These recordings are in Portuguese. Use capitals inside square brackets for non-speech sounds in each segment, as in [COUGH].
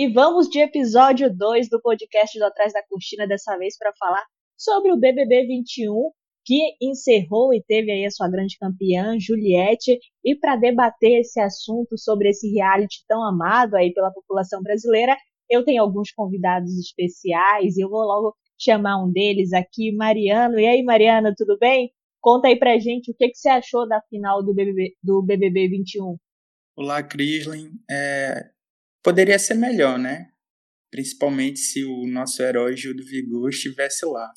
E vamos de episódio 2 do podcast do Atrás da Cortina, dessa vez para falar sobre o BBB 21, que encerrou e teve aí a sua grande campeã, Juliette, e para debater esse assunto sobre esse reality tão amado aí pela população brasileira, eu tenho alguns convidados especiais e eu vou logo chamar um deles aqui, Mariano. E aí, Mariano, tudo bem? Conta aí pra gente o que, que você achou da final do BBB, do BBB 21. Olá, Crislin. É, poderia ser melhor, né? Principalmente se o nosso herói Gil do Vigor estivesse lá.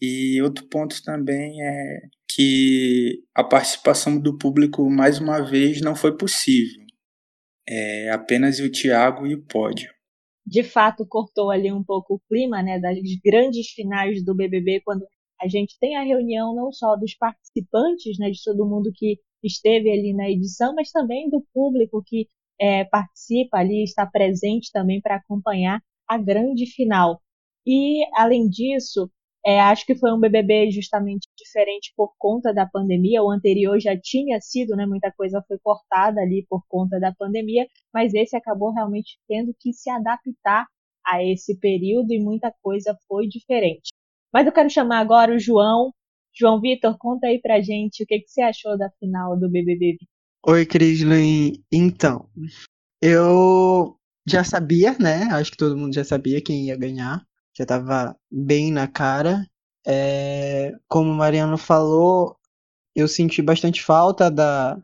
E outro ponto também é que a participação do público, mais uma vez, não foi possível. É apenas o Thiago e o pódio. De fato, cortou ali um pouco o clima né, das grandes finais do BBB, quando a gente tem a reunião não só dos participantes, né, de todo mundo que esteve ali na edição, mas também do público que é, participa ali, está presente também para acompanhar a grande final. E, além disso, é, acho que foi um BBB justamente diferente por conta da pandemia. O anterior já tinha sido, né? Muita coisa foi cortada ali por conta da pandemia, mas esse acabou realmente tendo que se adaptar a esse período e muita coisa foi diferente. Mas eu quero chamar agora o João. João Vitor, conta aí pra gente o que, que você achou da final do BBB. Oi, Crislin. Então, eu já sabia, né? Acho que todo mundo já sabia quem ia ganhar já estava bem na cara. É, como o Mariano falou, eu senti bastante falta da,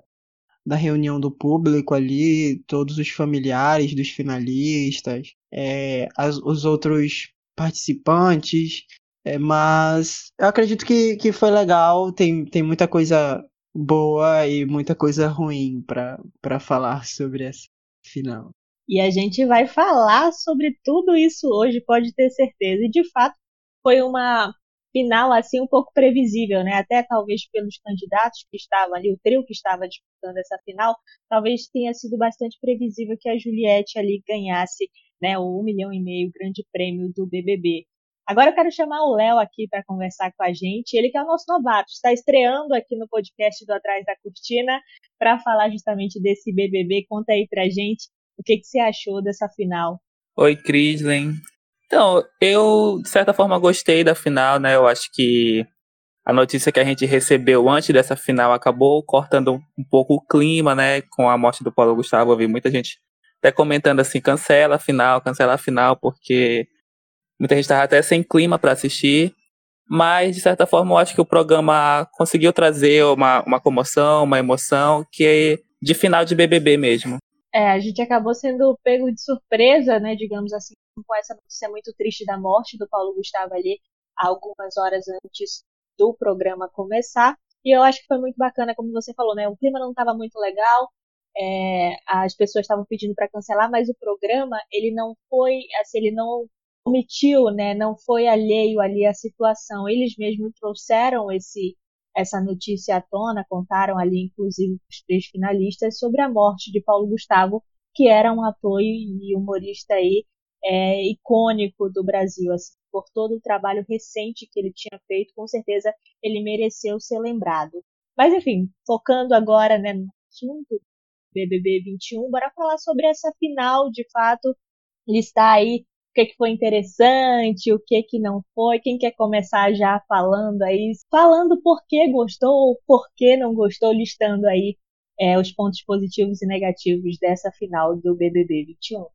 da reunião do público ali, todos os familiares dos finalistas, é, as, os outros participantes, é, mas eu acredito que, que foi legal, tem, tem muita coisa boa e muita coisa ruim para falar sobre essa final. E a gente vai falar sobre tudo isso hoje, pode ter certeza. E de fato, foi uma final assim um pouco previsível, né? Até talvez pelos candidatos que estavam ali, o trio que estava disputando essa final, talvez tenha sido bastante previsível que a Juliette ali ganhasse, né, o um milhão e meio grande prêmio do BBB. Agora eu quero chamar o Léo aqui para conversar com a gente. Ele que é o nosso novato, está estreando aqui no podcast do Atrás da Cortina para falar justamente desse BBB. Conta aí pra gente o que, que você achou dessa final? Oi, Crislin. Então, eu, de certa forma, gostei da final, né? Eu acho que a notícia que a gente recebeu antes dessa final acabou cortando um pouco o clima, né? Com a morte do Paulo Gustavo, eu vi muita gente até comentando assim, cancela a final, cancela a final, porque muita gente estava até sem clima para assistir. Mas, de certa forma, eu acho que o programa conseguiu trazer uma, uma comoção, uma emoção, que é de final de BBB mesmo. É, a gente acabou sendo pego de surpresa, né, digamos assim, com essa notícia muito triste da morte do Paulo Gustavo ali, algumas horas antes do programa começar. E eu acho que foi muito bacana, como você falou, né? O clima não estava muito legal, é, as pessoas estavam pedindo para cancelar, mas o programa ele não foi, assim, ele não omitiu, né? Não foi alheio ali à situação. Eles mesmos trouxeram esse essa notícia à tona, contaram ali, inclusive, os três finalistas, sobre a morte de Paulo Gustavo, que era um ator e humorista aí, é, icônico do Brasil, assim, por todo o trabalho recente que ele tinha feito, com certeza ele mereceu ser lembrado. Mas enfim, focando agora né, no assunto BBB 21, bora falar sobre essa final, de fato, listar aí que, que foi interessante, o que, que não foi. Quem quer começar já falando aí, falando por que gostou ou por que não gostou, listando aí é, os pontos positivos e negativos dessa final do BBB 21.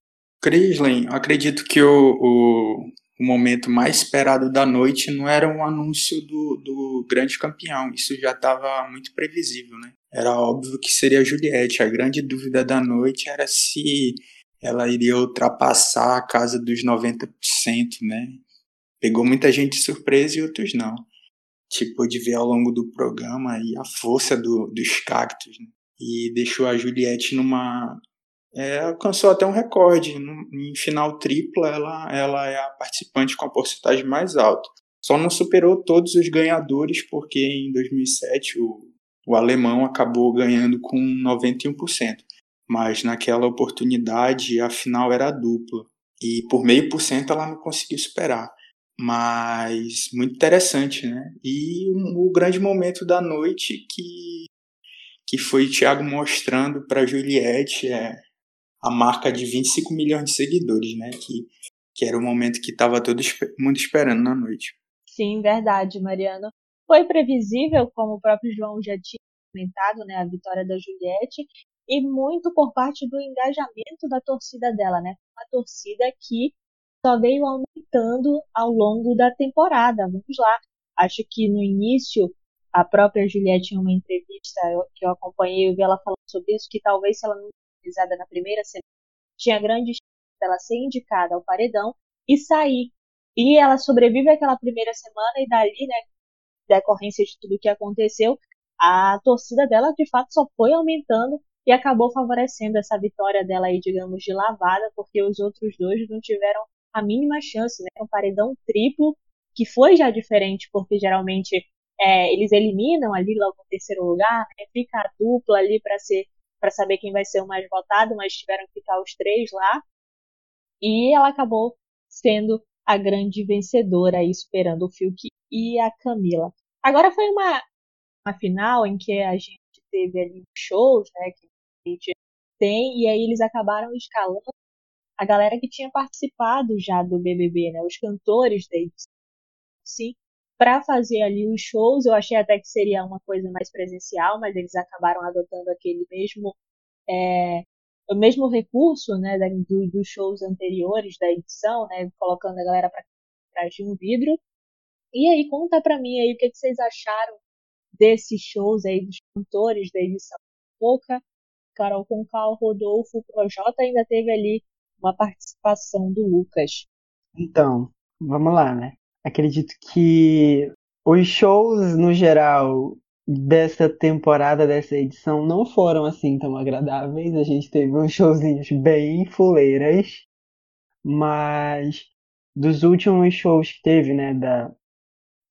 Crislin, acredito que o, o, o, momento mais esperado da noite não era um anúncio do, do grande campeão. Isso já estava muito previsível, né? Era óbvio que seria a Juliette. A grande dúvida da noite era se ela iria ultrapassar a casa dos 90%, né? Pegou muita gente de surpresa e outros não. Tipo, de ver ao longo do programa aí a força do, dos cactos, né? E deixou a Juliette numa. É, alcançou até um recorde. em final tripla, ela, ela é a participante com a porcentagem mais alta. Só não superou todos os ganhadores, porque em 2007 o, o alemão acabou ganhando com 91% mas naquela oportunidade a final era dupla e por meio por cento ela não conseguiu superar. Mas muito interessante, né? E o, o grande momento da noite que, que foi Thiago mostrando para Juliette é a marca de 25 milhões de seguidores, né? Que, que era o momento que estava todo mundo esperando na noite. Sim, verdade, Mariano. Foi previsível, como o próprio João já tinha comentado, né, a vitória da Juliette, e muito por parte do engajamento da torcida dela, né? Uma torcida que só veio aumentando ao longo da temporada. Vamos lá. Acho que no início a própria Juliette em uma entrevista que eu acompanhei, eu vi ela falando sobre isso, que talvez se ela não utilizada na primeira semana, tinha grandes chances dela ser indicada ao paredão e sair. E ela sobrevive aquela primeira semana e dali, né, decorrência de tudo que aconteceu, a torcida dela de fato só foi aumentando e acabou favorecendo essa vitória dela aí, digamos, de lavada, porque os outros dois não tiveram a mínima chance, né? Um paredão triplo, que foi já diferente, porque geralmente é, eles eliminam ali logo no terceiro lugar, né? fica a dupla ali para ser para saber quem vai ser o mais votado, mas tiveram que ficar os três lá. E ela acabou sendo a grande vencedora aí, superando o Fiuk e a Camila. Agora foi uma, uma final em que a gente teve ali shows, né, que gente tem, e aí eles acabaram escalando a galera que tinha participado já do BBB, né, os cantores da edição, sim, para fazer ali os shows. Eu achei até que seria uma coisa mais presencial, mas eles acabaram adotando aquele mesmo é, o mesmo recurso, né, do, dos shows anteriores da edição, né, colocando a galera para trás de um vidro. E aí conta para mim aí o que, que vocês acharam desses shows aí dos cantores da edição Pouca, Carol Concal, Rodolfo, Projota ainda teve ali uma participação do Lucas. Então, vamos lá, né? Acredito que os shows no geral dessa temporada, dessa edição, não foram assim tão agradáveis. A gente teve uns showzinhos bem fuleiras, mas dos últimos shows que teve, né, da,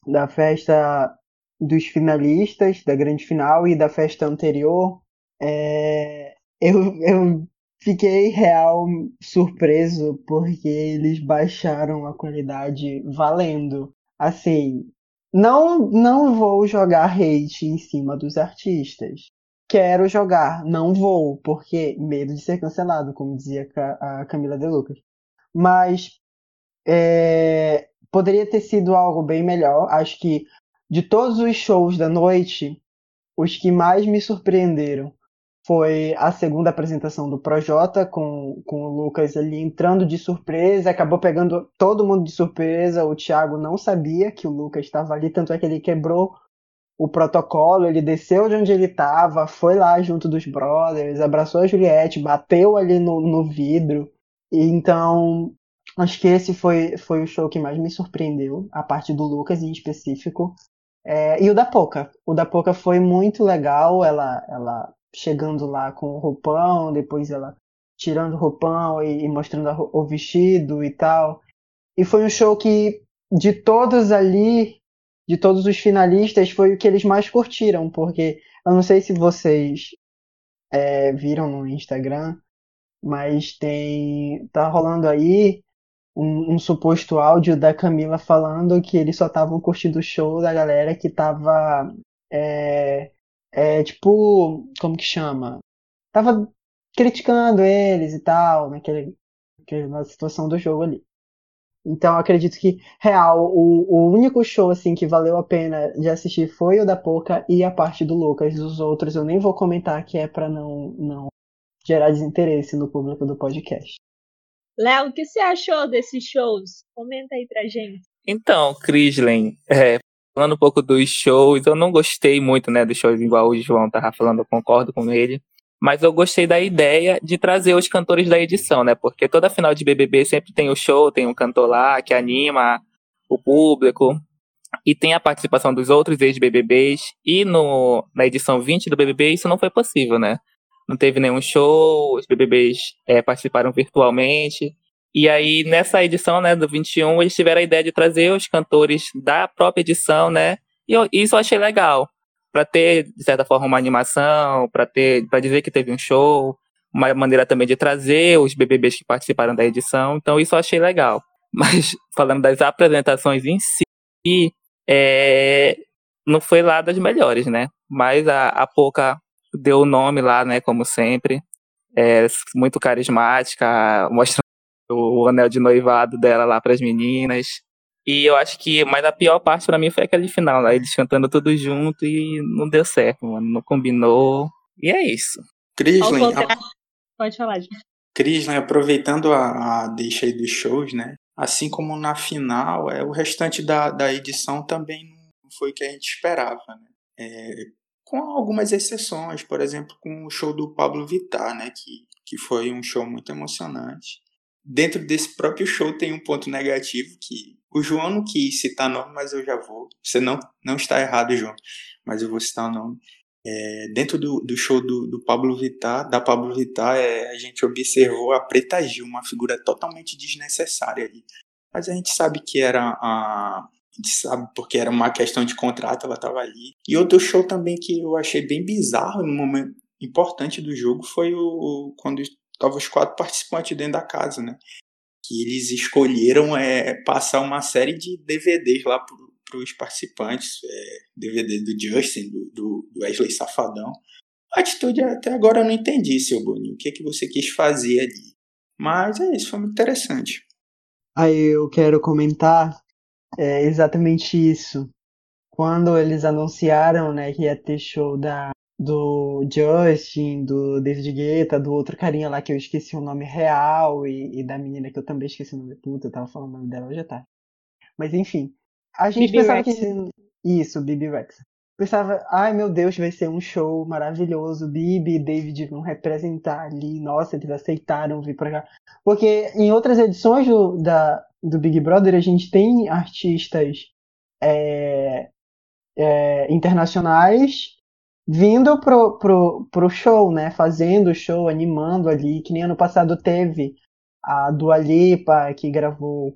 da festa dos finalistas, da grande final e da festa anterior, é, eu, eu fiquei real surpreso porque eles baixaram a qualidade valendo. Assim, não, não vou jogar hate em cima dos artistas. Quero jogar, não vou, porque medo de ser cancelado, como dizia a Camila De Lucas. Mas é, poderia ter sido algo bem melhor. Acho que de todos os shows da noite, os que mais me surpreenderam foi a segunda apresentação do Projota com, com o Lucas ali entrando de surpresa, acabou pegando todo mundo de surpresa. O Thiago não sabia que o Lucas estava ali, tanto é que ele quebrou o protocolo, ele desceu de onde ele estava, foi lá junto dos brothers, abraçou a Juliette, bateu ali no, no vidro. E então, acho que esse foi, foi o show que mais me surpreendeu, a parte do Lucas em específico. É, e o da Poca. O da Poca foi muito legal, ela, ela chegando lá com o roupão, depois ela tirando o roupão e, e mostrando a, o vestido e tal. E foi um show que, de todos ali, de todos os finalistas, foi o que eles mais curtiram, porque eu não sei se vocês é, viram no Instagram, mas tem. tá rolando aí um, um, suposto áudio da Camila falando que eles só estavam curtindo o show da galera que tava é, é, tipo, como que chama? Tava criticando eles e tal, naquele, naquela situação do jogo ali. Então acredito que, real, o, o único show assim que valeu a pena de assistir foi o da Poca e a parte do Lucas. Os outros eu nem vou comentar que é para não, não gerar desinteresse no público do podcast. Léo, o que você achou desses shows? Comenta aí pra gente. Então, Crislen, é, Falando um pouco dos shows, eu não gostei muito, né, dos shows igual o João tava falando, eu concordo com ele. Mas eu gostei da ideia de trazer os cantores da edição, né? Porque toda final de BBB sempre tem o show, tem um cantor lá que anima o público. E tem a participação dos outros ex-BBBs. E no, na edição 20 do BBB isso não foi possível, né? Não teve nenhum show, os BBBs é, participaram virtualmente. E aí, nessa edição, né, do 21, eles tiveram a ideia de trazer os cantores da própria edição, né? E eu, isso eu achei legal. para ter, de certa forma, uma animação, para ter, para dizer que teve um show, uma maneira também de trazer os BBBs que participaram da edição. Então, isso eu achei legal. [LAUGHS] Mas, falando das apresentações em si, é, não foi lá das melhores, né? Mas a, a Pouca deu o nome lá, né, como sempre. é, muito carismática, mostrando o anel de noivado dela lá para as meninas. E eu acho que, mas a pior parte para mim foi aquele final, lá, eles cantando tudo junto e não deu certo, mano, não combinou. E é isso. Crislin, a... pode falar, gente. Crislin, aproveitando a, a deixa aí dos shows, né? Assim como na final, é, o restante da, da edição também não foi o que a gente esperava, né? É, com algumas exceções, por exemplo, com o show do Pablo Vittar, né? Que, que foi um show muito emocionante. Dentro desse próprio show tem um ponto negativo que o João não quis citar nome, mas eu já vou. Você não, não está errado, João, mas eu vou citar o nome. É, dentro do, do show do, do Pablo Vittar, da Pablo Vittar, é, a gente observou a Preta Gil, uma figura totalmente desnecessária ali. Mas a gente sabe que era a, a gente sabe porque era uma questão de contrato, ela estava ali. E outro show também que eu achei bem bizarro no momento importante do jogo foi o, o quando estavam os quatro participantes dentro da casa, né? Que eles escolheram é, passar uma série de DVDs lá para os participantes, é, DVD do Justin, do, do, Wesley Safadão. A atitude até agora eu não entendi, seu Boninho, o que, é que você quis fazer ali. Mas é isso, foi muito interessante. Aí eu quero comentar é, exatamente isso. Quando eles anunciaram né, que ia ter show da, do Justin, do David Guetta, do outro carinha lá que eu esqueci o nome real e, e da menina que eu também esqueci o nome. Puta, eu tava falando o nome dela hoje à tarde. Mas enfim, a gente Bibi pensava Rex. que. Isso, Bibi Rex. Pensava, ai meu Deus, vai ser um show maravilhoso. Bibi e David vão representar ali. Nossa, eles aceitaram vir pra cá. Porque em outras edições do, da, do Big Brother a gente tem artistas é, é, internacionais vindo pro, pro, pro show, né? Fazendo o show, animando ali, que nem ano passado teve a Dua Lipa, que gravou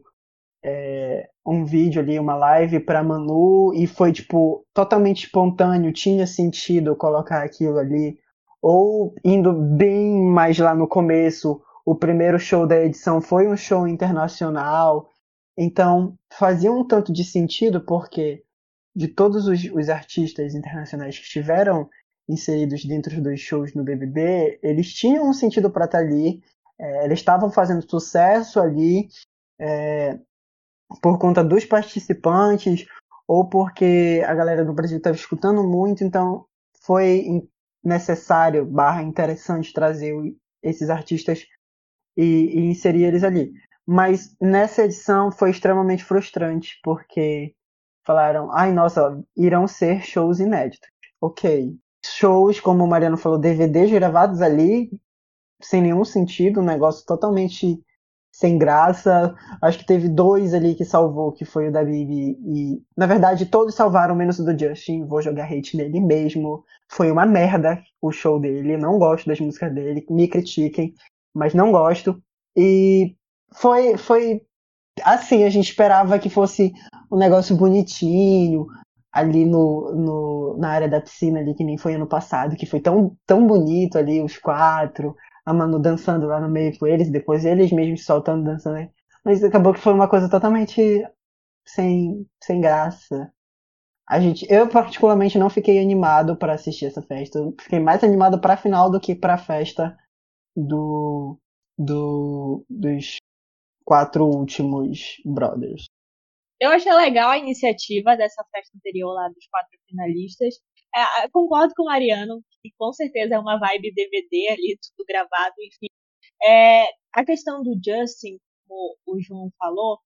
é, um vídeo ali, uma live para Manu, e foi, tipo, totalmente espontâneo, tinha sentido colocar aquilo ali. Ou indo bem mais lá no começo, o primeiro show da edição foi um show internacional. Então, fazia um tanto de sentido porque de todos os, os artistas internacionais que estiveram inseridos dentro dos shows no BBB, eles tinham um sentido para estar tá ali, é, eles estavam fazendo sucesso ali é, por conta dos participantes ou porque a galera do Brasil estava escutando muito, então foi necessário, barra interessante trazer esses artistas e, e inserir eles ali. Mas nessa edição foi extremamente frustrante, porque falaram, ai nossa, irão ser shows inéditos. Ok. Shows, como o Mariano falou, DVDs gravados ali, sem nenhum sentido, um negócio totalmente sem graça. Acho que teve dois ali que salvou, que foi o da Bibi e. Na verdade, todos salvaram, menos o do Justin. Vou jogar hate nele mesmo. Foi uma merda o show dele. Não gosto das músicas dele. Me critiquem, mas não gosto. E foi, foi assim, a gente esperava que fosse um negócio bonitinho, ali no, no, na área da piscina ali, que nem foi ano passado, que foi tão, tão bonito ali, os quatro, a Manu dançando lá no meio com eles, depois eles mesmos soltando, dançando. Mas acabou que foi uma coisa totalmente sem, sem graça. A gente, eu particularmente não fiquei animado para assistir essa festa. Fiquei mais animado para a final do que para a festa do, do dos quatro últimos brothers. Eu achei legal a iniciativa dessa festa anterior lá dos quatro finalistas. É, concordo com o Mariano, que com certeza é uma vibe DVD ali, tudo gravado, enfim. É, a questão do Justin, como o João falou,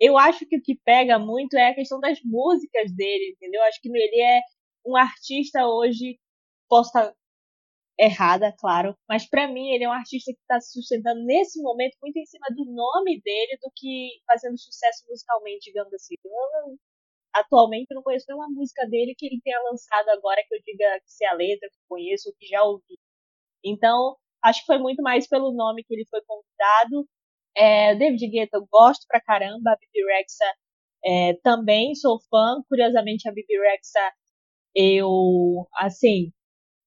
eu acho que o que pega muito é a questão das músicas dele, entendeu? Acho que ele é um artista hoje, posso estar errada, claro, mas para mim ele é um artista que está se sustentando nesse momento muito em cima do nome dele do que fazendo sucesso musicalmente, digamos assim. Eu, atualmente eu não conheço nenhuma música dele que ele tenha lançado agora que eu diga que se a letra, que conheço, ou que já ouvi. Então, acho que foi muito mais pelo nome que ele foi convidado. É, David Guetta eu gosto pra caramba, a Bibi Rexa é, também sou fã. Curiosamente, a Bibi Rexa eu, assim,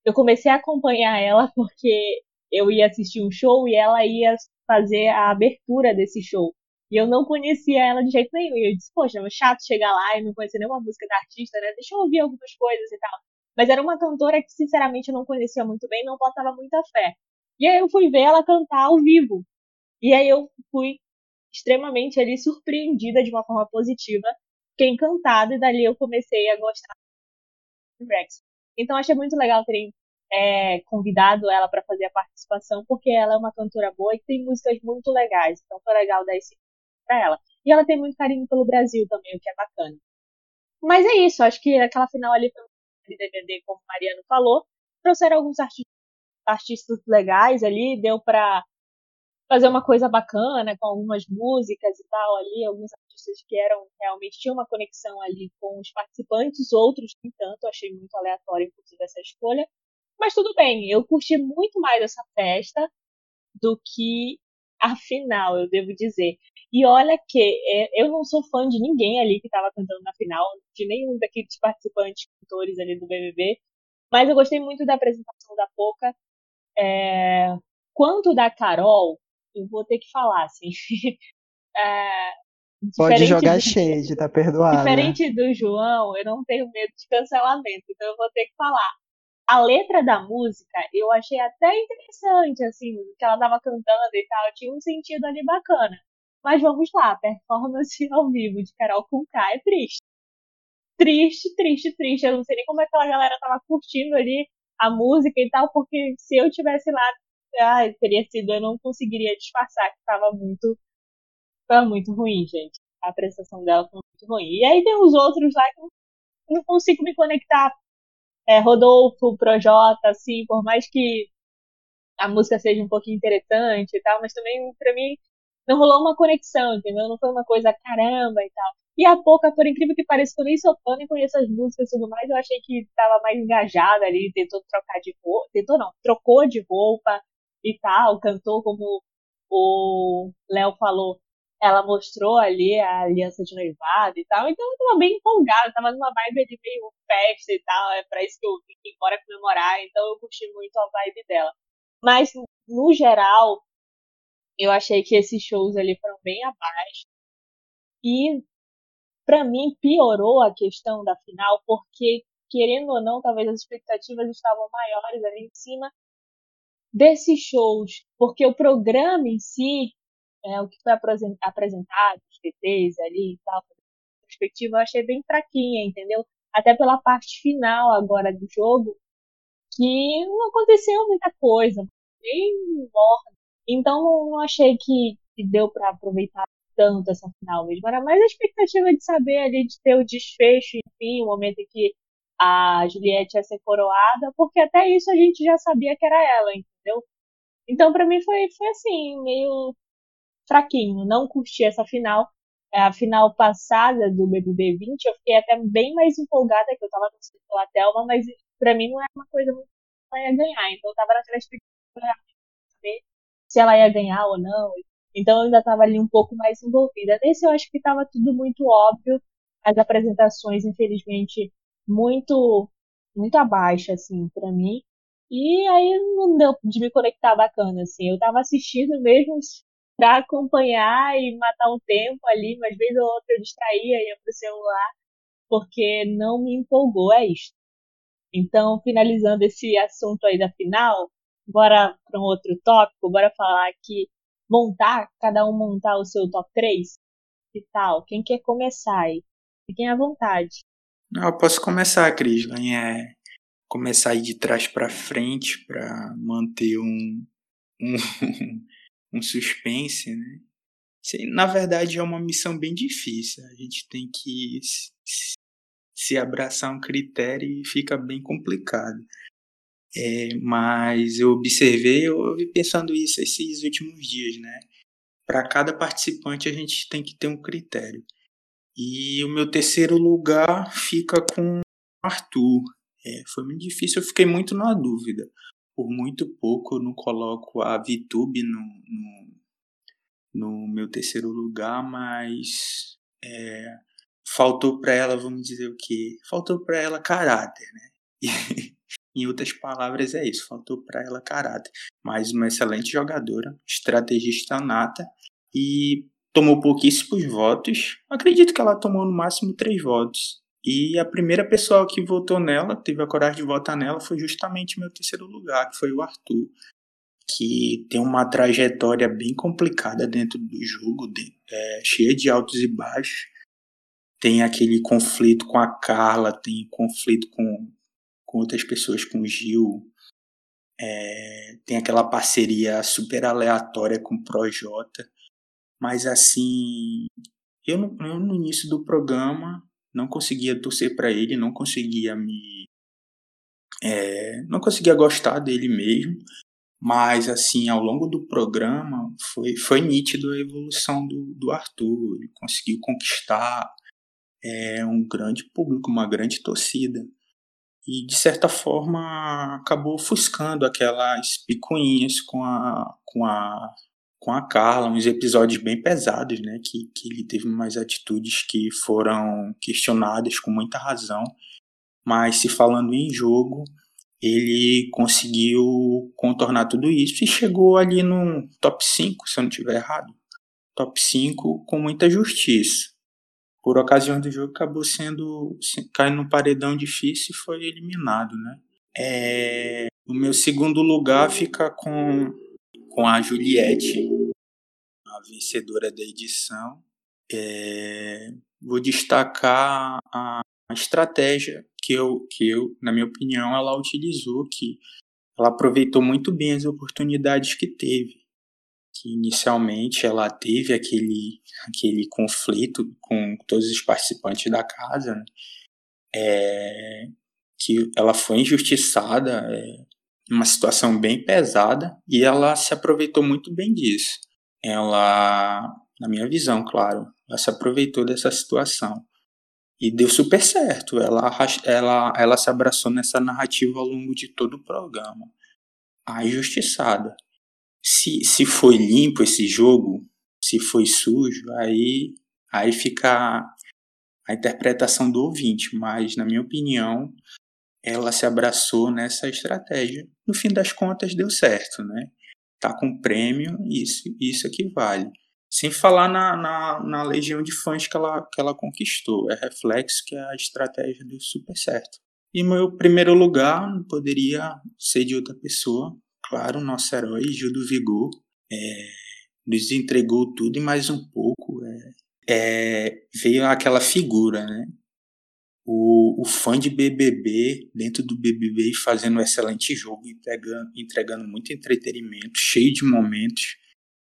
eu comecei a acompanhar ela porque eu ia assistir um show e ela ia fazer a abertura desse show. E eu não conhecia ela de jeito nenhum. E eu disse, poxa, é chato chegar lá e não conhecer nenhuma música da artista, né? Deixa eu ouvir algumas coisas e tal. Mas era uma cantora que, sinceramente, eu não conhecia muito bem, não botava muita fé. E aí eu fui ver ela cantar ao vivo. E aí eu fui extremamente ali surpreendida de uma forma positiva, fiquei encantada e dali eu comecei a gostar do Rex. Então achei muito legal terem é, convidado ela para fazer a participação, porque ela é uma cantora boa e tem músicas muito legais. Então foi legal dar esse para ela. E ela tem muito carinho pelo Brasil também, o que é bacana. Mas é isso, acho que aquela final ali foi DVD, como o Mariano falou. Trouxeram alguns artistas, artistas legais ali, deu para fazer uma coisa bacana com algumas músicas e tal ali, alguns artistas que eram realmente tinham uma conexão ali com os participantes, outros nem tanto, achei muito aleatório inclusive essa escolha. Mas tudo bem, eu curti muito mais essa festa do que a final, eu devo dizer. E olha que é, eu não sou fã de ninguém ali que estava cantando na final, de nenhum daqueles participantes, cantores ali do BBB, mas eu gostei muito da apresentação da Poca. É... Quanto da Carol, eu vou ter que falar, assim. [LAUGHS] é, Pode jogar do, shade, tá perdoado. Diferente do João, eu não tenho medo de cancelamento, então eu vou ter que falar. A letra da música eu achei até interessante, assim, que ela tava cantando e tal, tinha um sentido ali bacana. Mas vamos lá, performance ao vivo de Carol com é triste. Triste, triste, triste. Eu não sei nem como aquela galera tava curtindo ali a música e tal, porque se eu tivesse lá ah, teria sido, eu não conseguiria disfarçar que estava muito, tava muito ruim, gente. A prestação dela foi muito ruim. E aí tem os outros lá que eu não consigo me conectar. É, Rodolfo, Projota, assim, por mais que a música seja um pouquinho interessante e tal, mas também, pra mim, não rolou uma conexão, entendeu? Não foi uma coisa caramba e tal. E a pouca, por incrível que pareça, eu nem sou fã, nem conheço as músicas e tudo mais, eu achei que tava mais engajada ali, tentou trocar de roupa, tentou não, trocou de roupa, e tal, cantou como o Léo falou, ela mostrou ali a aliança de noivado e tal, então eu tava bem empolgada, tava numa vibe de meio festa e tal, é pra isso que eu vim embora comemorar, então eu curti muito a vibe dela. Mas, no geral, eu achei que esses shows ali foram bem abaixo. E, para mim, piorou a questão da final, porque, querendo ou não, talvez as expectativas estavam maiores ali em cima desses shows, porque o programa em si, é, o que foi apresentado, os TTs ali e tal, perspectiva, eu achei bem fraquinha, entendeu? Até pela parte final agora do jogo, que não aconteceu muita coisa, bem morna. Então não achei que, que deu para aproveitar tanto essa final mesmo. Era mais a expectativa de saber ali, de ter o desfecho, enfim, o momento em que a Juliette ia ser coroada, porque até isso a gente já sabia que era ela, entendeu? Então, para mim, foi, foi assim, meio fraquinho. Não curti essa final. É, a final passada do BBB 20, eu fiquei até bem mais empolgada, que eu tava torcendo pela Thelma, mas para mim não era uma coisa muito que ela ia ganhar. Então, eu tava naquela expectativa de saber se ela ia ganhar ou não. Então, eu ainda tava ali um pouco mais envolvida. Nesse, eu acho que tava tudo muito óbvio. As apresentações, infelizmente, muito muito abaixo assim para mim. E aí não deu de me conectar bacana assim. Eu tava assistindo mesmo para acompanhar e matar um tempo ali, mas vez ou outra eu distraía ia pro celular porque não me empolgou é isso. Então, finalizando esse assunto aí da final, bora para um outro tópico, bora falar aqui montar, cada um montar o seu top 3? Que tal? Quem quer começar aí? Fiquem à vontade. Não, eu posso começar, Crislan, é começar aí de trás para frente para manter um, um, [LAUGHS] um suspense, né? Na verdade, é uma missão bem difícil. A gente tem que se abraçar um critério e fica bem complicado. É, mas eu observei, eu vi pensando isso esses últimos dias, né? Para cada participante a gente tem que ter um critério. E o meu terceiro lugar fica com Arthur. É, foi muito difícil, eu fiquei muito na dúvida. Por muito pouco eu não coloco a VTube no, no, no meu terceiro lugar, mas é, faltou para ela, vamos dizer o quê? Faltou para ela caráter, né? [LAUGHS] Em outras palavras é isso, faltou para ela caráter. Mas uma excelente jogadora, estrategista nata e tomou pouquíssimos votos. Acredito que ela tomou no máximo três votos. E a primeira pessoa que votou nela, teve a coragem de votar nela, foi justamente meu terceiro lugar, que foi o Arthur. que tem uma trajetória bem complicada dentro do jogo, de, é, cheia de altos e baixos. Tem aquele conflito com a Carla, tem conflito com, com outras pessoas, com o Gil. É, tem aquela parceria super aleatória com o Projota. Mas assim, eu no, eu no início do programa não conseguia torcer para ele, não conseguia me. É, não conseguia gostar dele mesmo. Mas, assim, ao longo do programa, foi, foi nítido a evolução do, do Arthur. Ele conseguiu conquistar é, um grande público, uma grande torcida. E, de certa forma, acabou ofuscando aquelas picuinhas com a, com a, com a Carla, uns episódios bem pesados, né? Que, que ele teve umas atitudes que foram questionadas com muita razão. Mas, se falando em jogo, ele conseguiu contornar tudo isso e chegou ali no top 5, se eu não estiver errado. Top 5 com muita justiça. Por ocasião do jogo, acabou sendo. caindo num paredão difícil e foi eliminado, né? É, o meu segundo lugar fica com, com a Juliette, a vencedora da edição. É, vou destacar a, a estratégia que eu, que eu, na minha opinião, ela utilizou, que ela aproveitou muito bem as oportunidades que teve. Que inicialmente ela teve aquele, aquele conflito com todos os participantes da casa, né? é, que ela foi injustiçada, é, uma situação bem pesada, e ela se aproveitou muito bem disso. Ela, na minha visão, claro, ela se aproveitou dessa situação. E deu super certo. Ela, ela, ela se abraçou nessa narrativa ao longo de todo o programa. A injustiçada. Se, se foi limpo esse jogo, se foi sujo, aí, aí fica a interpretação do ouvinte. Mas, na minha opinião, ela se abraçou nessa estratégia. No fim das contas, deu certo, né? Tá com prêmio, isso, isso é que vale. Sem falar na, na, na, legião de fãs que ela, que ela conquistou. É reflexo que a estratégia deu super certo. E meu primeiro lugar poderia ser de outra pessoa. Claro, nosso herói, Gil do Vigor. É, nos entregou tudo e mais um pouco. É, é, veio aquela figura, né? O, o fã de BBB dentro do BBB fazendo um excelente jogo, entregando, entregando muito entretenimento, cheio de momentos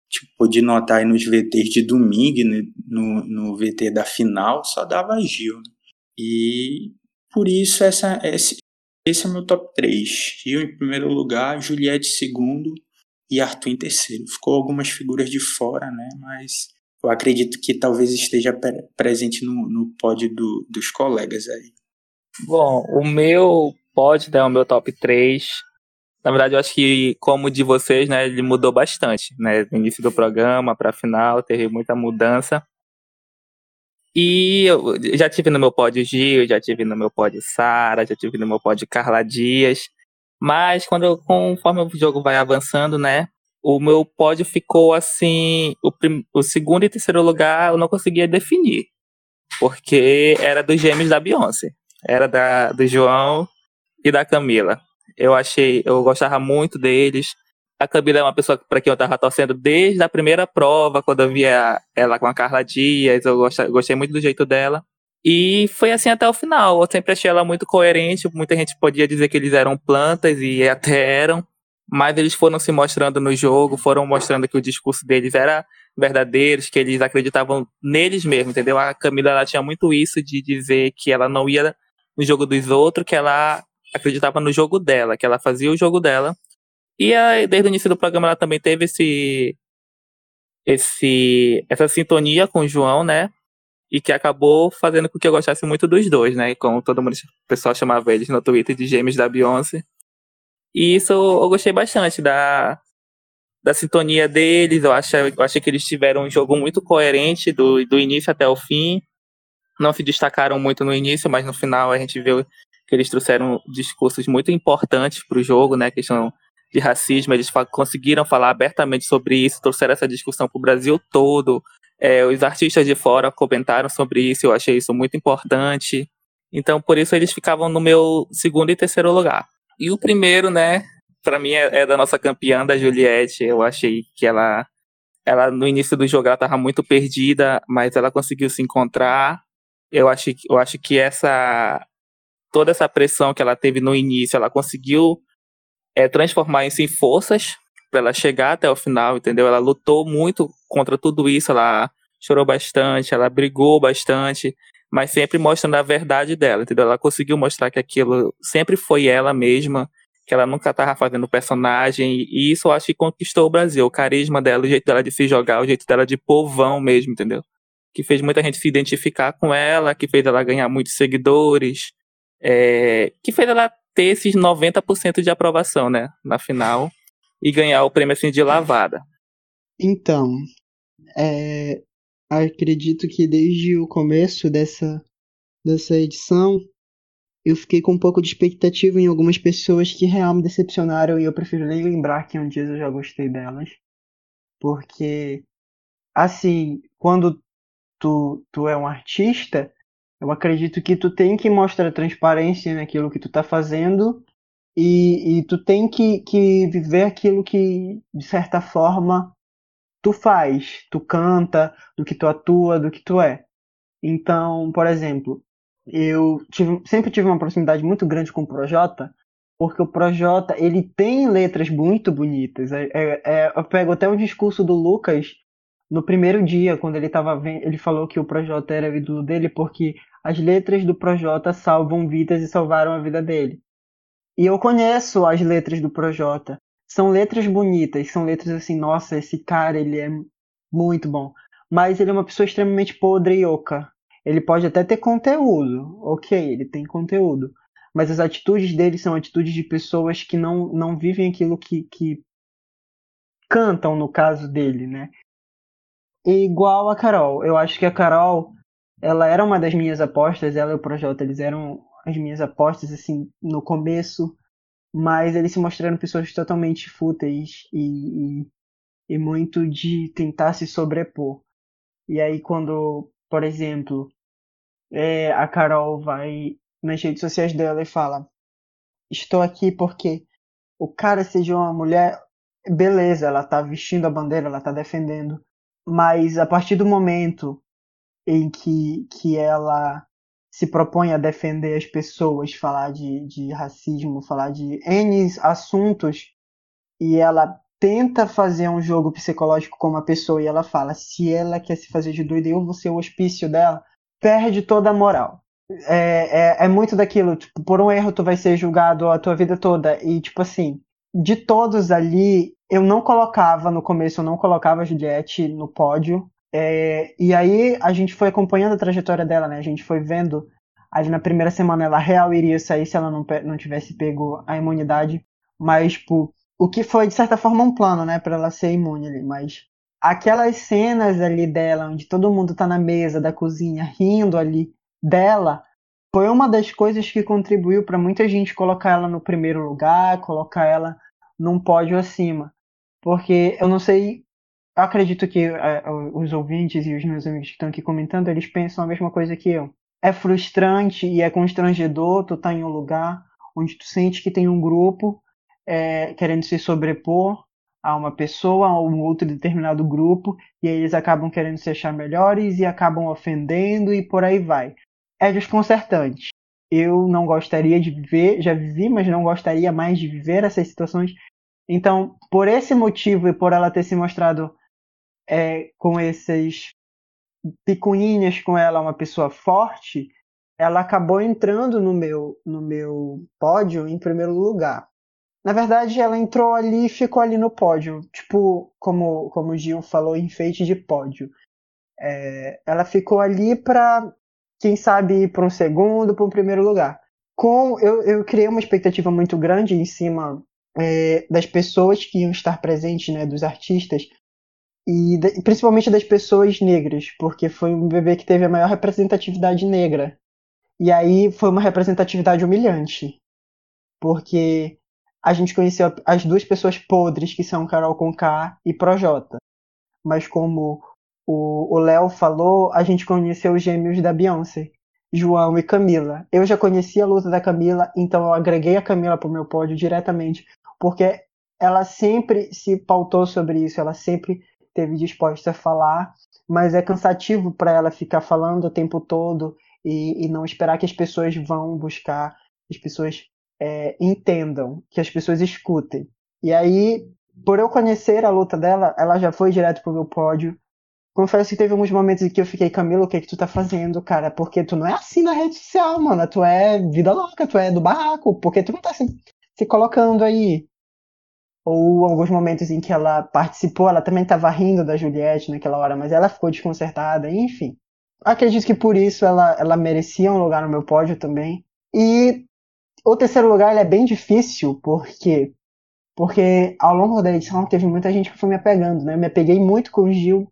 tipo, de notar aí nos VTs de domingo, no, no VT da final, só dava Gil. Né? E por isso essa, esse, esse é meu top 3. Gil em primeiro lugar, Juliette em segundo e Arthur em terceiro. Ficou algumas figuras de fora, né? Mas eu acredito que talvez esteja presente no, no do, dos colegas aí. Bom, o meu pódio, né, o meu top 3, na verdade, eu acho que, como de vocês, né, ele mudou bastante, né? Do início do programa para final, teve muita mudança. E eu já tive no meu pódio Gil, já tive no meu pódio Sara, já tive no meu pódio Carla Dias. Mas quando conforme o jogo vai avançando, né? O meu pódio ficou assim. O, prim, o segundo e terceiro lugar eu não conseguia definir. Porque era dos gêmeos da Beyoncé. Era da, do João e da Camila. Eu achei, eu gostava muito deles. A Camila é uma pessoa para quem eu tava torcendo desde a primeira prova, quando eu via ela com a Carla Dias, eu gostei, gostei muito do jeito dela. E foi assim até o final. Eu sempre achei ela muito coerente. Muita gente podia dizer que eles eram plantas e até eram, mas eles foram se mostrando no jogo, foram mostrando que o discurso deles era verdadeiro, que eles acreditavam neles mesmo, entendeu? A Camila ela tinha muito isso de dizer que ela não ia no jogo dos outros, que ela acreditava no jogo dela, que ela fazia o jogo dela. E aí, desde o início do programa ela também teve esse esse essa sintonia com o João, né? E que acabou fazendo com que eu gostasse muito dos dois, né? Como todo mundo, o pessoal chamava eles no Twitter de gêmeos da Beyoncé. E isso eu gostei bastante da, da sintonia deles. Eu, acho, eu achei que eles tiveram um jogo muito coerente do, do início até o fim. Não se destacaram muito no início, mas no final a gente viu que eles trouxeram discursos muito importantes para o jogo, né? A questão de racismo, eles fa conseguiram falar abertamente sobre isso, trouxeram essa discussão para o Brasil todo. É, os artistas de fora comentaram sobre isso, eu achei isso muito importante. Então, por isso eles ficavam no meu segundo e terceiro lugar. E o primeiro, né, para mim é, é, da nossa campeã, da Juliette. Eu achei que ela, ela no início do jogo ela tava muito perdida, mas ela conseguiu se encontrar. Eu acho, eu acho que essa toda essa pressão que ela teve no início, ela conseguiu é, transformar isso em forças para ela chegar até o final, entendeu? Ela lutou muito contra tudo isso, ela chorou bastante, ela brigou bastante, mas sempre mostrando a verdade dela, entendeu? Ela conseguiu mostrar que aquilo sempre foi ela mesma, que ela nunca estava fazendo personagem, e isso eu acho que conquistou o Brasil, o carisma dela, o jeito dela de se jogar, o jeito dela de povão mesmo, entendeu? Que fez muita gente se identificar com ela, que fez ela ganhar muitos seguidores, é, que fez ela ter esses 90% de aprovação, né, na final, e ganhar o prêmio assim de lavada. Então, é, acredito que desde o começo dessa, dessa edição eu fiquei com um pouco de expectativa em algumas pessoas que realmente me decepcionaram e eu prefiro nem lembrar que um dia eu já gostei delas. Porque, assim, quando tu, tu é um artista, eu acredito que tu tem que mostrar transparência naquilo que tu tá fazendo e, e tu tem que, que viver aquilo que, de certa forma, tu faz, tu canta, do que tu atua, do que tu é. Então, por exemplo, eu tive, sempre tive uma proximidade muito grande com o Projota, porque o Projota ele tem letras muito bonitas. É, é, é, eu pego até o discurso do Lucas no primeiro dia, quando ele tava vendo, ele falou que o Projota era o ídolo dele porque as letras do Projota salvam vidas e salvaram a vida dele. E eu conheço as letras do Projota. São letras bonitas, são letras assim, nossa, esse cara, ele é muito bom. Mas ele é uma pessoa extremamente podre e oca. Ele pode até ter conteúdo, ok, ele tem conteúdo. Mas as atitudes dele são atitudes de pessoas que não, não vivem aquilo que, que cantam, no caso dele, né? E igual a Carol. Eu acho que a Carol, ela era uma das minhas apostas, ela e o Projota, eles eram as minhas apostas, assim, no começo, mas eles se mostraram pessoas totalmente fúteis e, e, e muito de tentar se sobrepor. E aí, quando, por exemplo, é, a Carol vai nas redes sociais dela e fala: Estou aqui porque o cara seja uma mulher, beleza, ela tá vestindo a bandeira, ela tá defendendo, mas a partir do momento em que, que ela se propõe a defender as pessoas, falar de, de racismo, falar de N assuntos, e ela tenta fazer um jogo psicológico com uma pessoa e ela fala: se ela quer se fazer de doida, eu vou ser o hospício dela perde toda a moral. É, é, é, muito daquilo, tipo, por um erro tu vai ser julgado a tua vida toda. E, tipo assim, de todos ali, eu não colocava, no começo, eu não colocava a Juliette no pódio. É, e aí a gente foi acompanhando a trajetória dela, né? A gente foi vendo ali na primeira semana ela real iria sair se ela não, não tivesse pego a imunidade. Mas, tipo, o que foi, de certa forma, um plano, né? Pra ela ser imune ali. Mas aquelas cenas ali dela, onde todo mundo tá na mesa da cozinha rindo ali dela, foi uma das coisas que contribuiu para muita gente colocar ela no primeiro lugar, colocar ela num pódio acima. Porque eu não sei, acredito que é, os ouvintes e os meus amigos que estão aqui comentando, eles pensam a mesma coisa que eu. É frustrante e é constrangedor tu tá em um lugar onde tu sente que tem um grupo é, querendo se sobrepor a uma pessoa, a um outro determinado grupo, e aí eles acabam querendo se achar melhores e acabam ofendendo e por aí vai. É desconcertante. Eu não gostaria de viver, já vivi, mas não gostaria mais de viver essas situações. Então, por esse motivo e por ela ter se mostrado é, com esses picuinhas com ela, uma pessoa forte, ela acabou entrando no meu, no meu pódio em primeiro lugar. Na verdade, ela entrou ali e ficou ali no pódio. Tipo, como, como o Gil falou, enfeite de pódio. É, ela ficou ali para, quem sabe, ir para um segundo, para um primeiro lugar. Com, eu, eu criei uma expectativa muito grande em cima é, das pessoas que iam estar presentes, né, dos artistas, e de, principalmente das pessoas negras, porque foi um bebê que teve a maior representatividade negra. E aí foi uma representatividade humilhante, porque a gente conheceu as duas pessoas podres, que são Carol Conká e Projota. Mas como o Léo falou, a gente conheceu os gêmeos da Beyoncé. João e Camila. Eu já conhecia a luta da Camila, então eu agreguei a Camila pro meu pódio diretamente, porque ela sempre se pautou sobre isso, ela sempre teve disposta a falar, mas é cansativo para ela ficar falando o tempo todo e, e, não esperar que as pessoas vão buscar, as pessoas é, entendam, que as pessoas escutem. E aí, por eu conhecer a luta dela, ela já foi direto pro meu pódio. Confesso que teve alguns momentos em que eu fiquei, Camilo, o que é que tu tá fazendo, cara? Porque tu não é assim na rede social, mano. Tu é vida louca, tu é do barraco. Porque tu não tá se, se colocando aí ou alguns momentos em que ela participou, ela também estava rindo da Juliette naquela hora, mas ela ficou desconcertada, enfim. Acredito que por isso ela, ela merecia um lugar no meu pódio também. E o terceiro lugar é bem difícil, porque porque ao longo da edição teve muita gente que foi me apegando, né? Eu me apeguei muito com o Gil.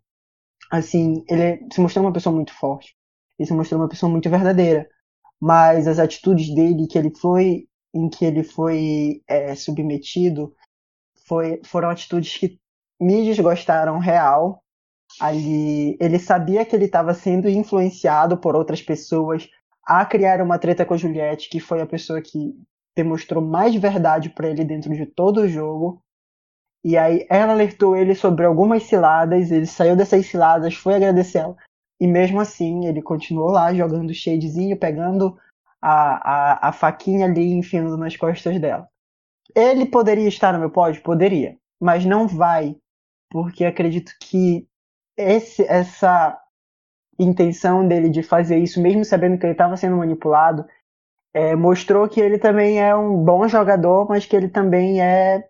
Assim, ele se mostrou uma pessoa muito forte. Ele se mostrou uma pessoa muito verdadeira. Mas as atitudes dele que ele foi, em que ele foi é, submetido, foi, foram atitudes que me desgostaram real. Ali, ele sabia que ele estava sendo influenciado por outras pessoas a criar uma treta com a Juliette, que foi a pessoa que demonstrou mais verdade para ele dentro de todo o jogo. E aí ela alertou ele sobre algumas ciladas, ele saiu dessas ciladas, foi agradecer ela. E mesmo assim, ele continuou lá jogando shadezinho, pegando a, a, a faquinha ali enfiando nas costas dela. Ele poderia estar no meu pódio? Poderia. Mas não vai. Porque acredito que esse, essa intenção dele de fazer isso, mesmo sabendo que ele estava sendo manipulado, é, mostrou que ele também é um bom jogador, mas que ele também é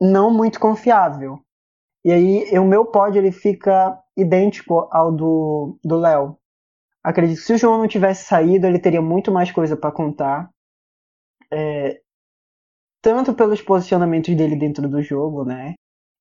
não muito confiável. E aí o meu pódio ele fica idêntico ao do do Léo. Acredito que se o João não tivesse saído, ele teria muito mais coisa para contar. É, tanto pelos posicionamentos dele dentro do jogo, né?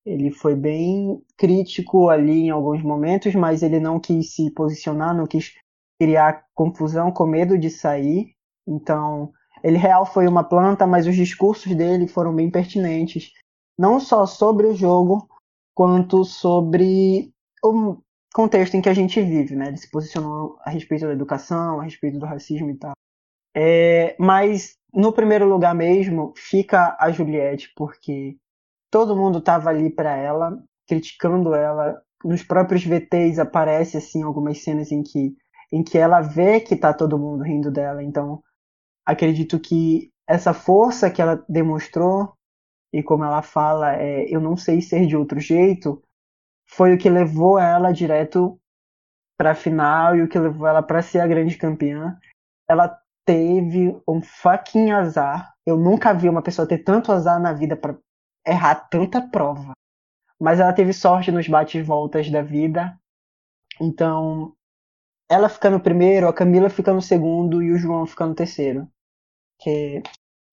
Ele foi bem crítico ali em alguns momentos, mas ele não quis se posicionar, não quis criar confusão com medo de sair. Então, ele real foi uma planta, mas os discursos dele foram bem pertinentes, não só sobre o jogo, quanto sobre o contexto em que a gente vive, né? Ele se posicionou a respeito da educação, a respeito do racismo e tal. É, mas no primeiro lugar mesmo fica a Juliette, porque todo mundo estava ali para ela, criticando ela. Nos próprios VTs aparece assim algumas cenas em que em que ela vê que tá todo mundo rindo dela. Então, acredito que essa força que ela demonstrou e como ela fala, é, eu não sei ser de outro jeito, foi o que levou ela direto para a final e o que levou ela para ser a grande campeã. Ela teve um fucking azar. Eu nunca vi uma pessoa ter tanto azar na vida para errar tanta prova. Mas ela teve sorte nos bate-voltas da vida. Então, ela fica no primeiro, a Camila fica no segundo e o João fica no terceiro. Que,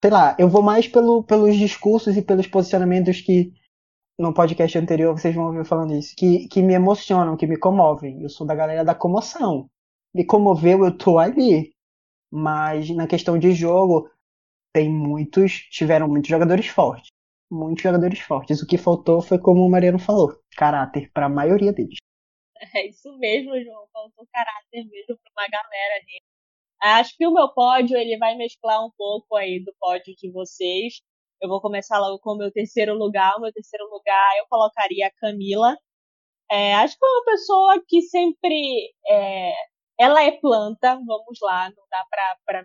sei lá, eu vou mais pelo, pelos discursos e pelos posicionamentos que no podcast anterior vocês vão ouvir falando isso, que, que me emocionam, que me comovem. Eu sou da galera da comoção. Me comoveu, eu tô ali. Mas na questão de jogo, tem muitos, tiveram muitos jogadores fortes. Muitos jogadores fortes. O que faltou foi como o Mariano falou, caráter para a maioria deles. [LAUGHS] É isso mesmo, João. Faltou caráter mesmo para uma galera ali. Acho que o meu pódio ele vai mesclar um pouco aí do pódio de vocês. Eu vou começar logo com o meu terceiro lugar. O meu terceiro lugar eu colocaria a Camila. É, acho que é uma pessoa que sempre é, ela é planta, vamos lá, não dá para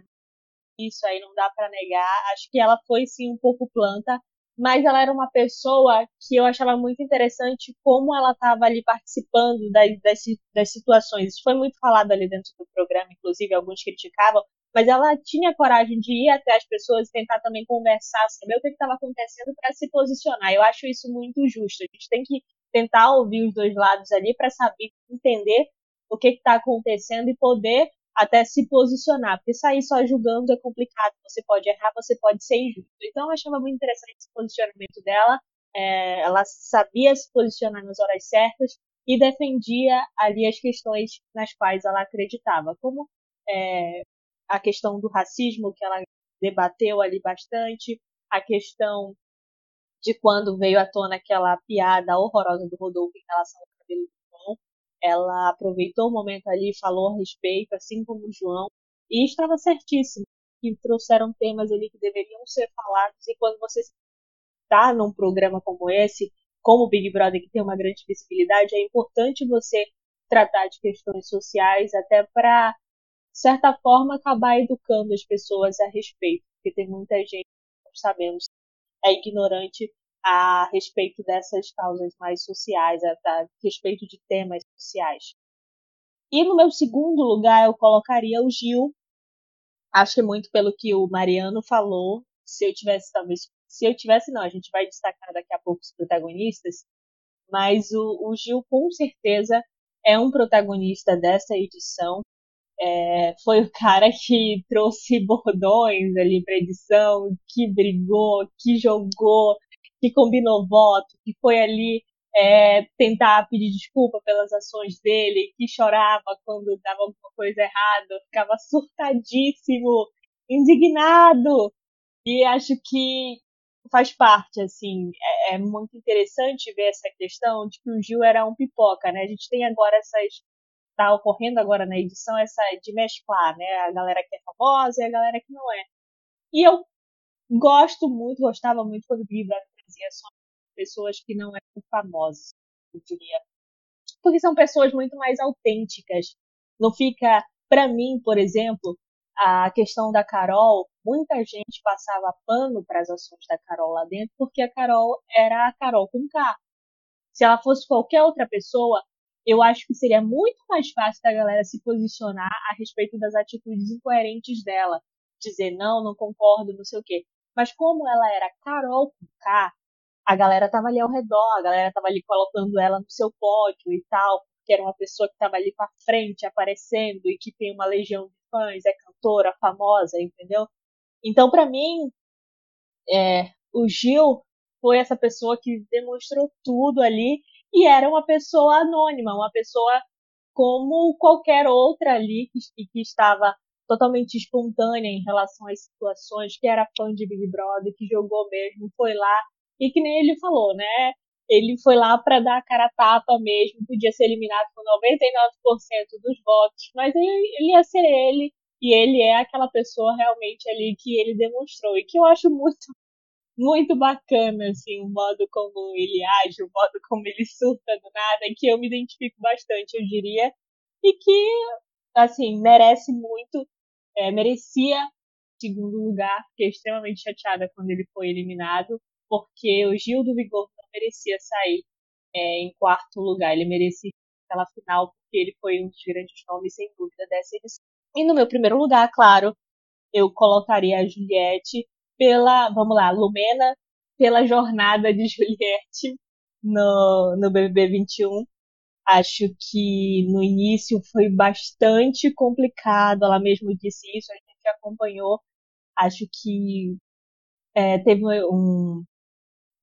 isso aí não dá para negar. Acho que ela foi sim um pouco planta, mas ela era uma pessoa que eu achava muito interessante como ela estava ali participando das, das, das, situações. Isso foi muito falado ali dentro do programa, inclusive alguns criticavam, mas ela tinha coragem de ir até as pessoas e tentar também conversar, saber o que estava acontecendo para se posicionar. Eu acho isso muito justo. A gente tem que tentar ouvir os dois lados ali para saber entender o que está acontecendo e poder até se posicionar, porque sair só julgando é complicado. Você pode errar, você pode ser injusto. Então eu achava muito interessante esse posicionamento dela. É, ela sabia se posicionar nas horas certas e defendia ali as questões nas quais ela acreditava, como é, a questão do racismo que ela debateu ali bastante, a questão de quando veio à tona aquela piada horrorosa do Rodolfo em relação ao cabelo ela aproveitou o momento ali, falou a respeito, assim como o João, e estava certíssimo que trouxeram temas ali que deveriam ser falados, e quando você está num programa como esse, como o Big Brother, que tem uma grande visibilidade, é importante você tratar de questões sociais, até para, de certa forma, acabar educando as pessoas a respeito, porque tem muita gente, como sabemos, é ignorante a respeito dessas causas mais sociais, a, a respeito de temas sociais. E no meu segundo lugar eu colocaria o Gil. Acho que muito pelo que o Mariano falou. Se eu tivesse, talvez. Se eu tivesse, não, a gente vai destacar daqui a pouco os protagonistas. Mas o, o Gil, com certeza, é um protagonista dessa edição. É, foi o cara que trouxe [LAUGHS] bordões ali para edição, que brigou, que jogou, que combinou voto, que foi ali é, tentar pedir desculpa pelas ações dele, que chorava quando dava alguma coisa errada, ficava surtadíssimo, indignado. E acho que faz parte, assim, é, é, muito interessante ver essa questão de que o Gil era um pipoca, né? A gente tem agora essas tá ocorrendo agora na edição essa de mesclar, né? A galera que é famosa e a galera que não é. E eu gosto muito, gostava muito quando o Big Brother fazia só pessoas que não eram famosas, eu diria. Porque são pessoas muito mais autênticas. Não fica, para mim, por exemplo, a questão da Carol, muita gente passava pano para as ações da Carol lá dentro, porque a Carol era a Carol com K. Se ela fosse qualquer outra pessoa, eu acho que seria muito mais fácil da galera se posicionar a respeito das atitudes incoerentes dela. Dizer, não, não concordo, não sei o quê. Mas como ela era Carol com K, a galera tava ali ao redor, a galera tava ali colocando ela no seu pódio e tal, porque era uma pessoa que tava ali pra frente, aparecendo e que tem uma legião de fãs, é cantora, famosa, entendeu? Então, para mim, é, o Gil foi essa pessoa que demonstrou tudo ali e era uma pessoa anônima, uma pessoa como qualquer outra ali que, que estava totalmente espontânea em relação às situações, que era fã de Big Brother, que jogou mesmo, foi lá e que nem ele falou, né? Ele foi lá para dar a cara tapa mesmo, podia ser eliminado com 99% dos votos, mas ele, ele ia ser ele e ele é aquela pessoa realmente ali que ele demonstrou e que eu acho muito muito bacana assim o modo como ele age, o modo como ele surta do nada, que eu me identifico bastante, eu diria, e que assim merece muito, é, merecia segundo lugar, fiquei extremamente chateada quando ele foi eliminado, porque o Gil do Vigor não merecia sair é, em quarto lugar, ele merecia aquela final porque ele foi um dos grandes nomes sem dúvida dessa edição. E no meu primeiro lugar, claro, eu colocaria a Juliette pela, vamos lá, Lumena, pela jornada de [LAUGHS] Juliette no, no BBB 21. Acho que no início foi bastante complicado, ela mesmo disse isso, a gente acompanhou. Acho que é, teve um,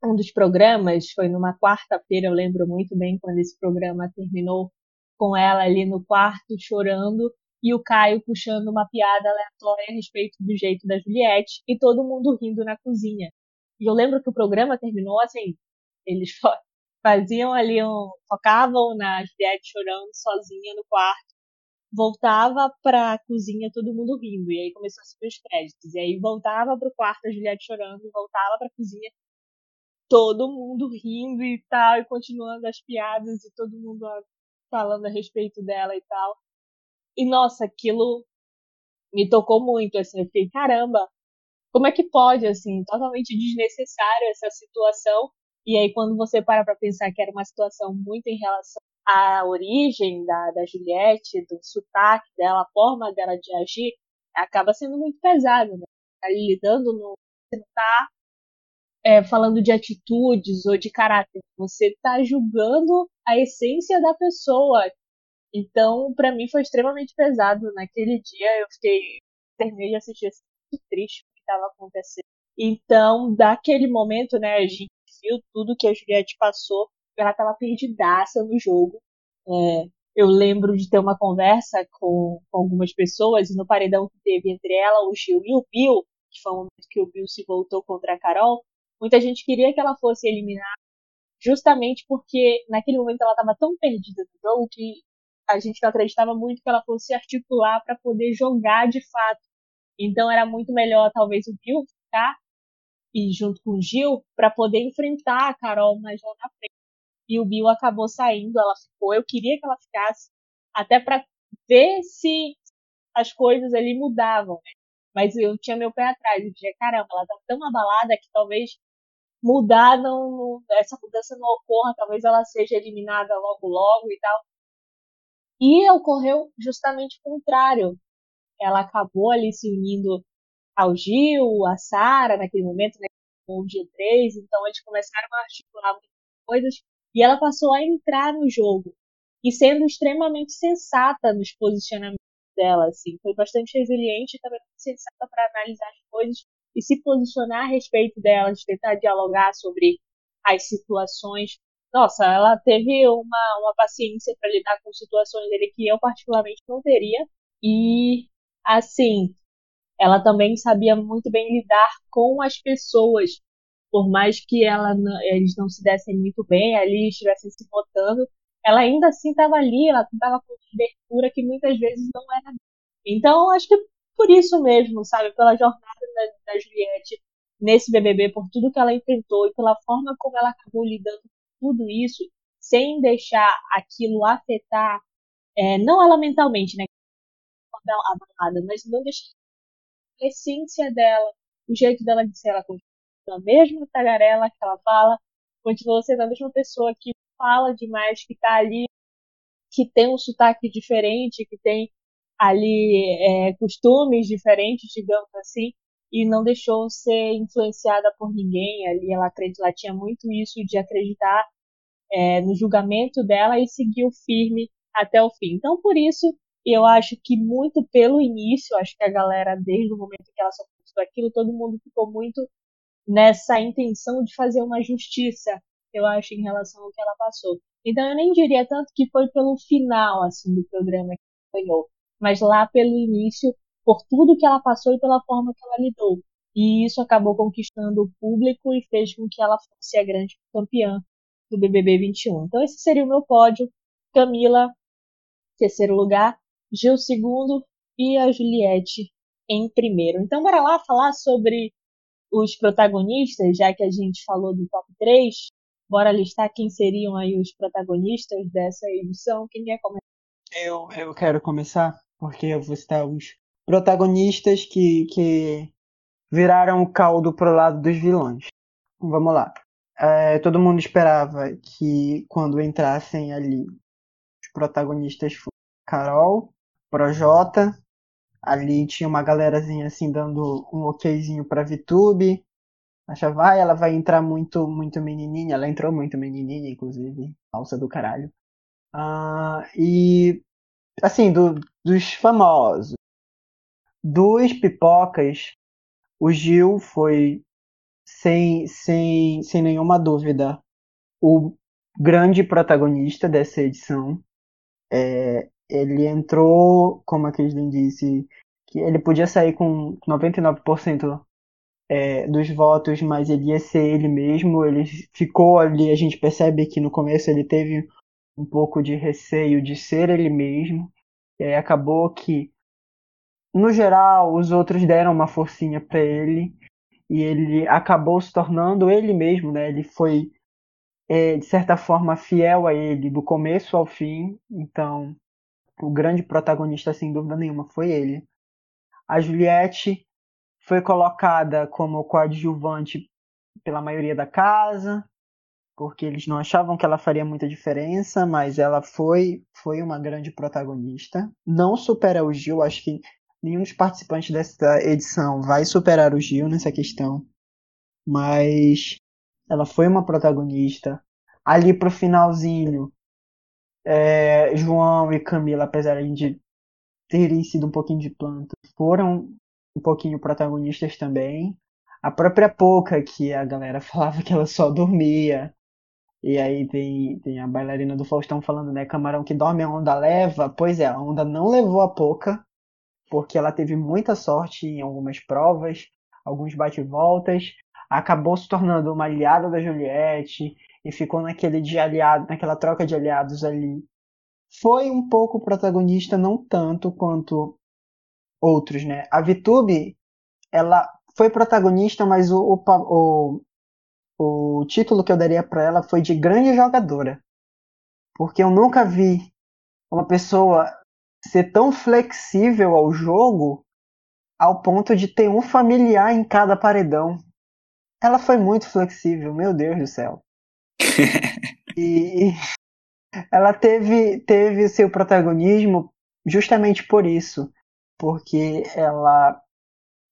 um dos programas, foi numa quarta-feira, eu lembro muito bem quando esse programa terminou, com ela ali no quarto chorando e o Caio puxando uma piada aleatória a respeito do jeito da Juliette e todo mundo rindo na cozinha. E eu lembro que o programa terminou assim, eles faziam ali um, focavam na Juliette chorando sozinha no quarto, voltava para a cozinha todo mundo rindo e aí começou a subir os créditos e aí voltava para o quarto a Juliette chorando voltava para a cozinha todo mundo rindo e tal e continuando as piadas e todo mundo falando a respeito dela e tal. E nossa, aquilo me tocou muito, assim, eu fiquei, caramba, como é que pode, assim, totalmente desnecessário essa situação. E aí, quando você para pra pensar que era uma situação muito em relação à origem da, da Juliette, do sotaque dela, a forma dela de agir, acaba sendo muito pesado, né? Tá lidando no. Você não tá é, falando de atitudes ou de caráter, você tá julgando a essência da pessoa, então, para mim foi extremamente pesado. Naquele dia eu fiquei, terminei de assistir assim, muito triste o que estava acontecendo. Então, daquele momento, né, a gente viu tudo que a Juliette passou. Ela estava perdidaça no jogo. É, eu lembro de ter uma conversa com, com, algumas pessoas e no paredão que teve entre ela, o Gil e o Bill, que foi o momento que o Bill se voltou contra a Carol, muita gente queria que ela fosse eliminada justamente porque naquele momento ela estava tão perdida no jogo que a gente não acreditava muito que ela fosse se articular para poder jogar de fato. Então era muito melhor talvez o Bill ficar e junto com o Gil para poder enfrentar a Carol mais lá na frente. E o Bill acabou saindo, ela ficou. Eu queria que ela ficasse até para ver se as coisas ali mudavam, né? Mas eu tinha meu pé atrás. Eu dizia, caramba, ela tá tão abalada que talvez mudar não, essa mudança não ocorra, talvez ela seja eliminada logo logo e tal. E ocorreu justamente o contrário. Ela acabou ali se unindo ao Gil, a Sara naquele momento, né, com o G3, então eles começaram a articular muitas coisas e ela passou a entrar no jogo e sendo extremamente sensata nos posicionamentos dela, assim, foi bastante resiliente e também sensata para analisar as coisas e se posicionar a respeito delas, tentar dialogar sobre as situações. Nossa, ela teve uma, uma paciência para lidar com situações dele que eu particularmente não teria e assim, ela também sabia muito bem lidar com as pessoas, por mais que ela eles não se dessem muito bem ali, estivessem se votando, ela ainda assim estava ali, ela estava com cobertura que muitas vezes não era. Então, acho que por isso mesmo, sabe, pela jornada da, da Juliette nesse BBB, por tudo que ela enfrentou e pela forma como ela acabou lidando com tudo isso, sem deixar aquilo afetar, é, não ela mentalmente, né, abalada, mas não deixar a essência dela, o jeito dela de ser, ela continua a mesma tagarela que ela fala, continua sendo a mesma pessoa que fala demais, que tá ali, que tem um sotaque diferente, que tem ali é, costumes diferentes, digamos assim, e não deixou ser influenciada por ninguém. Ali ela, ela tinha muito isso de acreditar é, no julgamento dela e seguiu firme até o fim. Então, por isso, eu acho que muito pelo início, acho que a galera, desde o momento que ela só aquilo, todo mundo ficou muito nessa intenção de fazer uma justiça, eu acho, em relação ao que ela passou. Então eu nem diria tanto que foi pelo final, assim, do programa que ganhou, mas lá pelo início, por tudo que ela passou e pela forma que ela lidou. E isso acabou conquistando o público e fez com que ela fosse a grande campeã do BBB 21. Então esse seria o meu pódio. Camila, terceiro lugar. Gil segundo e a Juliette em primeiro. Então, bora lá falar sobre os protagonistas, já que a gente falou do top 3. Bora listar quem seriam aí os protagonistas dessa edição. Quem quer começar? Eu, eu quero começar, porque vou citar os protagonistas que, que viraram o caldo pro lado dos vilões. Vamos lá. É, todo mundo esperava que quando entrassem ali os protagonistas fossem Carol, Projota. Ali tinha uma galerazinha assim dando um okzinho pra VTube. Achava, vai, ela vai entrar muito, muito menininha. Ela entrou muito menininha, inclusive. Alça do caralho. Uh, e, assim, do, dos famosos. Dos pipocas, o Gil foi, sem, sem, sem nenhuma dúvida, o grande protagonista dessa edição. É, ele entrou, como a Kirsten disse, que ele podia sair com 99% é, dos votos, mas ele ia ser ele mesmo. Ele ficou ali, a gente percebe que no começo ele teve um pouco de receio de ser ele mesmo. E aí acabou que, no geral, os outros deram uma forcinha para ele. E ele acabou se tornando ele mesmo, né? Ele foi, é, de certa forma, fiel a ele do começo ao fim. Então, o grande protagonista, sem dúvida nenhuma, foi ele. A Juliette foi colocada como coadjuvante pela maioria da casa, porque eles não achavam que ela faria muita diferença, mas ela foi, foi uma grande protagonista. Não supera o Gil, acho que nenhum dos participantes dessa edição vai superar o Gil nessa questão, mas ela foi uma protagonista. Ali pro finalzinho, é, João e Camila, apesar de terem sido um pouquinho de planta, foram um pouquinho protagonistas também. A própria Poca, que a galera [LAUGHS] falava que ela só dormia. E aí tem, tem a bailarina do Faustão falando, né? Camarão que dorme, a onda leva. Pois é, a onda não levou a Poca, porque ela teve muita sorte em algumas provas, alguns bate-voltas. Acabou se tornando uma aliada da Juliette e ficou naquele de aliado, naquela troca de aliados ali foi um pouco protagonista, não tanto quanto outros, né? A VTube, ela foi protagonista, mas o, o, o, o título que eu daria para ela foi de grande jogadora. Porque eu nunca vi uma pessoa ser tão flexível ao jogo ao ponto de ter um familiar em cada paredão. Ela foi muito flexível, meu Deus do céu. [LAUGHS] e, ela teve, teve seu protagonismo justamente por isso, porque ela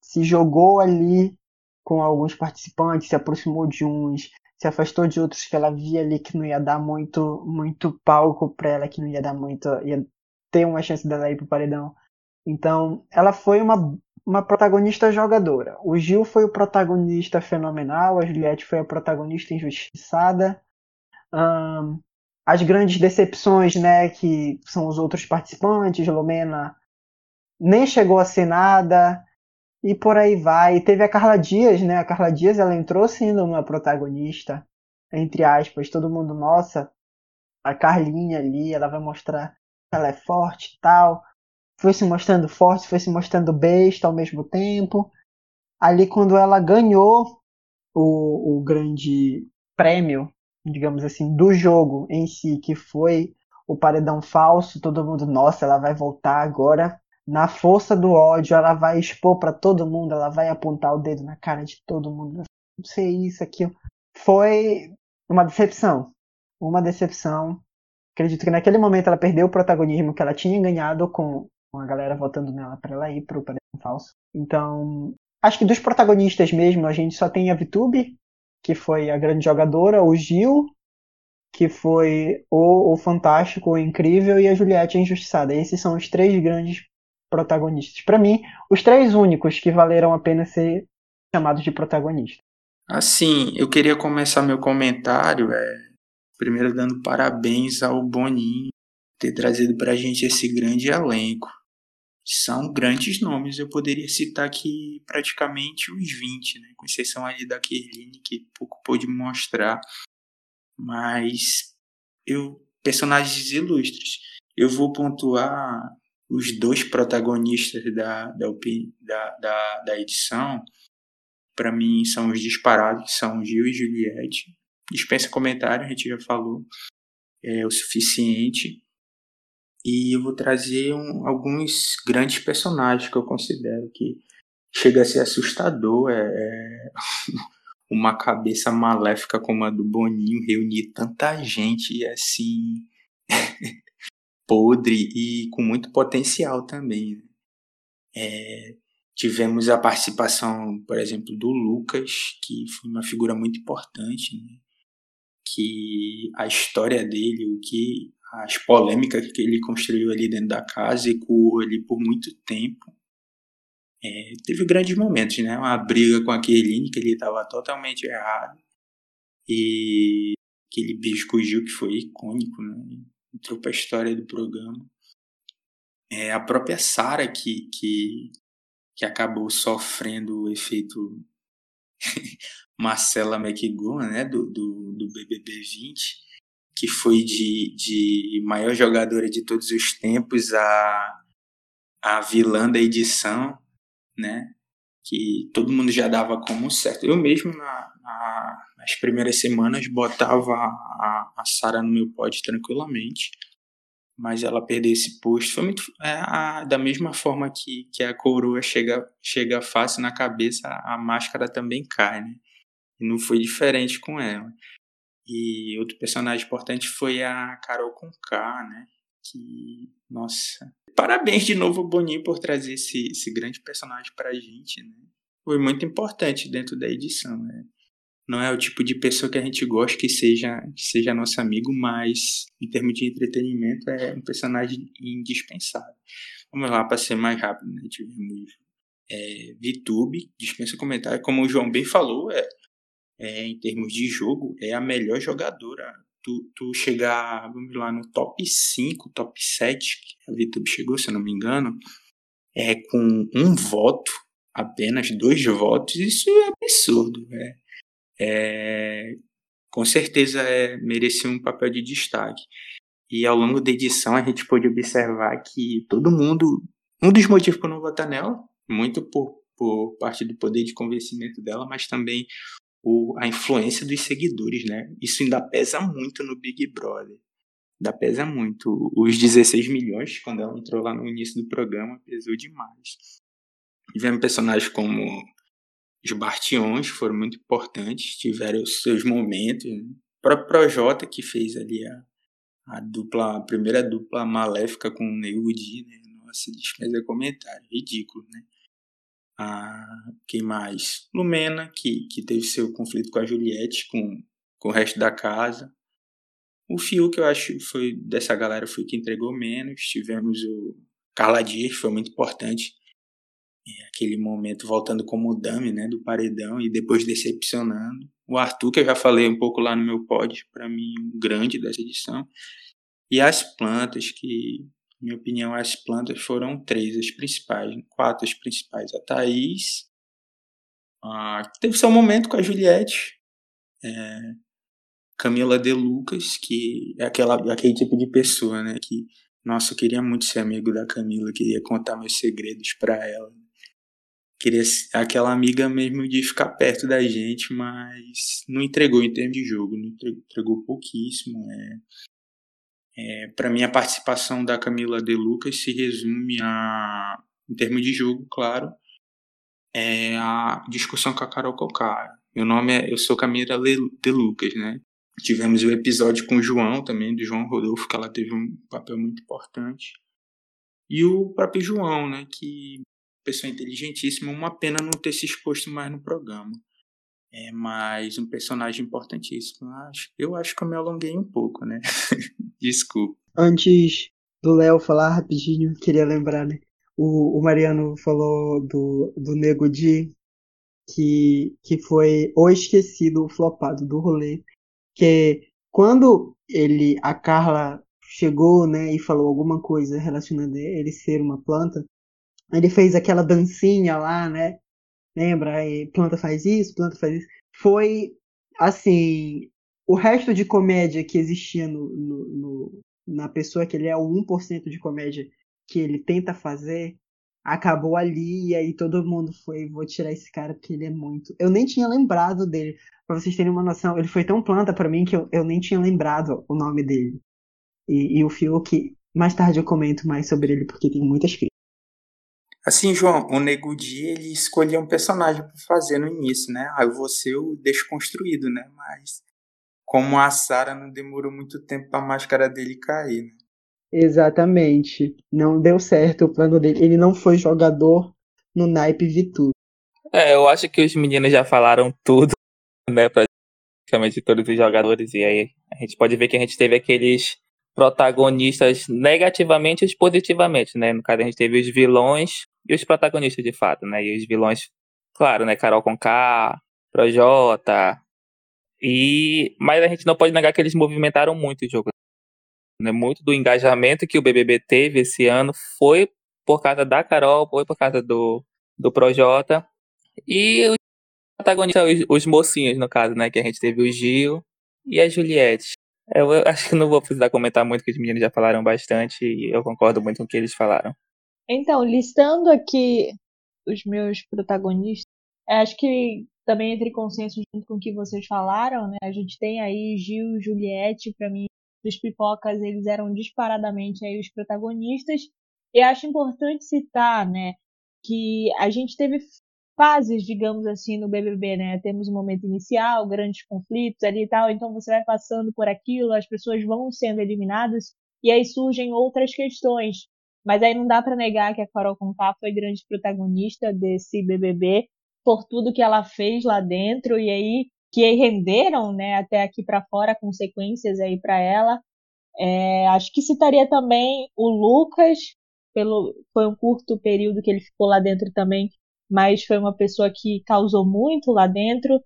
se jogou ali com alguns participantes, se aproximou de uns, se afastou de outros que ela via ali que não ia dar muito muito palco para ela, que não ia dar muito, ia ter uma chance dela ir pro paredão. Então, ela foi uma, uma protagonista jogadora. O Gil foi o protagonista fenomenal, a Juliette foi a protagonista injustiçada. Um, as grandes decepções, né, que são os outros participantes, Lomena nem chegou a ser nada, e por aí vai. E teve a Carla Dias, né, a Carla Dias ela entrou sendo uma protagonista, entre aspas, todo mundo, nossa, a Carlinha ali, ela vai mostrar que ela é forte e tal. Foi se mostrando forte, foi se mostrando besta ao mesmo tempo. Ali quando ela ganhou o, o grande prêmio digamos assim, do jogo em si, que foi o paredão falso, todo mundo, nossa, ela vai voltar agora na força do ódio, ela vai expor para todo mundo, ela vai apontar o dedo na cara de todo mundo, não sei isso, aquilo. Foi uma decepção. Uma decepção. Acredito que naquele momento ela perdeu o protagonismo que ela tinha ganhado com, a galera votando nela para ela ir pro paredão falso. Então, acho que dos protagonistas mesmo, a gente só tem a VTube, que foi a grande jogadora, o Gil, que foi o, o fantástico, o incrível, e a Juliette a injustiçada. Esses são os três grandes protagonistas. Para mim, os três únicos que valeram a pena ser chamados de protagonista. Assim, eu queria começar meu comentário é primeiro dando parabéns ao Boninho ter trazido para a gente esse grande elenco são grandes nomes. Eu poderia citar aqui praticamente uns 20, né? com exceção ali da Kerline, que pouco pôde mostrar. Mas eu personagens ilustres. Eu vou pontuar os dois protagonistas da, da, da, da, da edição. Para mim, são os disparados, são Gil e Juliette. Dispensa comentário, a gente já falou. É o suficiente. E eu vou trazer um, alguns grandes personagens que eu considero que chega a ser assustador. É, é [LAUGHS] uma cabeça maléfica como a do Boninho reunir tanta gente assim [LAUGHS] podre e com muito potencial também. Né? É, tivemos a participação, por exemplo, do Lucas, que foi uma figura muito importante, né? que a história dele, o que as polêmicas que ele construiu ali dentro da casa e coou ali por muito tempo. É, teve grandes momentos, né? Uma briga com a Kerline, que ele estava totalmente errado. E aquele beijo com o Gil, que foi icônico, né? Entrou para a história do programa. É, a própria Sara, que, que, que acabou sofrendo o efeito [LAUGHS] Marcela McGowan, né? Do, do, do BBB 20 que foi de, de maior jogadora de todos os tempos a, a vilã da edição, né? Que todo mundo já dava como certo. Eu mesmo, na, nas primeiras semanas, botava a, a Sara no meu pódio tranquilamente. Mas ela perdeu esse posto. Foi muito. É, a, da mesma forma que, que a coroa chega, chega fácil na cabeça, a máscara também cai, né? E não foi diferente com ela. E outro personagem importante foi a Carol Conká, né? Que, nossa. Parabéns de novo, Boninho, por trazer esse, esse grande personagem pra gente, né? Foi muito importante dentro da edição, né? Não é o tipo de pessoa que a gente gosta que seja, que seja nosso amigo, mas em termos de entretenimento é um personagem indispensável. Vamos lá para ser mais rápido, né? Tivemos é, VTube, dispensa comentário, como o João bem falou, é é, em termos de jogo, é a melhor jogadora. Tu, tu chegar, vamos lá, no top 5, top 7, que a VTube chegou, se eu não me engano, é com um voto, apenas dois votos, isso é absurdo. É, é, com certeza é, merecia um papel de destaque. E ao longo da edição a gente pôde observar que todo mundo. Um dos motivos por não votar nela, muito por, por parte do poder de convencimento dela, mas também o, a influência dos seguidores, né? Isso ainda pesa muito no Big Brother. Ainda pesa muito. Os 16 milhões, quando ela entrou lá no início do programa, pesou demais. Tivemos personagens como os Bartions, foram muito importantes, tiveram os seus momentos. Né? O próprio Projota, que fez ali a, a dupla, a primeira dupla maléfica com o Neudi, né? Nossa, dispensa comentário, ridículo, né? Ah, quem mais? Lumena, que, que teve seu conflito com a Juliette, com, com o resto da casa. O Fiuk, eu acho, foi dessa galera foi que entregou menos. Tivemos o Carla Dias, que foi muito importante. É, aquele momento voltando como dame, né, do paredão e depois decepcionando. O Arthur, que eu já falei um pouco lá no meu pod, para mim, um grande dessa edição. E as plantas, que, na minha opinião, as plantas foram três as principais, quatro as principais. A Thaís, a, teve seu momento com a Juliette, é, Camila De Lucas, que é aquela, aquele tipo de pessoa, né, que, nossa, eu queria muito ser amigo da Camila, queria contar meus segredos para ela queria aquela amiga mesmo de ficar perto da gente, mas não entregou em termos de jogo, não entregou pouquíssimo. É, é, para mim, a participação da Camila De Lucas se resume a, em termos de jogo, claro, é a discussão com a Carol Cocar. Meu nome é, eu sou Camila De Lucas, né? Tivemos o episódio com o João também, do João Rodolfo, que ela teve um papel muito importante. E o próprio João, né, que pessoa inteligentíssima, uma pena não ter se exposto mais no programa. É mais um personagem importantíssimo. Eu acho que eu me alonguei um pouco, né? [LAUGHS] Desculpa. Antes do Léo falar rapidinho, queria lembrar, né? O, o Mariano falou do, do Nego Di, que, que foi o esquecido, o flopado do rolê. Que quando ele, a Carla chegou, né, e falou alguma coisa relacionando ele ser uma planta, ele fez aquela dancinha lá, né? Lembra? E planta faz isso, planta faz isso. Foi, assim, o resto de comédia que existia no, no, no, na pessoa que ele é o 1% de comédia que ele tenta fazer, acabou ali e aí todo mundo foi, vou tirar esse cara porque ele é muito. Eu nem tinha lembrado dele. Pra vocês terem uma noção, ele foi tão planta para mim que eu, eu nem tinha lembrado o nome dele. E, e o Fiuk, mais tarde eu comento mais sobre ele porque tem muitas críticas. Assim, João, o Nego Di, ele escolhia um personagem para fazer no início, né? Ah, eu vou ser o desconstruído, né? Mas como a Sara não demorou muito tempo para a máscara dele cair, né? Exatamente. Não deu certo o plano dele. Ele não foi jogador no naipe Vitu. É, eu acho que os meninos já falaram tudo, [LAUGHS] né? Praticamente todos os jogadores. E aí a gente pode ver que a gente teve aqueles protagonistas negativamente e positivamente, né? No caso, a gente teve os vilões e os protagonistas, de fato, né? E os vilões, claro, né? Carol Conká, Projota. E... Mas a gente não pode negar que eles movimentaram muito o jogo. Né? Muito do engajamento que o BBB teve esse ano foi por causa da Carol, foi por causa do, do Projota. E os protagonistas, os, os mocinhos, no caso, né? Que a gente teve o Gil e a Juliette. Eu, eu acho que não vou precisar comentar muito, que os meninos já falaram bastante e eu concordo muito com o que eles falaram. Então, listando aqui os meus protagonistas, acho que também entre consenso junto com o que vocês falaram, né? A gente tem aí Gil, Juliette, para mim, dos pipocas, eles eram disparadamente aí os protagonistas. E acho importante citar, né, que a gente teve fases, digamos assim, no BBB, né? Temos um momento inicial, grandes conflitos ali e tal, então você vai passando por aquilo, as pessoas vão sendo eliminadas e aí surgem outras questões. Mas aí não dá para negar que a Carol Conká foi grande protagonista desse BBB por tudo que ela fez lá dentro e aí que renderam, né, até aqui para fora consequências aí para ela. É, acho que citaria também o Lucas, pelo foi um curto período que ele ficou lá dentro também, mas foi uma pessoa que causou muito lá dentro,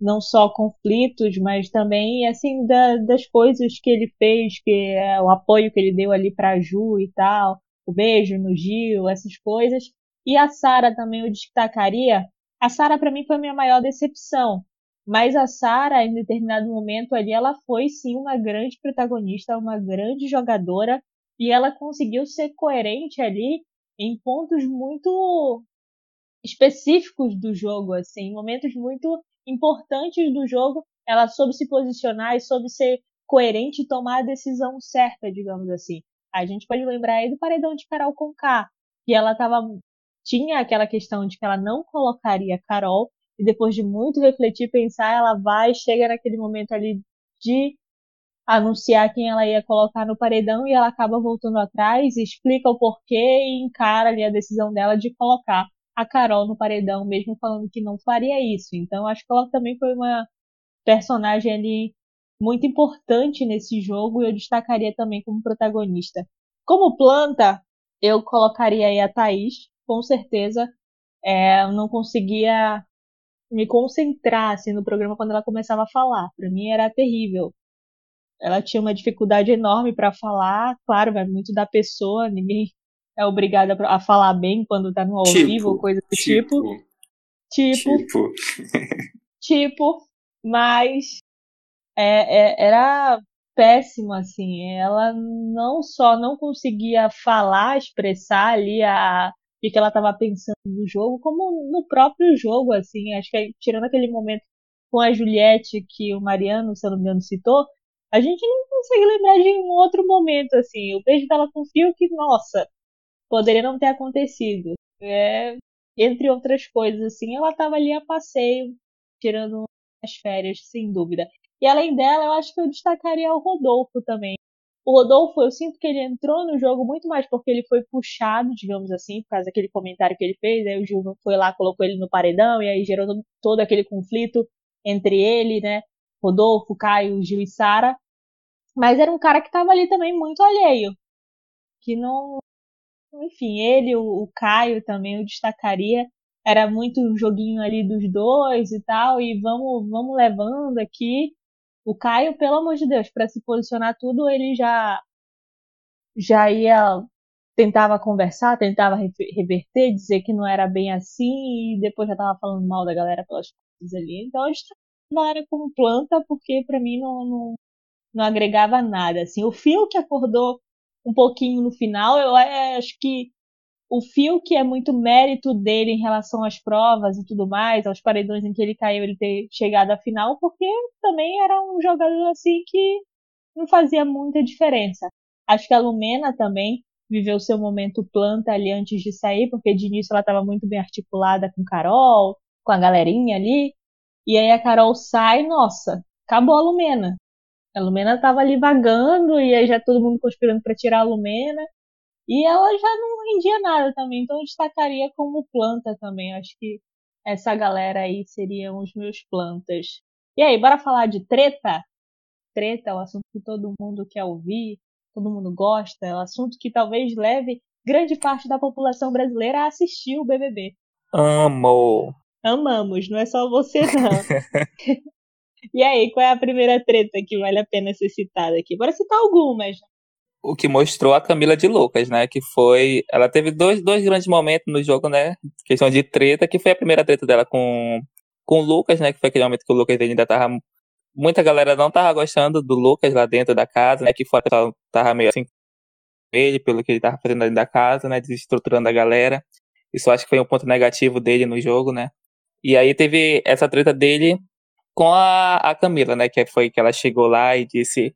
não só conflitos, mas também assim da, das coisas que ele fez, que é o apoio que ele deu ali para a Ju e tal, o beijo no Gil, essas coisas. E a Sara também eu destacaria. A Sara para mim foi a minha maior decepção, Mas a Sara, em determinado momento ali, ela foi sim uma grande protagonista, uma grande jogadora, e ela conseguiu ser coerente ali em pontos muito específicos do jogo, assim, momentos muito importantes do jogo, ela soube se posicionar e soube ser coerente e tomar a decisão certa, digamos assim. A gente pode lembrar aí do paredão de Carol Conká, que ela tava tinha aquela questão de que ela não colocaria Carol e depois de muito refletir, pensar, ela vai, chega naquele momento ali de anunciar quem ela ia colocar no paredão e ela acaba voltando atrás, explica o porquê e encara ali a decisão dela de colocar a Carol no paredão, mesmo falando que não faria isso. Então acho que ela também foi uma personagem ali muito importante nesse jogo e eu destacaria também como protagonista. Como planta, eu colocaria aí a Thaís, com certeza. É, eu não conseguia me concentrar assim, no programa quando ela começava a falar. Para mim era terrível. Ela tinha uma dificuldade enorme para falar. Claro, vai muito da pessoa. Ninguém é obrigado a, falar bem quando tá no ao tipo, vivo, coisa do tipo. Tipo. Tipo. tipo. [LAUGHS] Mas é, é, era péssimo, assim. Ela não só não conseguia falar, expressar ali a, o que ela estava pensando no jogo, como no próprio jogo, assim. Acho que tirando aquele momento com a Juliette que o Mariano, se eu não me engano, citou, a gente não consegue lembrar de um outro momento, assim. O beijo dela com o Fio que, nossa, poderia não ter acontecido. É, entre outras coisas, assim, ela estava ali a passeio, tirando as férias, sem dúvida. E além dela, eu acho que eu destacaria o Rodolfo também. O Rodolfo, eu sinto que ele entrou no jogo muito mais porque ele foi puxado, digamos assim, por causa daquele comentário que ele fez. Aí o Gil foi lá, colocou ele no paredão, e aí gerou todo aquele conflito entre ele, né? Rodolfo, Caio, Gil e Sara. Mas era um cara que tava ali também muito alheio. Que não. Enfim, ele, o, o Caio também eu destacaria. Era muito um joguinho ali dos dois e tal, e vamos, vamos levando aqui. O Caio, pelo amor de Deus, para se posicionar tudo, ele já já ia tentava conversar, tentava reverter, dizer que não era bem assim e depois já tava falando mal da galera pelas coisas ali. Então a gente não era como planta porque para mim não, não, não agregava nada. Assim, o Fio que acordou um pouquinho no final, eu acho que o fio que é muito mérito dele em relação às provas e tudo mais, aos paredões em que ele caiu, ele ter chegado à final, porque também era um jogador assim que não fazia muita diferença. Acho que a Lumena também viveu seu momento planta ali antes de sair, porque de início ela estava muito bem articulada com Carol, com a galerinha ali, e aí a Carol sai, nossa, acabou a Lumena. A Lumena estava ali vagando e aí já todo mundo conspirando para tirar a Lumena. E ela já não rendia nada também, então eu destacaria como planta também. Acho que essa galera aí seriam os meus plantas. E aí, bora falar de treta? Treta é o assunto que todo mundo quer ouvir, todo mundo gosta, é o assunto que talvez leve grande parte da população brasileira a assistir o BBB. Amo! Amamos, não é só você não. [LAUGHS] [LAUGHS] e aí, qual é a primeira treta que vale a pena ser citada aqui? Bora citar algumas o que mostrou a Camila de Lucas, né? Que foi. Ela teve dois, dois grandes momentos no jogo, né? Questão de treta, que foi a primeira treta dela com, com o Lucas, né? Que foi aquele momento que o Lucas ainda tava. Muita galera não tava gostando do Lucas lá dentro da casa, né? Que fora tava meio assim ele, pelo que ele tava fazendo dentro da casa, né? Desestruturando a galera. Isso acho que foi um ponto negativo dele no jogo, né? E aí teve essa treta dele com a, a Camila, né? Que foi que ela chegou lá e disse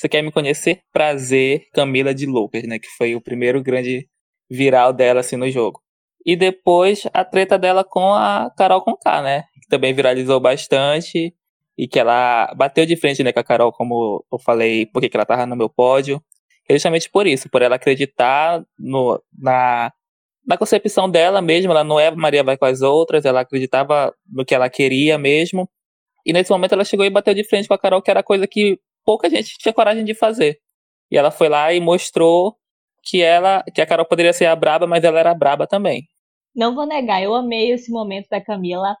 você quer me conhecer? Prazer, Camila de Lucas, né? Que foi o primeiro grande viral dela assim no jogo. E depois a treta dela com a Carol Conká, né? Que também viralizou bastante. E que ela bateu de frente né, com a Carol, como eu falei, porque que ela tava no meu pódio. É justamente por isso, por ela acreditar no, na, na concepção dela mesmo. Ela não é Maria vai com as outras, ela acreditava no que ela queria mesmo. E nesse momento ela chegou e bateu de frente com a Carol, que era coisa que pouca gente tinha coragem de fazer. E ela foi lá e mostrou que ela, que a Carol poderia ser a braba, mas ela era braba também. Não vou negar, eu amei esse momento da Camila.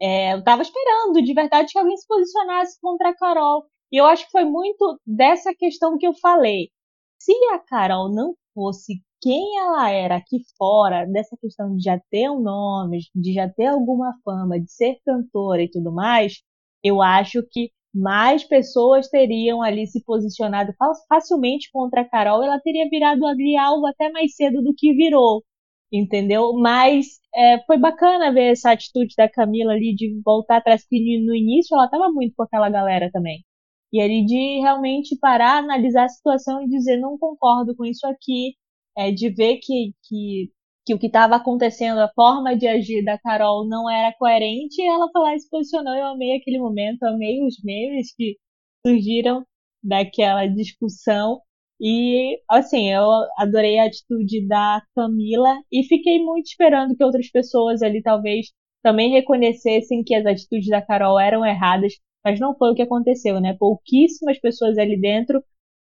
É, eu tava esperando de verdade que alguém se posicionasse contra a Carol. E eu acho que foi muito dessa questão que eu falei. Se a Carol não fosse quem ela era aqui fora, dessa questão de já ter um nome, de já ter alguma fama, de ser cantora e tudo mais, eu acho que mais pessoas teriam ali se posicionado facilmente contra a Carol, ela teria virado ali algo até mais cedo do que virou, entendeu? Mas é, foi bacana ver essa atitude da Camila ali de voltar atrás, porque no início ela estava muito com aquela galera também. E ali de realmente parar, analisar a situação e dizer não concordo com isso aqui, é, de ver que, que, que o que estava acontecendo, a forma de agir da Carol não era coerente, e ela foi lá e se posicionou. Eu amei aquele momento, amei os memes que surgiram daquela discussão. E, assim, eu adorei a atitude da Camila e fiquei muito esperando que outras pessoas ali talvez também reconhecessem que as atitudes da Carol eram erradas, mas não foi o que aconteceu, né? Pouquíssimas pessoas ali dentro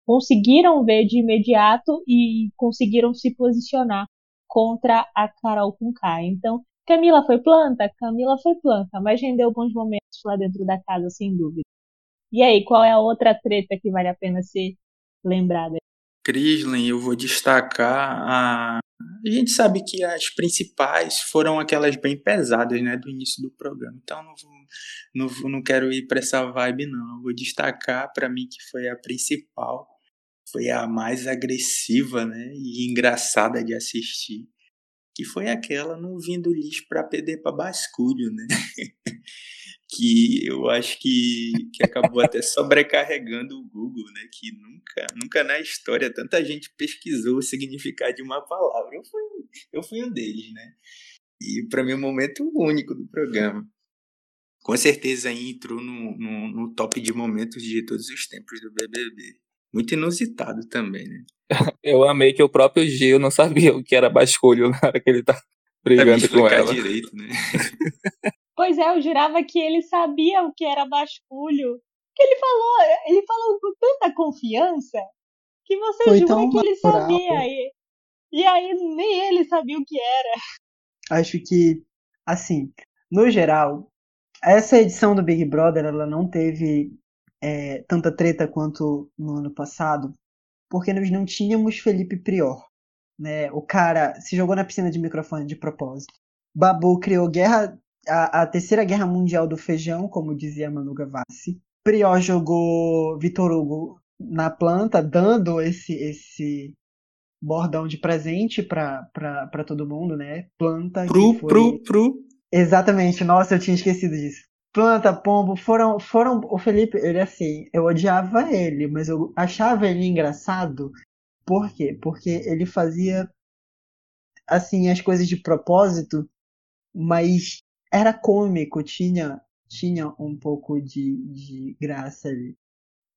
conseguiram ver de imediato e conseguiram se posicionar contra a Carol K. Então, Camila foi planta? Camila foi planta, mas rendeu bons momentos lá dentro da casa, sem dúvida. E aí, qual é a outra treta que vale a pena ser lembrada? Crislen, eu vou destacar a. A gente sabe que as principais foram aquelas bem pesadas, né, do início do programa. Então não, vou, não, não quero ir para essa vibe não. Eu vou destacar para mim que foi a principal, foi a mais agressiva, né, e engraçada de assistir, que foi aquela no vindo lixo para perder para basculho, né? [LAUGHS] que eu acho que, que acabou até sobrecarregando o Google, né? Que nunca, nunca na história tanta gente pesquisou o significado de uma palavra. Eu fui, eu fui um deles, né? E para mim um momento único do programa. Com certeza entrou no, no, no top de momentos de todos os tempos do BBB. Muito inusitado também, né? [LAUGHS] Eu amei que o próprio Gil não sabia o que era basculho na hora que ele tá [LAUGHS] brigando com ela. direito, né? [LAUGHS] Pois é, eu jurava que ele sabia o que era basculho. Que ele falou, ele falou com tanta confiança que você Foi jura que ele sabia. E, e aí nem ele sabia o que era. Acho que, assim, no geral, essa edição do Big Brother ela não teve é, tanta treta quanto no ano passado, porque nós não tínhamos Felipe Prior. Né? O cara se jogou na piscina de microfone de propósito. Babu criou guerra a, a terceira guerra mundial do feijão, como dizia Manu Gavassi. Prior jogou Vitor Hugo na planta, dando esse esse bordão de presente para todo mundo, né? Planta. Pro, foi... Exatamente, nossa, eu tinha esquecido disso. Planta, pombo, foram, foram. O Felipe, ele assim, eu odiava ele, mas eu achava ele engraçado. Por quê? Porque ele fazia assim as coisas de propósito, mas era cômico, tinha, tinha um pouco de, de graça ali.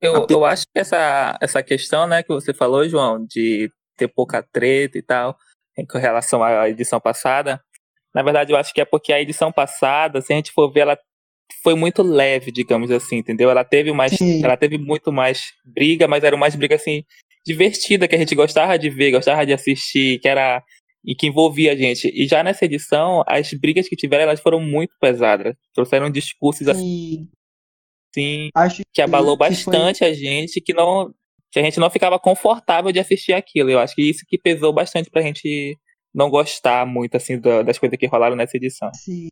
Eu, eu acho que essa, essa questão né, que você falou, João, de ter pouca treta e tal, em relação à edição passada, na verdade eu acho que é porque a edição passada, se a gente for ver, ela foi muito leve, digamos assim, entendeu? Ela teve mais, Sim. ela teve muito mais briga, mas era mais briga assim divertida que a gente gostava de ver, gostava de assistir, que era e que envolvia a gente. E já nessa edição, as brigas que tiveram, elas foram muito pesadas. Trouxeram discursos assim, assim Acho que abalou que bastante foi... a gente, que não que a gente não ficava confortável de assistir aquilo. Eu acho que isso que pesou bastante pra gente não gostar muito assim das coisas que rolaram nessa edição. Sim,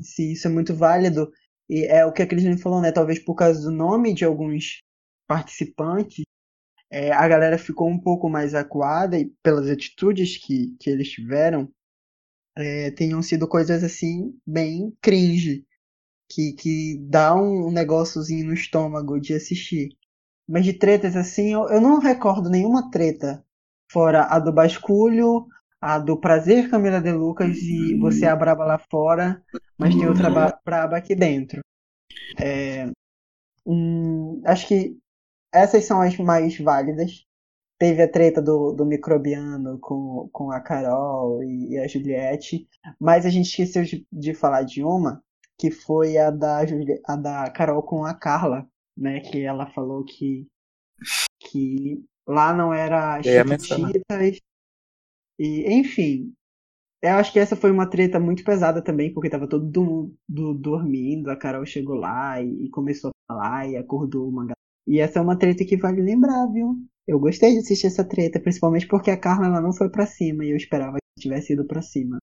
sim isso é muito válido. E é o que a Cristina falou, né? Talvez por causa do nome de alguns participantes, é, a galera ficou um pouco mais acuada e pelas atitudes que, que eles tiveram, é, tenham sido coisas assim bem cringe, que, que dá um negóciozinho no estômago de assistir. Mas de tretas assim, eu, eu não recordo nenhuma treta, fora a do basculho, a do prazer Camila de Lucas e você é a braba lá fora, mas tem outra braba aqui dentro. É, hum, acho que essas são as mais válidas. Teve a treta do, do microbiano com, com a Carol e, e a Juliette, mas a gente esqueceu de, de falar de uma, que foi a da, a da Carol com a Carla, né? Que ela falou que, que lá não era chiquititas. E, enfim, eu acho que essa foi uma treta muito pesada também, porque tava todo mundo dormindo, a Carol chegou lá e, e começou a falar e acordou uma e essa é uma treta que vale lembrar, viu? Eu gostei de assistir essa treta, principalmente porque a Carla ela não foi para cima e eu esperava que tivesse ido para cima.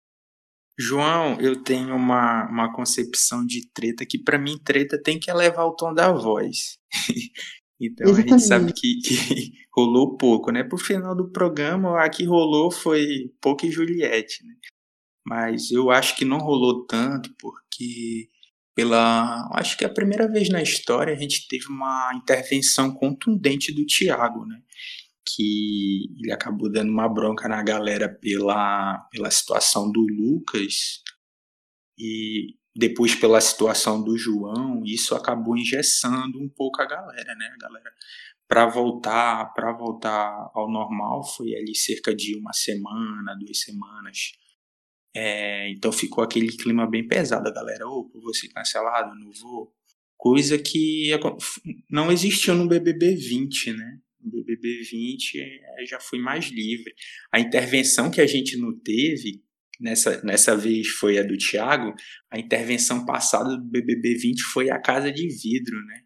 João, eu tenho uma, uma concepção de treta que para mim treta tem que elevar o tom da voz. [LAUGHS] então Exatamente. a gente sabe que, que, [LAUGHS] rolou pouco, né? Pro final do programa, a que rolou foi pouco e Juliette, né? Mas eu acho que não rolou tanto porque pela, acho que é a primeira vez na história a gente teve uma intervenção contundente do Thiago, né? Que ele acabou dando uma bronca na galera pela, pela situação do Lucas e depois pela situação do João, isso acabou engessando um pouco a galera, né? A galera para voltar, para voltar ao normal foi ali cerca de uma semana, duas semanas é, então ficou aquele clima bem pesado, a galera, oh, vou ser cancelado, não vou. Coisa que não existiu no BBB 20, né? No BBB 20 é, já foi mais livre. A intervenção que a gente não teve, nessa, nessa vez foi a do Thiago, a intervenção passada do BBB 20 foi a Casa de Vidro, né?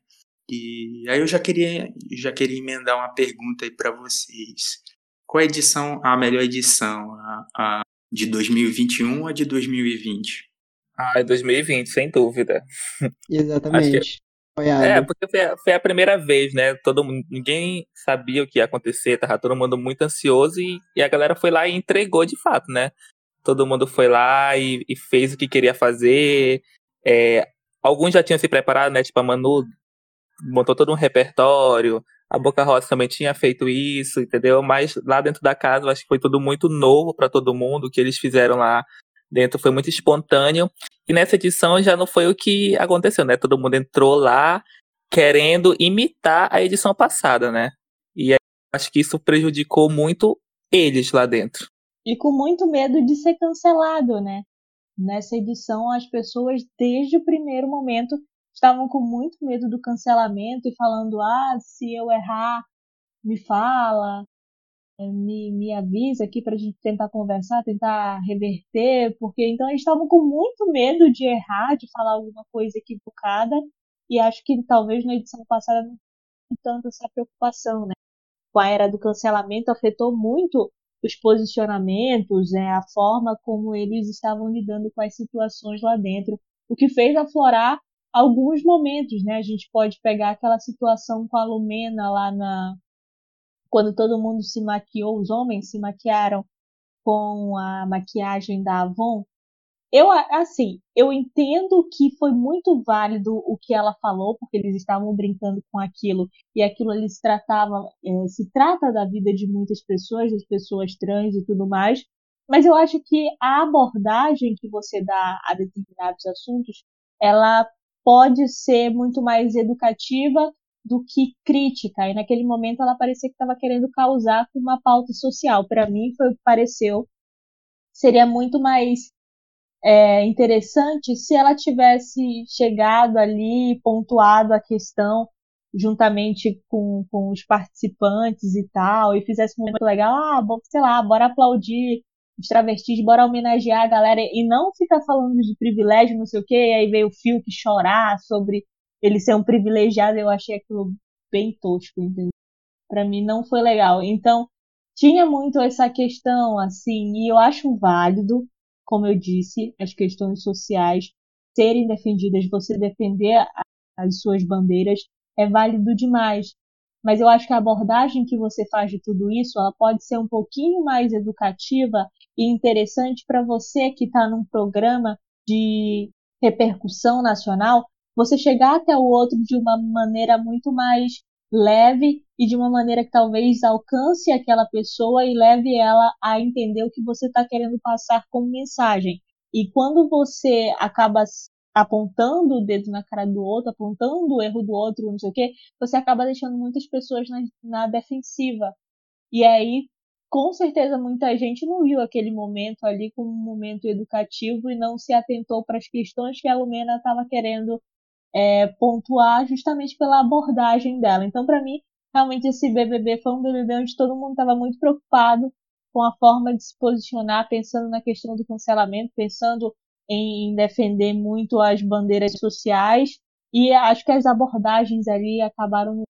E aí eu já queria, já queria emendar uma pergunta aí para vocês. Qual a edição, a melhor edição? A, a de 2021 ou de 2020? Ah, é 2020, sem dúvida. [LAUGHS] Exatamente. É, porque foi a, foi a, primeira vez, né? Todo ninguém sabia o que ia acontecer, tava todo mundo muito ansioso e, e a galera foi lá e entregou de fato, né? Todo mundo foi lá e, e fez o que queria fazer. É, alguns já tinham se preparado, né? Tipo, a Manu montou todo um repertório, a Boca Rosa também tinha feito isso, entendeu? Mas lá dentro da casa, eu acho que foi tudo muito novo para todo mundo. O que eles fizeram lá dentro foi muito espontâneo. E nessa edição já não foi o que aconteceu, né? Todo mundo entrou lá querendo imitar a edição passada, né? E acho que isso prejudicou muito eles lá dentro. E com muito medo de ser cancelado, né? Nessa edição, as pessoas, desde o primeiro momento, estavam com muito medo do cancelamento e falando: ah, se eu errar, me fala, me, me avisa aqui para a gente tentar conversar, tentar reverter, porque então eles estavam com muito medo de errar, de falar alguma coisa equivocada, e acho que talvez na edição passada não tanto essa preocupação, né? Com a era do cancelamento afetou muito os posicionamentos, né, a forma como eles estavam lidando com as situações lá dentro, o que fez aflorar alguns momentos, né? A gente pode pegar aquela situação com a Lumena lá na quando todo mundo se maquiou, os homens se maquiaram com a maquiagem da Avon. Eu assim, eu entendo que foi muito válido o que ela falou, porque eles estavam brincando com aquilo e aquilo ali se tratava, é, se trata da vida de muitas pessoas, das pessoas trans e tudo mais. Mas eu acho que a abordagem que você dá a determinados assuntos, ela pode ser muito mais educativa do que crítica. E naquele momento ela parecia que estava querendo causar uma pauta social. Para mim foi o que pareceu. Seria muito mais é, interessante se ela tivesse chegado ali, pontuado a questão juntamente com, com os participantes e tal, e fizesse um momento legal, ah, sei lá, bora aplaudir os travestis, bora homenagear a galera e não ficar falando de privilégio, não sei o quê, e aí veio o Phil que chorar sobre ele ser um privilegiado, eu achei aquilo bem tosco, entendeu? Pra mim não foi legal. Então, tinha muito essa questão, assim, e eu acho válido, como eu disse, as questões sociais serem defendidas, você defender as suas bandeiras é válido demais. Mas eu acho que a abordagem que você faz de tudo isso, ela pode ser um pouquinho mais educativa e interessante para você que está num programa de repercussão nacional, você chegar até o outro de uma maneira muito mais leve e de uma maneira que talvez alcance aquela pessoa e leve ela a entender o que você está querendo passar como mensagem. E quando você acaba apontando o dedo na cara do outro, apontando o erro do outro, não sei o quê, você acaba deixando muitas pessoas na, na defensiva. E aí, com certeza, muita gente não viu aquele momento ali como um momento educativo e não se atentou para as questões que a Lumena estava querendo é, pontuar justamente pela abordagem dela. Então, para mim, realmente esse BBB foi um BBB onde todo mundo estava muito preocupado com a forma de se posicionar, pensando na questão do cancelamento, pensando em defender muito as bandeiras sociais e acho que as abordagens ali acabaram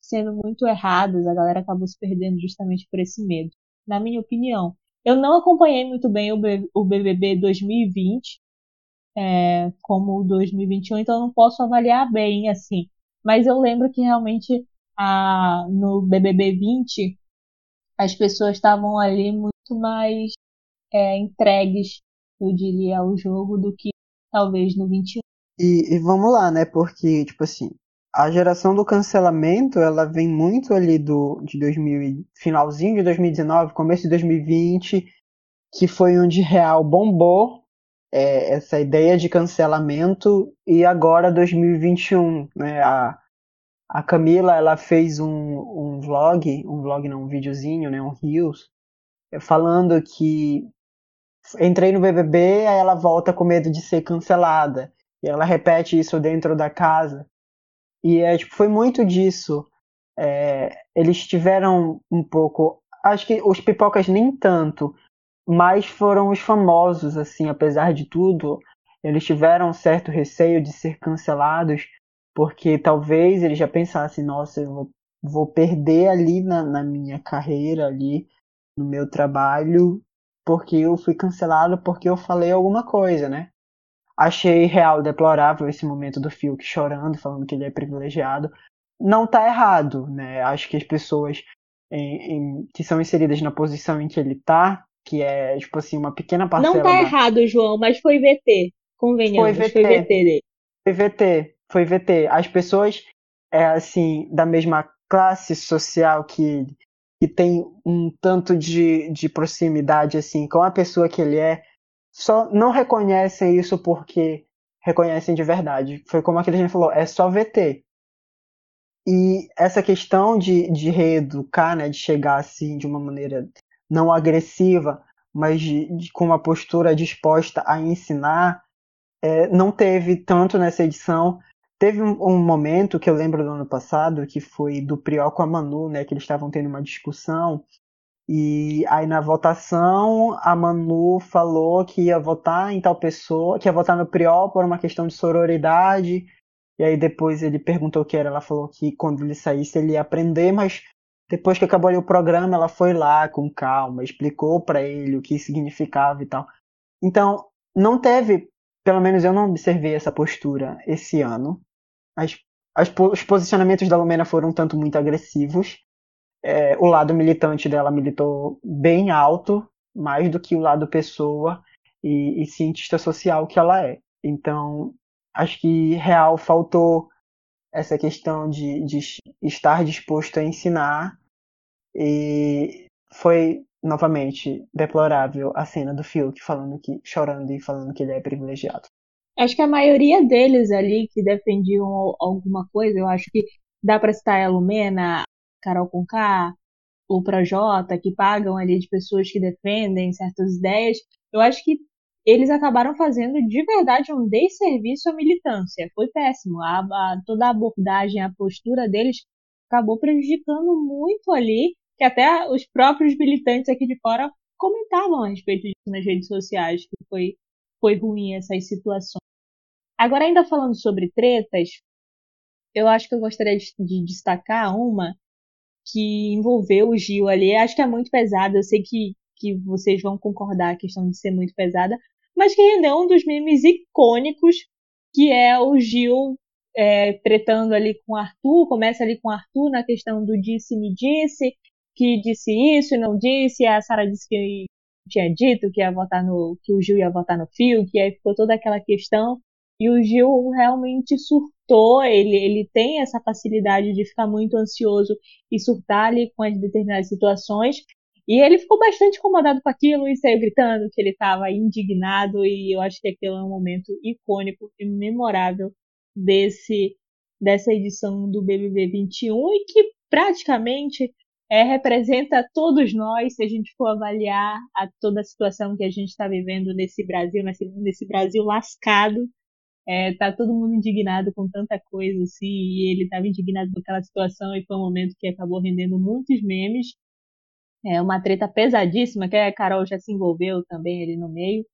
sendo muito erradas, a galera acabou se perdendo justamente por esse medo, na minha opinião. Eu não acompanhei muito bem o BBB 2020, é, como o 2021, então não posso avaliar bem, assim. Mas eu lembro que realmente a, no BBB 20 as pessoas estavam ali muito mais é, entregues, eu diria, ao jogo do que talvez no 21. E, e vamos lá, né? Porque, tipo assim, a geração do cancelamento, ela vem muito ali do de 2000, finalzinho de 2019, começo de 2020, que foi onde real bombou é, essa ideia de cancelamento e agora 2021, né? A, a Camila, ela fez um, um vlog, um vlog não, um videozinho, né? Um Reels, falando que entrei no BBB, aí ela volta com medo de ser cancelada. E ela repete isso dentro da casa. E é, tipo, foi muito disso. É, eles tiveram um pouco. Acho que os pipocas nem tanto, mas foram os famosos, assim, apesar de tudo. Eles tiveram um certo receio de ser cancelados, porque talvez eles já pensassem: nossa, eu vou, vou perder ali na, na minha carreira, ali no meu trabalho, porque eu fui cancelado porque eu falei alguma coisa, né? Achei real deplorável esse momento do Fiuk chorando, falando que ele é privilegiado. Não tá errado, né? Acho que as pessoas em, em, que são inseridas na posição em que ele tá, que é, tipo assim, uma pequena parcela. Não tá da... errado, João, mas foi VT. Convenhamos, foi VT. Foi VT dele. Foi VT, foi VT. As pessoas, é, assim, da mesma classe social que, que tem um tanto de, de proximidade, assim, com a pessoa que ele é, só não reconhecem isso porque reconhecem de verdade. Foi como aquele gente falou, é só VT. E essa questão de, de reeducar, né, de chegar assim de uma maneira não agressiva, mas de, de, com uma postura disposta a ensinar, é, não teve tanto nessa edição. Teve um, um, momento que eu lembro do ano passado, que foi do Priol com a Manu, né, que eles estavam tendo uma discussão e aí na votação a Manu falou que ia votar em tal pessoa, que ia votar no Priol por uma questão de sororidade. E aí depois ele perguntou o que era, ela falou que quando ele saísse ele ia aprender, mas depois que acabou ali o programa, ela foi lá com calma, explicou para ele o que significava e tal. Então, não teve, pelo menos eu não observei essa postura esse ano. As, as, os posicionamentos da Lumena foram tanto muito agressivos, é, o lado militante dela militou bem alto, mais do que o lado pessoa e, e cientista social que ela é. Então, acho que real faltou essa questão de, de estar disposto a ensinar e foi novamente deplorável a cena do Fiuk falando que chorando e falando que ele é privilegiado. Acho que a maioria deles ali que defendiam alguma coisa, eu acho que dá para citar a Lumena, Carol Conká, o Projota, que pagam ali de pessoas que defendem certas ideias, eu acho que eles acabaram fazendo de verdade um desserviço à militância. Foi péssimo. A, a, toda a abordagem, a postura deles acabou prejudicando muito ali, que até os próprios militantes aqui de fora comentavam a respeito disso nas redes sociais, que foi, foi ruim essas situações. Agora, ainda falando sobre tretas, eu acho que eu gostaria de, de destacar uma que envolveu o Gil ali. Acho que é muito pesada. Eu sei que, que vocês vão concordar a questão de ser muito pesada, mas que rendeu um dos memes icônicos, que é o Gil é, tretando ali com o Arthur. Começa ali com o Arthur na questão do disse-me disse, que disse isso e não disse. A Sara disse que tinha dito que ia votar no que o Gil ia votar no Fio, que aí ficou toda aquela questão. E o Gil realmente surtou, ele, ele tem essa facilidade de ficar muito ansioso e surtar ali com as determinadas situações. E ele ficou bastante incomodado com aquilo e saiu gritando que ele estava indignado. E eu acho que aquele é um momento icônico e memorável desse, dessa edição do BBB 21 e que praticamente é, representa todos nós, se a gente for avaliar a, toda a situação que a gente está vivendo nesse Brasil, nesse, nesse Brasil lascado é, tá todo mundo indignado com tanta coisa, assim, e ele estava indignado com aquela situação e foi um momento que acabou rendendo muitos memes. É uma treta pesadíssima, que a Carol já se envolveu também ali no meio,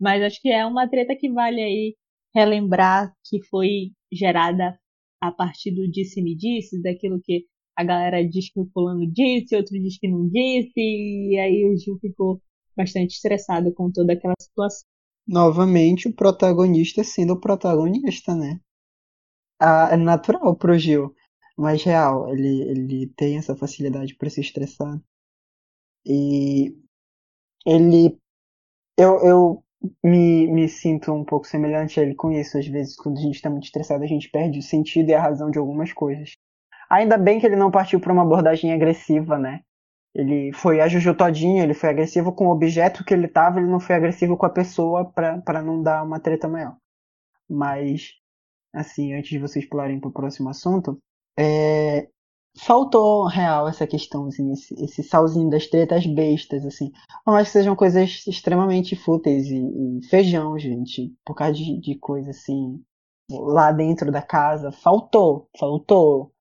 mas acho que é uma treta que vale aí relembrar que foi gerada a partir do disse-me disse, daquilo que a galera diz que o fulano disse, outro diz que não disse, e aí o Gil ficou bastante estressado com toda aquela situação. Novamente, o protagonista sendo o protagonista, né? Ah, é natural pro Gil, mas real, ele, ele tem essa facilidade para se estressar. E ele. Eu, eu me, me sinto um pouco semelhante a ele com isso. Às vezes, quando a gente está muito estressado, a gente perde o sentido e a razão de algumas coisas. Ainda bem que ele não partiu para uma abordagem agressiva, né? Ele foi a Juju todinho, ele foi agressivo com o objeto que ele tava, ele não foi agressivo com a pessoa para não dar uma treta maior. Mas, assim, antes de vocês pularem para o próximo assunto, é, faltou real essa questãozinha, esse, esse salzinho das tretas bestas, assim. Por mais que sejam coisas extremamente fúteis e, e feijão, gente, por causa de, de coisa assim, lá dentro da casa, faltou, faltou.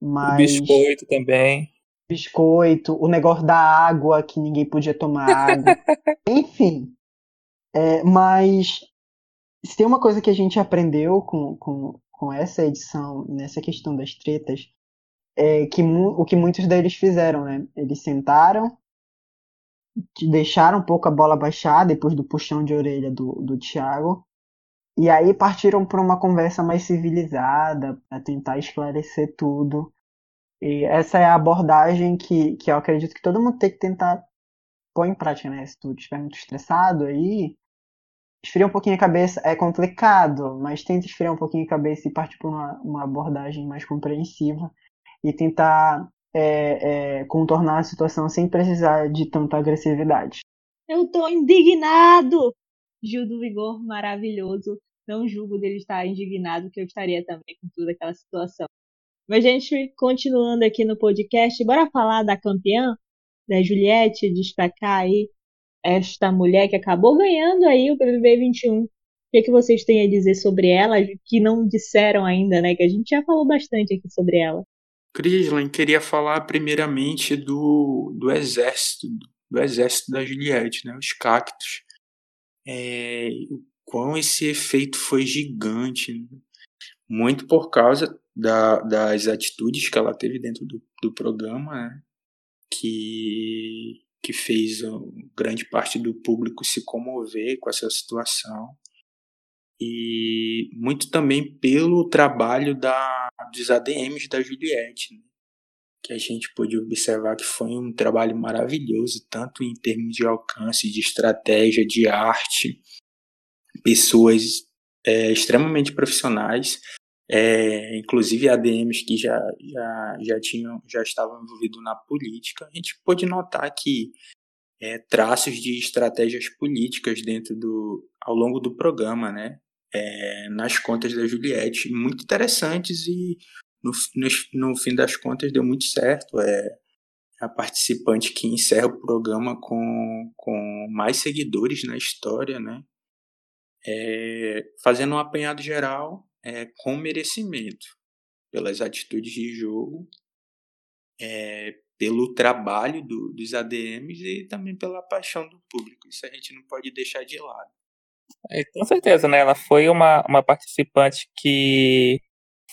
Mas... O biscoito também. Biscoito, o negócio da água, que ninguém podia tomar água. [LAUGHS] Enfim. É, mas se tem uma coisa que a gente aprendeu com, com, com essa edição, nessa questão das tretas, é que o que muitos deles fizeram, né? Eles sentaram, deixaram um pouco a bola baixar depois do puxão de orelha do, do Thiago, e aí partiram para uma conversa mais civilizada, para tentar esclarecer tudo. E essa é a abordagem que, que eu acredito que todo mundo tem que tentar pôr em prática, né? Se tu estiver muito estressado aí, esfriar um pouquinho a cabeça é complicado, mas tenta esfriar um pouquinho a cabeça e partir para uma, uma abordagem mais compreensiva e tentar é, é, contornar a situação sem precisar de tanta agressividade. Eu tô indignado! Gil do Vigor, maravilhoso não julgo dele estar indignado, que eu estaria também com toda aquela situação. Mas, gente, continuando aqui no podcast, bora falar da campeã, da Juliette, destacar aí esta mulher que acabou ganhando aí o BBB 21. O que, é que vocês têm a dizer sobre ela, que não disseram ainda, né? Que a gente já falou bastante aqui sobre ela. Crislan, queria falar primeiramente do, do exército, do exército da Juliette, né? Os cactos. É, quão esse efeito foi gigante, né? muito por causa da, das atitudes que ela teve dentro do, do programa, né? que, que fez grande parte do público se comover com essa situação e muito também pelo trabalho da, dos ADMs da Juliette, né? que a gente pôde observar que foi um trabalho maravilhoso, tanto em termos de alcance, de estratégia, de arte, pessoas é, extremamente profissionais, é, inclusive ADMs que já, já, já, tinham, já estavam envolvidos na política. A gente pôde notar que é, traços de estratégias políticas dentro do, ao longo do programa, né? É, nas contas da Juliette, muito interessantes e no, no, no, fim das contas deu muito certo. É a participante que encerra o programa com, com mais seguidores na história, né? É, fazendo um apanhado geral é, com merecimento, pelas atitudes de jogo, é, pelo trabalho do, dos ADMs e também pela paixão do público. Isso a gente não pode deixar de lado. É, com certeza, né? Ela foi uma, uma participante que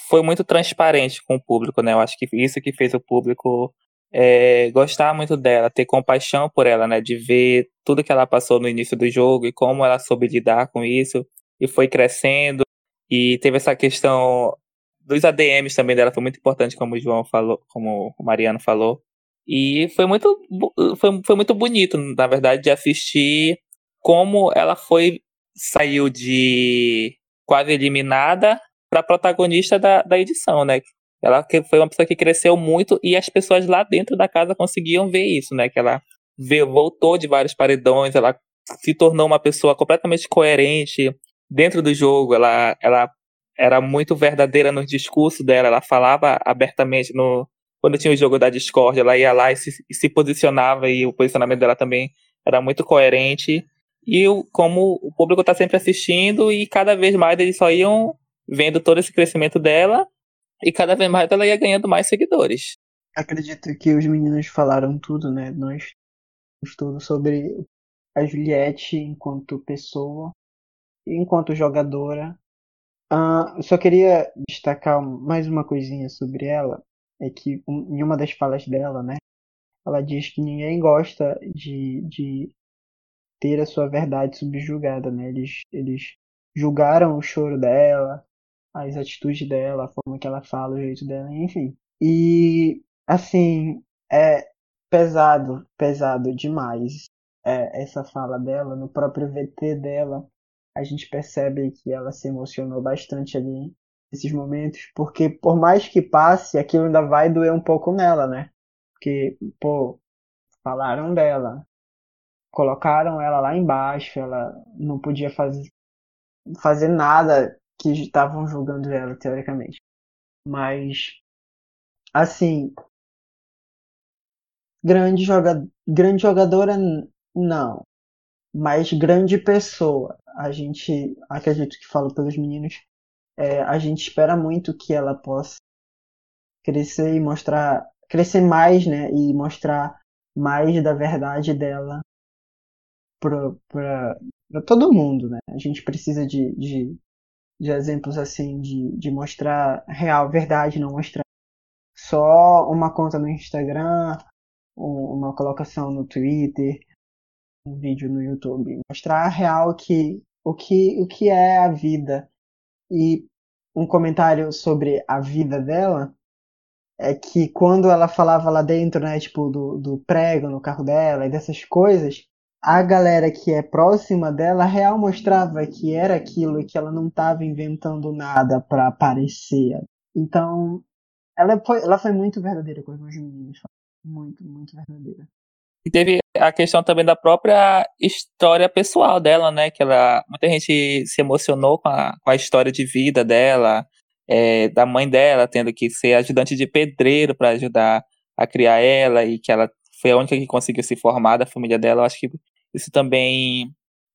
foi muito transparente com o público, né? Eu acho que isso que fez o público é, gostar muito dela, ter compaixão por ela, né? De ver tudo que ela passou no início do jogo e como ela soube lidar com isso e foi crescendo. E teve essa questão dos ADMs também dela, foi muito importante, como o João falou, como o Mariano falou. E foi muito, foi, foi muito bonito, na verdade, de assistir como ela foi saiu de quase eliminada para protagonista da, da edição, né? Ela foi uma pessoa que cresceu muito e as pessoas lá dentro da casa conseguiam ver isso, né? Que ela voltou de vários paredões, ela se tornou uma pessoa completamente coerente dentro do jogo. Ela, ela era muito verdadeira no discurso dela, ela falava abertamente no quando tinha o jogo da Discord, ela ia lá e se, e se posicionava e o posicionamento dela também era muito coerente. E o, como o público está sempre assistindo e cada vez mais eles só iam vendo todo esse crescimento dela e cada vez mais ela ia ganhando mais seguidores. Acredito que os meninos falaram tudo, né? Nós tudo sobre a Juliette enquanto pessoa enquanto jogadora. Uh, só queria destacar mais uma coisinha sobre ela. é que um, em uma das falas dela, né, ela diz que ninguém gosta de, de ter a sua verdade subjugada, né? Eles, eles julgaram o choro dela, as atitudes dela, a forma que ela fala, o jeito dela, enfim. E assim, é pesado, pesado demais é, essa fala dela, no próprio VT dela, a gente percebe que ela se emocionou bastante ali nesses momentos, porque por mais que passe, aquilo ainda vai doer um pouco nela, né? Porque, pô, falaram dela, colocaram ela lá embaixo, ela não podia fazer, fazer nada que estavam julgando ela, teoricamente. Mas, assim, grande, joga, grande jogadora, não. Mas grande pessoa. A gente, acredito que falo pelos meninos, é, a gente espera muito que ela possa crescer e mostrar, crescer mais, né? E mostrar mais da verdade dela para todo mundo, né? A gente precisa de, de, de exemplos assim, de, de mostrar real, verdade, não mostrar só uma conta no Instagram, uma colocação no Twitter, um vídeo no YouTube, mostrar real que o que o que é a vida. E um comentário sobre a vida dela é que quando ela falava lá dentro, né, tipo do, do prego no carro dela e dessas coisas, a galera que é próxima dela real mostrava que era aquilo e que ela não estava inventando nada para aparecer. Então, ela foi, ela foi muito verdadeira com os meninos. Muito, muito verdadeira. E teve a questão também da própria história pessoal dela, né? Que ela, muita gente se emocionou com a, com a história de vida dela, é, da mãe dela tendo que ser ajudante de pedreiro para ajudar a criar ela e que ela foi a única que conseguiu se formar da família dela. Eu acho que isso também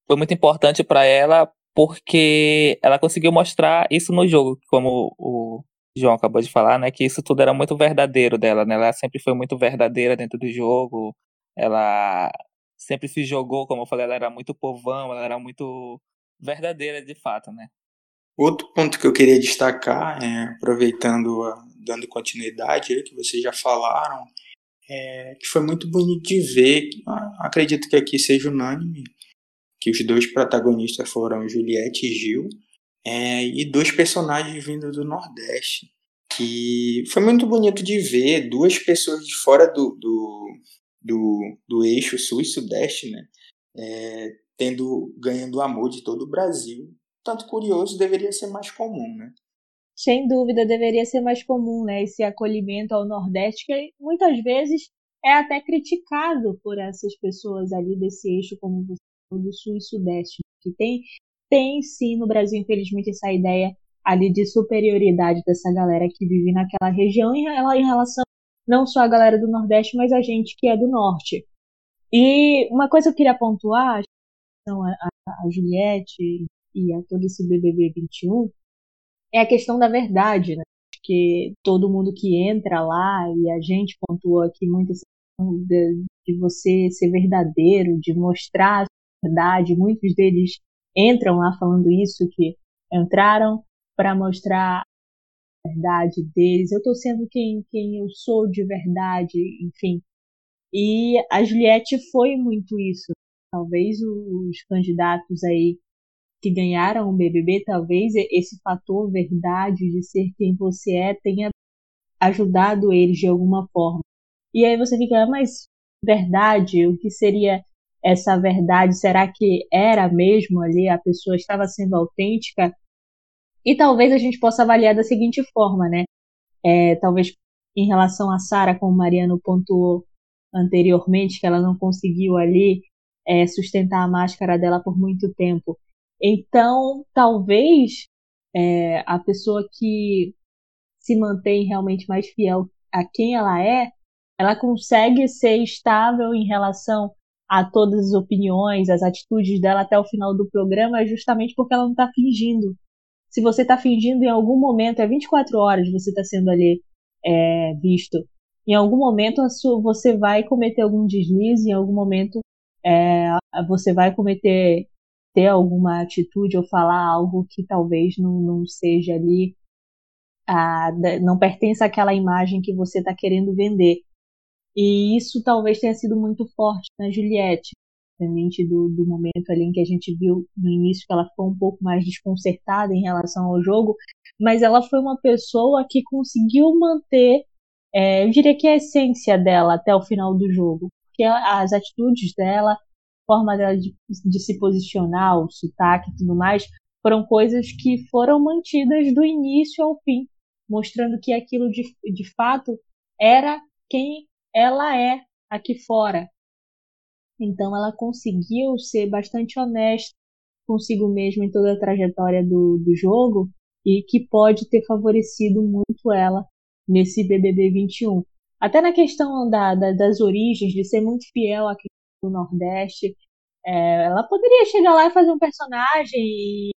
foi muito importante para ela porque ela conseguiu mostrar isso no jogo, como o João acabou de falar, né, que isso tudo era muito verdadeiro dela, né? Ela sempre foi muito verdadeira dentro do jogo. Ela sempre se jogou, como eu falei, ela era muito povão, ela era muito verdadeira de fato, né? Outro ponto que eu queria destacar, é, aproveitando, a, dando continuidade aí que vocês já falaram, é, que foi muito bonito de ver. Acredito que aqui seja unânime que os dois protagonistas foram Juliette e Gil, é, e dois personagens vindo do Nordeste. Que foi muito bonito de ver duas pessoas de fora do, do, do, do eixo sul e sudeste, né? É, tendo ganhando o amor de todo o Brasil. Tanto curioso deveria ser mais comum, né? Sem dúvida deveria ser mais comum, né, esse acolhimento ao Nordeste, que muitas vezes é até criticado por essas pessoas ali desse eixo como do Sul e Sudeste, que tem, tem sim no Brasil, infelizmente, essa ideia ali de superioridade dessa galera que vive naquela região em, em relação não só a galera do Nordeste, mas a gente que é do Norte. E uma coisa que eu queria pontuar, então, a Juliette e a todo esse BBB 21, é a questão da verdade, né? Que todo mundo que entra lá, e a gente pontuou aqui muito essa questão de, de você ser verdadeiro, de mostrar a verdade, muitos deles entram lá falando isso, que entraram para mostrar a verdade deles, eu estou sendo quem, quem eu sou de verdade, enfim. E a Juliette foi muito isso. Talvez os candidatos aí que ganharam o BBB, talvez esse fator verdade de ser quem você é tenha ajudado eles de alguma forma. E aí você fica, ah, mas verdade, o que seria essa verdade? Será que era mesmo ali? A pessoa estava sendo autêntica? E talvez a gente possa avaliar da seguinte forma, né? É, talvez em relação a Sara, como Mariano pontuou anteriormente, que ela não conseguiu ali é, sustentar a máscara dela por muito tempo. Então, talvez é, a pessoa que se mantém realmente mais fiel a quem ela é, ela consegue ser estável em relação a todas as opiniões, as atitudes dela até o final do programa, justamente porque ela não está fingindo. Se você está fingindo em algum momento, é 24 horas você está sendo ali é, visto. Em algum momento sua, você vai cometer algum deslize, em algum momento é, você vai cometer ter alguma atitude ou falar algo que talvez não, não seja ali a, não pertence àquela imagem que você está querendo vender. E isso talvez tenha sido muito forte na Juliette, independente do, do momento ali em que a gente viu no início que ela ficou um pouco mais desconcertada em relação ao jogo, mas ela foi uma pessoa que conseguiu manter, é, eu diria que a essência dela até o final do jogo, porque as atitudes dela, forma dela de, de se posicionar, o sotaque e tudo mais, foram coisas que foram mantidas do início ao fim, mostrando que aquilo de, de fato era quem ela é aqui fora. Então ela conseguiu ser bastante honesta consigo mesma em toda a trajetória do, do jogo e que pode ter favorecido muito ela nesse BBB 21. Até na questão da, da, das origens, de ser muito fiel aqui no Nordeste, é, ela poderia chegar lá e fazer um personagem e,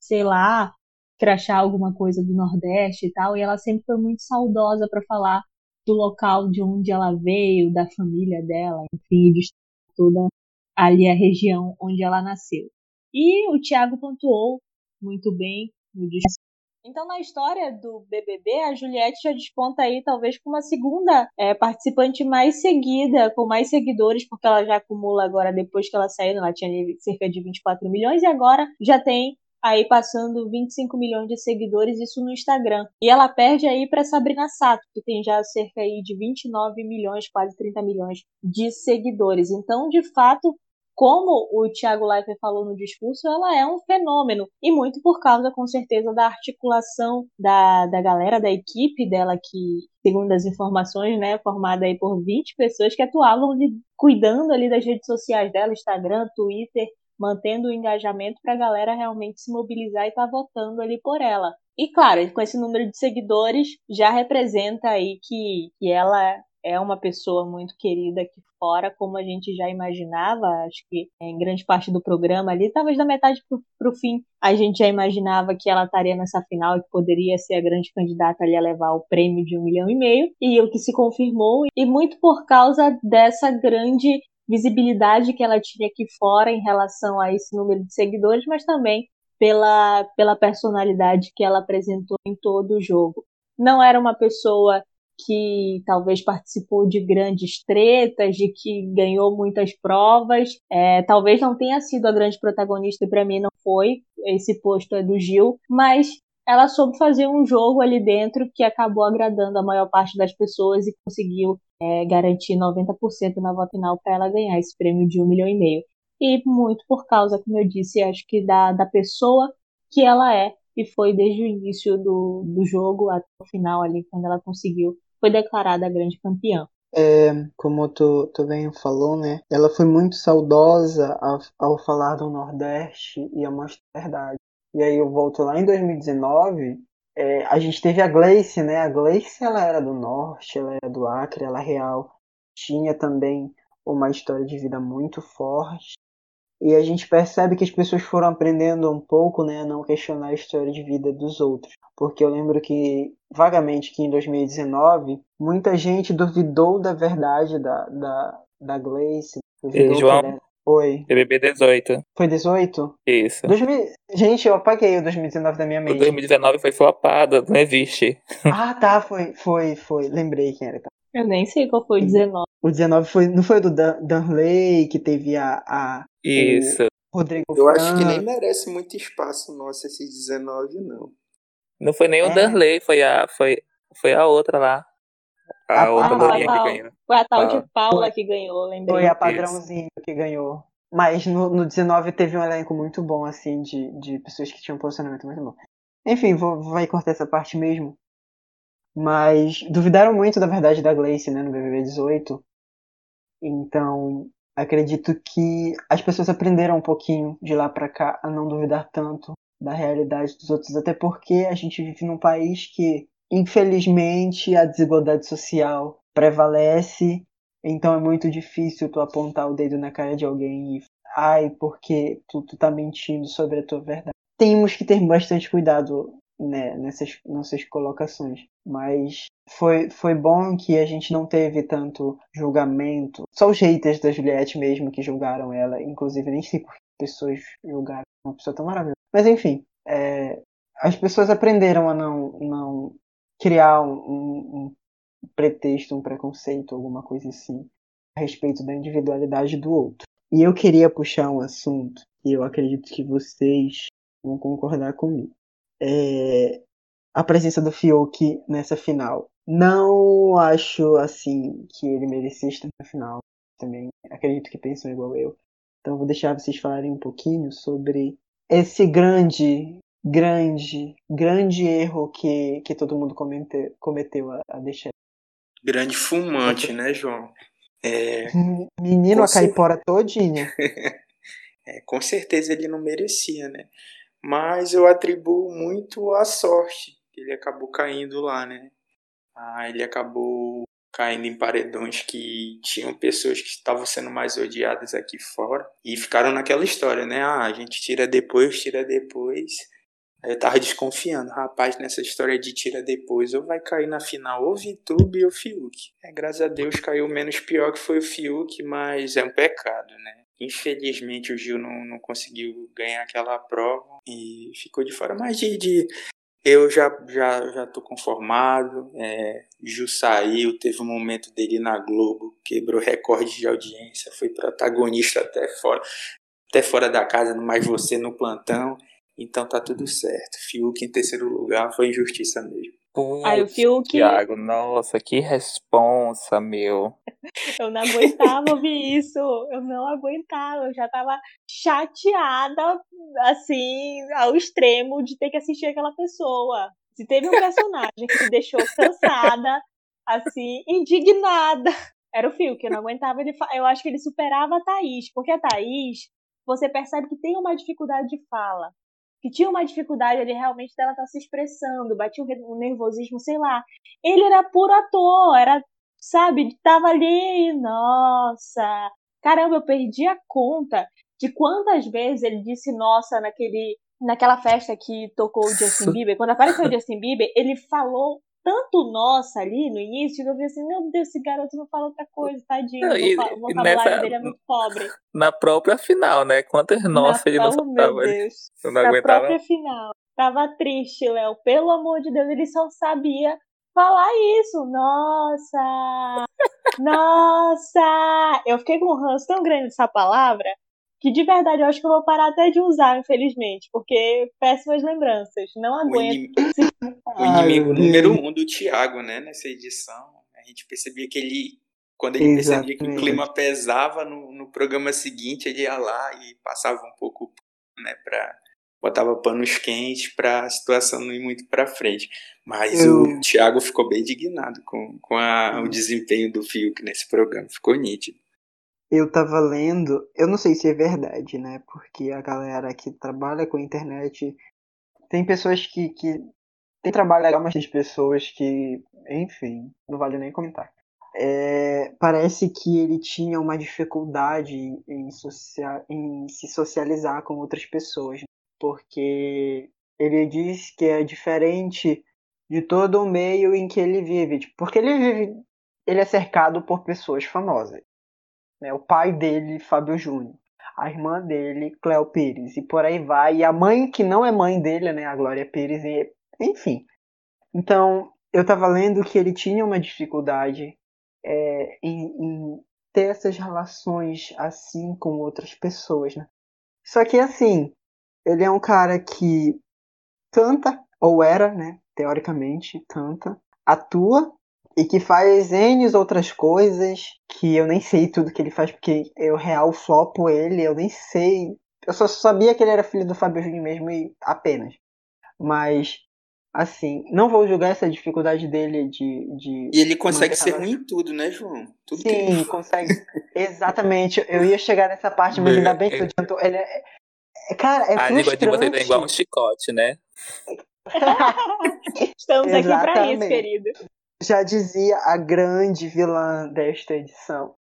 sei lá, crachar alguma coisa do Nordeste e tal, e ela sempre foi muito saudosa para falar do local de onde ela veio, da família dela, enfim, de toda ali a região onde ela nasceu. E o Tiago pontuou muito bem no discurso. Então, na história do BBB, a Juliette já desponta aí, talvez, como a segunda é, participante mais seguida, com mais seguidores, porque ela já acumula agora, depois que ela saiu, ela tinha cerca de 24 milhões, e agora já tem aí passando 25 milhões de seguidores, isso no Instagram. E ela perde aí para Sabrina Sato, que tem já cerca aí de 29 milhões, quase 30 milhões de seguidores. Então, de fato, como o Thiago Leifert falou no discurso, ela é um fenômeno. E muito por causa, com certeza, da articulação da, da galera, da equipe dela, que, segundo as informações, né, formada aí por 20 pessoas que atuavam cuidando ali das redes sociais dela, Instagram, Twitter, mantendo o engajamento para a galera realmente se mobilizar e estar tá votando ali por ela. E claro, com esse número de seguidores já representa aí que, que ela é uma pessoa muito querida aqui fora, como a gente já imaginava, acho que em grande parte do programa ali, talvez da metade para o fim, a gente já imaginava que ela estaria nessa final e que poderia ser a grande candidata ali a levar o prêmio de um milhão e meio, e o que se confirmou, e muito por causa dessa grande visibilidade que ela tinha aqui fora em relação a esse número de seguidores, mas também pela, pela personalidade que ela apresentou em todo o jogo. Não era uma pessoa que talvez participou de grandes tretas, de que ganhou muitas provas. É, talvez não tenha sido a grande protagonista, e para mim não foi. Esse posto é do Gil, mas ela soube fazer um jogo ali dentro que acabou agradando a maior parte das pessoas e conseguiu é, garantir 90% na voto final para ela ganhar esse prêmio de um milhão e meio. E muito por causa, como eu disse, acho que da, da pessoa que ela é, e foi desde o início do, do jogo até o final ali, quando ela conseguiu, foi declarada a grande campeã. É, como tu, tu bem falou, né? Ela foi muito saudosa ao, ao falar do Nordeste e a mostrar a verdade. E aí eu volto lá em 2019, é, a gente teve a Gleice, né? A Gleice, ela era do Norte, ela era do Acre, ela é real. Tinha também uma história de vida muito forte. E a gente percebe que as pessoas foram aprendendo um pouco, né, a não questionar a história de vida dos outros. Porque eu lembro que, vagamente, que em 2019, muita gente duvidou da verdade da, da, da Gleice. Duvidou e, João, Oi. BBB 18. Foi 18? Isso. 2000... Gente, eu apaguei o 2019 da minha mente. O 2019 foi flopada, não existe. [LAUGHS] Ah, tá, foi, foi, foi. Lembrei quem era. Tá. Eu nem sei qual foi o 19. O 19 foi, não foi o do Dan Danley, que teve a. a Isso. Rodrigo Eu Fran. acho que nem merece muito espaço nosso esse 19, não. Não foi nem é. o Danley, foi a, foi, foi a outra lá. A, a outra a, que ganhou. Foi a tal de Paula foi. que ganhou, lembrei. Foi a padrãozinho Isso. que ganhou. Mas no, no 19 teve um elenco muito bom, assim, de, de pessoas que tinham um posicionamento muito bom. Enfim, vou, vai cortar essa parte mesmo. Mas duvidaram muito da verdade da Gleice, né, no BBB 18. Então, acredito que as pessoas aprenderam um pouquinho de lá para cá a não duvidar tanto da realidade dos outros, até porque a gente vive num país que Infelizmente, a desigualdade social prevalece, então é muito difícil tu apontar o dedo na cara de alguém e ai, porque tu, tu tá mentindo sobre a tua verdade. Temos que ter bastante cuidado né, nessas, nessas colocações. Mas foi, foi bom que a gente não teve tanto julgamento. Só os haters da Juliette mesmo que julgaram ela. Inclusive, nem sei por que pessoas julgaram uma pessoa tão maravilhosa. Mas enfim, é, as pessoas aprenderam a não, não criar um, um, um pretexto, um preconceito, alguma coisa assim, a respeito da individualidade do outro. E eu queria puxar um assunto e eu acredito que vocês vão concordar comigo. É a presença do Fiuk nessa final. Não acho assim que ele merecia estar na final. Também acredito que pensam igual eu. Então vou deixar vocês falarem um pouquinho sobre esse grande, grande, grande erro que, que todo mundo comete, cometeu a, a deixar. Grande fumante, né, João? É... [LAUGHS] Menino, a caipora todinha. [LAUGHS] é, com certeza ele não merecia, né? Mas eu atribuo muito à sorte que ele acabou caindo lá, né? Ah, ele acabou caindo em paredões que tinham pessoas que estavam sendo mais odiadas aqui fora e ficaram naquela história, né? Ah, a gente tira depois, tira depois. Aí eu tava desconfiando, rapaz, nessa história de tira depois, ou vai cair na final ou Vitube ou Fiuk. É, graças a Deus caiu menos pior que foi o Fiuk, mas é um pecado, né? Infelizmente o Gil não, não conseguiu ganhar aquela prova e ficou de fora. Mas de, de eu já já já tô conformado. É, Ju saiu, teve um momento dele na Globo, quebrou recorde de audiência, foi protagonista até fora, até fora da casa, mais você no plantão. Então tá tudo certo. Fiuk em terceiro lugar foi injustiça mesmo. Putz, Aí o Fiuk. Thiago, nossa, que responsa, meu. [LAUGHS] eu não aguentava ouvir isso. Eu não aguentava. Eu já tava chateada, assim, ao extremo de ter que assistir aquela pessoa. Se teve um personagem que me deixou cansada, assim, indignada, era o Fiuk. Eu não aguentava ele. Eu acho que ele superava a Thaís, porque a Thaís, você percebe que tem uma dificuldade de fala que tinha uma dificuldade ali realmente dela estar tá se expressando, batia um nervosismo, sei lá. Ele era puro ator, era, sabe, tava ali, nossa. Caramba, eu perdi a conta de quantas vezes ele disse nossa naquele naquela festa que tocou o Justin [LAUGHS] Bieber. Quando apareceu o Justin Bieber, ele falou tanto nossa ali no início que eu vi assim, meu Deus, esse garoto não fala outra coisa, tadinho. Não, e, o vocabulário nessa, dele é muito pobre. [LAUGHS] Na própria final, né? Quantas nossa ele não Deus. [LAUGHS] Eu não na aguentava. própria final. Tava triste, Léo. Pelo amor de Deus, ele só sabia falar isso. Nossa! [LAUGHS] nossa! Eu fiquei com um ranço tão grande dessa palavra que de verdade eu acho que eu vou parar até de usar, infelizmente, porque péssimas lembranças. Não aguento. [LAUGHS] O inimigo, o inimigo número um do Thiago, né, nessa edição. A gente percebia que ele, quando ele Exatamente. percebia que o clima pesava no, no programa seguinte, ele ia lá e passava um pouco, né, pra. Botava panos quentes para a situação não ir muito para frente. Mas eu... o Thiago ficou bem indignado com, com a, o desempenho do Fiuk nesse programa. Ficou nítido. Eu tava lendo, eu não sei se é verdade, né? Porque a galera que trabalha com internet. Tem pessoas que. que tem trabalho legal, mas tem pessoas que. Enfim, não vale nem comentar. É, parece que ele tinha uma dificuldade em, social, em se socializar com outras pessoas. Porque ele diz que é diferente de todo o meio em que ele vive. Porque ele vive. Ele é cercado por pessoas famosas né? O pai dele, Fábio Júnior. A irmã dele, Cléo Pires. E por aí vai. E a mãe, que não é mãe dele, né? A Glória Pires. E, enfim. Então, eu tava lendo que ele tinha uma dificuldade é, em, em ter essas relações assim com outras pessoas, né? Só que assim, ele é um cara que canta, ou era, né? Teoricamente, canta, atua e que faz N outras coisas que eu nem sei tudo que ele faz, porque eu real flopo ele, eu nem sei. Eu só sabia que ele era filho do Fábio Júnior mesmo e apenas. Mas, assim, não vou julgar essa dificuldade dele de. de e ele consegue ser ruim em tudo, né, João? Tudo Sim, ele... consegue. Exatamente. Eu ia chegar nessa parte, mas ainda bem que eu adiantou. Ele é. Cara, é A língua de você é igual um chicote, né? [LAUGHS] Estamos aqui para isso, querido já dizia a grande vilã desta edição.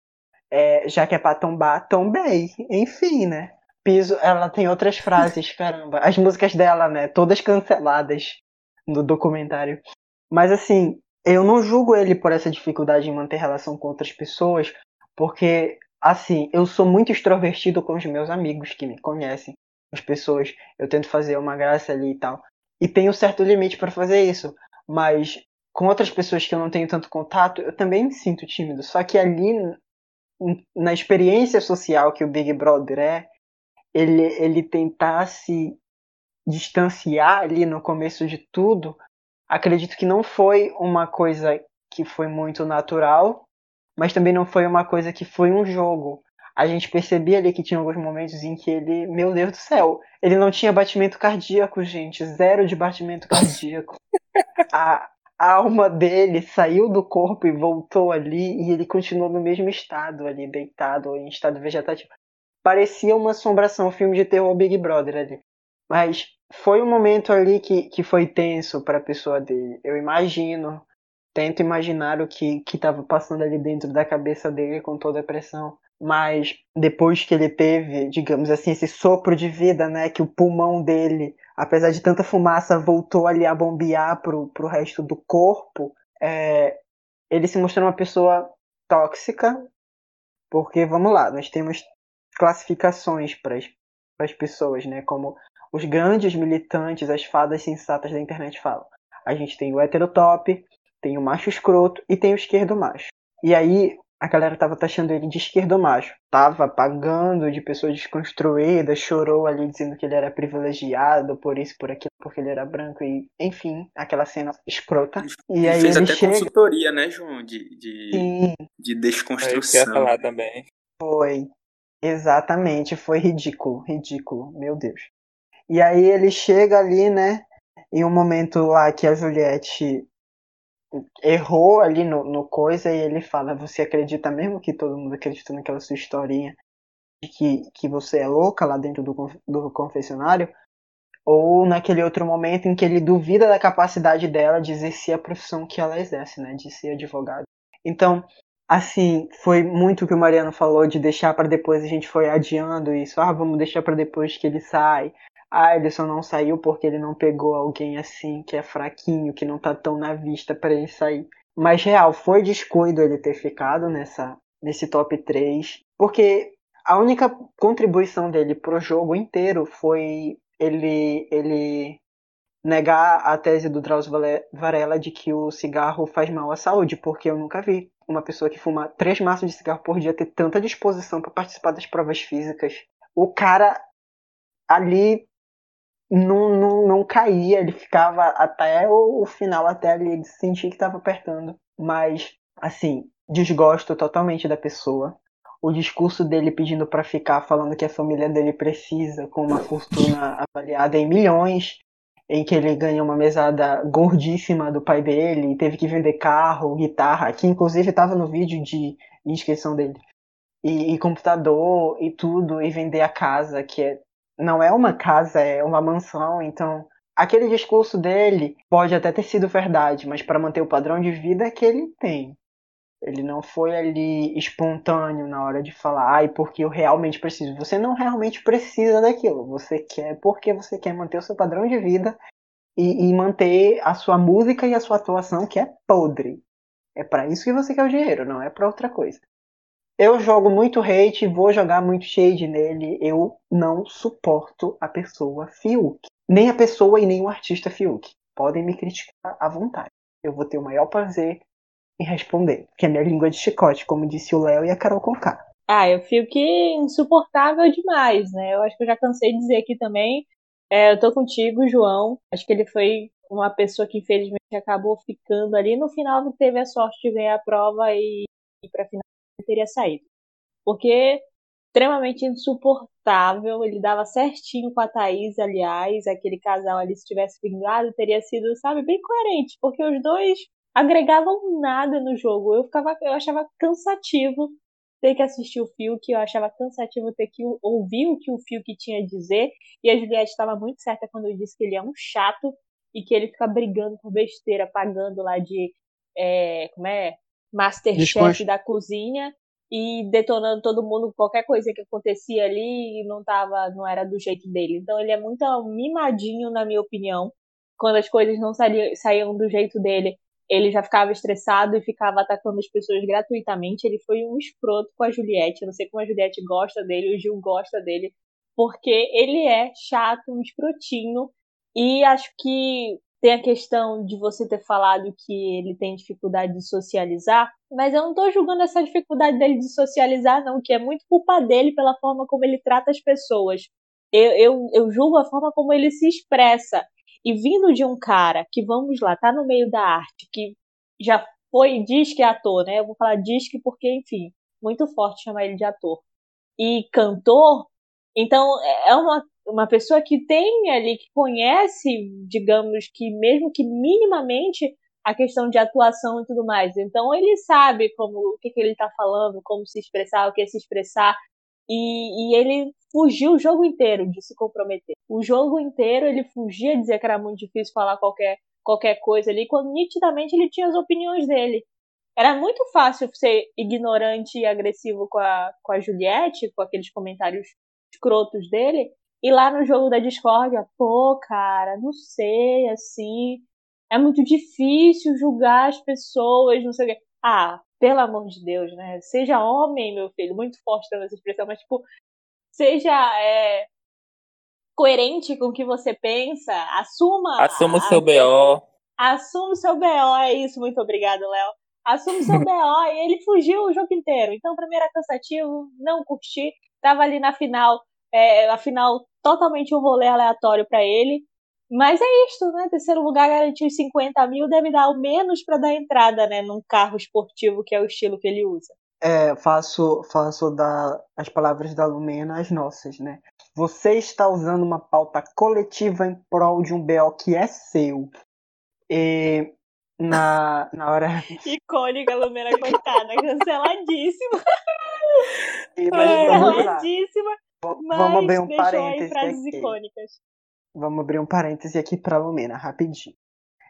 É, já que é pra tombar, tombei. Enfim, né? Piso, ela tem outras frases, [LAUGHS] caramba. As músicas dela, né? Todas canceladas no documentário. Mas assim, eu não julgo ele por essa dificuldade em manter relação com outras pessoas, porque, assim, eu sou muito extrovertido com os meus amigos que me conhecem, as pessoas. Eu tento fazer uma graça ali e tal. E tenho um certo limite para fazer isso. Mas com outras pessoas que eu não tenho tanto contato, eu também me sinto tímido. Só que ali, na experiência social que o Big Brother é, ele, ele tentar se distanciar ali no começo de tudo, acredito que não foi uma coisa que foi muito natural, mas também não foi uma coisa que foi um jogo. A gente percebia ali que tinha alguns momentos em que ele, meu Deus do céu, ele não tinha batimento cardíaco, gente, zero de batimento cardíaco. [LAUGHS] A, a alma dele saiu do corpo e voltou ali e ele continuou no mesmo estado ali, deitado, em estado vegetativo. Parecia uma assombração, um filme de terror Big Brother ali. Mas foi um momento ali que, que foi tenso para a pessoa dele. Eu imagino, tento imaginar o que estava passando ali dentro da cabeça dele com toda a pressão. Mas depois que ele teve, digamos assim, esse sopro de vida, né, que o pulmão dele, apesar de tanta fumaça, voltou ali a bombear pro, pro resto do corpo, é, ele se mostrou uma pessoa tóxica, porque, vamos lá, nós temos classificações para as pessoas, né, como os grandes militantes, as fadas sensatas da internet falam. A gente tem o heterotop, tem o macho escroto e tem o esquerdo macho. E aí a galera tava taxando ele de esquerdo macho. Tava pagando de pessoa desconstruída, chorou ali dizendo que ele era privilegiado por isso, por aquilo, porque ele era branco e, enfim, aquela cena escrota. E aí fez ele até chega... consultoria, né, João, de, de, de desconstrução. É eu ia falar também. Foi. Exatamente, foi ridículo, ridículo, meu Deus. E aí ele chega ali, né, em um momento lá que a Juliette errou ali no, no coisa e ele fala, você acredita mesmo que todo mundo acredita naquela sua historinha de que, que você é louca lá dentro do, do confessionário? Ou naquele outro momento em que ele duvida da capacidade dela de exercer a profissão que ela exerce, né, de ser advogado. Então, assim, foi muito o que o Mariano falou de deixar para depois, a gente foi adiando isso. Ah, vamos deixar para depois que ele sai. Ah, só não saiu porque ele não pegou alguém assim que é fraquinho, que não tá tão na vista para ele sair. Mas real, foi descuido ele ter ficado nessa nesse top 3, porque a única contribuição dele pro jogo inteiro foi ele ele negar a tese do Drauzio Varela de que o cigarro faz mal à saúde, porque eu nunca vi uma pessoa que fuma três maços de cigarro por dia ter tanta disposição para participar das provas físicas. O cara ali não, não, não caía, ele ficava até o, final, até ali sentir que estava apertando. Mas, assim, desgosto totalmente da pessoa. O discurso dele pedindo para ficar, falando que a família dele precisa, com uma fortuna avaliada em milhões, em que ele ganha uma mesada gordíssima do pai dele, teve que vender carro, guitarra, que inclusive estava no vídeo de inscrição dele, e, e computador e tudo, e vender a casa, que é não é uma casa, é uma mansão, então aquele discurso dele pode até ter sido verdade, mas para manter o padrão de vida que ele tem. Ele não foi ali espontâneo na hora de falar, ai, porque eu realmente preciso. Você não realmente precisa daquilo. Você quer porque você quer manter o seu padrão de vida e, e manter a sua música e a sua atuação que é podre. É para isso que você quer o dinheiro, não é para outra coisa. Eu jogo muito hate, vou jogar muito shade nele. Eu não suporto a pessoa Fiuk. Nem a pessoa e nem o artista Fiuk. Podem me criticar à vontade. Eu vou ter o maior prazer em responder. Que é minha língua de chicote, como disse o Léo e a Carol Conká. Ah, eu fico insuportável demais, né? Eu acho que eu já cansei de dizer aqui também. É, eu tô contigo, João. Acho que ele foi uma pessoa que infelizmente acabou ficando ali. No final teve a sorte de ganhar a prova e ir pra final teria saído. Porque extremamente insuportável, ele dava certinho com a Thaís, aliás, aquele casal ali, se tivesse vingado, teria sido, sabe, bem coerente, porque os dois agregavam nada no jogo. Eu ficava, eu achava cansativo ter que assistir o Fiuk, eu achava cansativo ter que ouvir o que o Fiuk tinha a dizer, e a Juliette estava muito certa quando eu disse que ele é um chato e que ele fica brigando por besteira, pagando lá de, é, como é, Masterchef da cozinha e detonando todo mundo, qualquer coisa que acontecia ali não tava, não era do jeito dele. Então ele é muito mimadinho, na minha opinião. Quando as coisas não saíam, saíam do jeito dele, ele já ficava estressado e ficava atacando as pessoas gratuitamente. Ele foi um escroto com a Juliette. Eu não sei como a Juliette gosta dele, o Gil gosta dele, porque ele é chato, um escrotinho. E acho que tem a questão de você ter falado que ele tem dificuldade de socializar, mas eu não tô julgando essa dificuldade dele de socializar, não, que é muito culpa dele pela forma como ele trata as pessoas. Eu, eu, eu julgo a forma como ele se expressa. E vindo de um cara que, vamos lá, tá no meio da arte, que já foi, diz que é ator, né? Eu vou falar diz que porque, enfim, muito forte chamar ele de ator. E cantor, então é uma, uma pessoa que tem ali, que conhece, digamos que mesmo que minimamente a questão de atuação e tudo mais. Então ele sabe como o que, que ele está falando, como se expressar, o que é se expressar. E, e, ele fugiu o jogo inteiro de se comprometer. O jogo inteiro ele fugia, dizia que era muito difícil falar qualquer, qualquer coisa ali, quando nitidamente ele tinha as opiniões dele. Era muito fácil ser ignorante e agressivo com a, com a Juliette, com aqueles comentários escrotos dele, e lá no jogo da discórdia, pô, cara, não sei, assim, é muito difícil julgar as pessoas, não sei o quê. Ah, pelo amor de Deus, né? Seja homem, meu filho, muito forte também essa expressão, mas tipo, seja é, coerente com o que você pensa, assuma. Assuma o seu BO. Assuma o seu BO, é isso, muito obrigado, Léo. Assume o seu [LAUGHS] BO e ele fugiu o jogo inteiro. Então, pra mim era cansativo, não curti. Tava ali na final, é, a final totalmente um rolê aleatório para ele. Mas é isto, né? Terceiro lugar garantiu 50 mil, deve dar o menos para dar entrada, né? Num carro esportivo que é o estilo que ele usa. É, faço, faço da, as palavras da Lumena as nossas, né? Você está usando uma pauta coletiva em prol de um BO que é seu. E na, na hora. Icônica, Lumena, coitada, canceladíssima. E, mas vamos lá. Canceladíssima. Mas Vamos abrir um parêntese frases aqui. icônicas. Vamos abrir um parêntese aqui pra Lumena, rapidinho.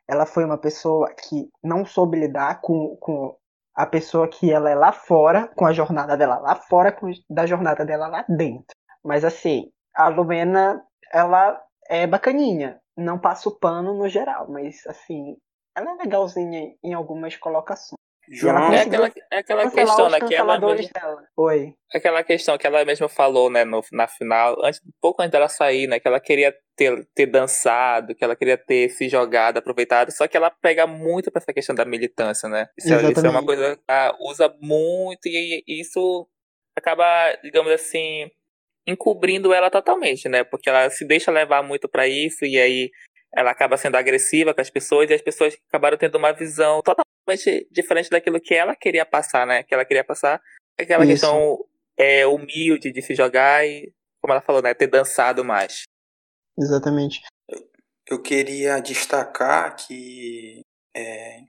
Ela foi uma pessoa que não soube lidar com, com a pessoa que ela é lá fora, com a jornada dela lá fora, com, da jornada dela lá dentro. Mas assim, a Lumena, ela é bacaninha. Não passa o pano no geral, mas assim, ela é legalzinha em algumas colocações. João, ela É aquela, é aquela questão, né? Que ela mesma, dela. Oi. aquela questão que ela mesma falou, né, no, na final, antes, pouco antes dela sair, né? Que ela queria ter, ter dançado, que ela queria ter se jogado, aproveitado, só que ela pega muito pra essa questão da militância, né? Isso, é- isso é uma coisa que ela usa muito e, e isso acaba, digamos assim, encobrindo ela totalmente, né? Porque ela se deixa levar muito pra isso e aí ela acaba sendo agressiva com as pessoas e as pessoas acabaram tendo uma visão totalmente diferente daquilo que ela queria passar, né? Que ela queria passar aquela Isso. questão é, humilde de se jogar e, como ela falou, né? Ter dançado mais. Exatamente. eu queria destacar que é,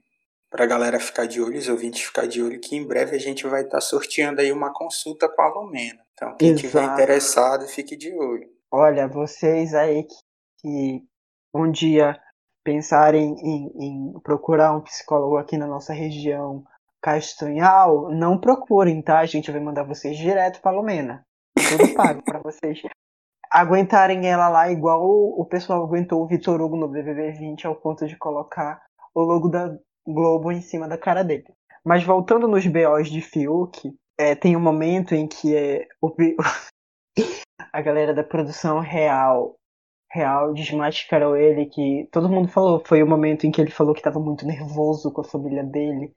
para a galera ficar de olho, os ouvintes ficar de olho, que em breve a gente vai estar sorteando aí uma consulta com a Lumena. Então, quem tiver Exato. interessado, fique de olho. Olha, vocês aí que, que um dia pensarem em, em procurar um psicólogo aqui na nossa região Castanhal, não procurem, tá? A gente vai mandar vocês direto pra Lumena. Tudo [LAUGHS] pago pra vocês aguentarem ela lá igual o, pessoal aguentou o Vitor Hugo no BBB 20 ao ponto de colocar o logo da Globo em cima da cara dele. Mas voltando nos BOs de Fiuk, é, tem um momento em que é, o, [LAUGHS] a galera da produção real real desmascarou ele que todo mundo falou foi o momento em que ele falou que estava muito nervoso com a família dele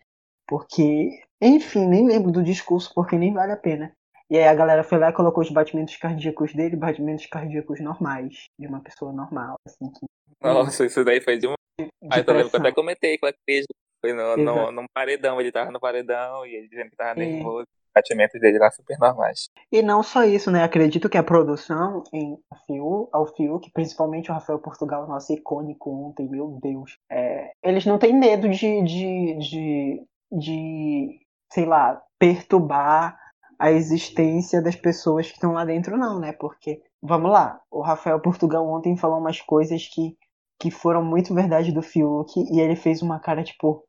porque enfim nem lembro do discurso porque nem vale a pena e aí a galera foi lá e colocou os batimentos cardíacos dele batimentos cardíacos normais de uma pessoa normal assim que Nossa, isso daí foi de um. de Mas eu lembro que eu até comentei com a Cris. Foi no, no, num paredão, ele tava no paredão e ele dizendo que tava nervoso. Os batimentos dele lá super normais. E não só isso, né? Acredito que a produção em Fiu, ao Fiuk, principalmente o Rafael Portugal, nosso icônico ontem, meu Deus. é, eles não têm medo de, de, de, de, sei lá, perturbar a existência das pessoas que estão lá dentro, não, né? Porque, vamos lá, o Rafael Portugal ontem falou umas coisas que, que foram muito verdade do Fiuk e ele fez uma cara, tipo,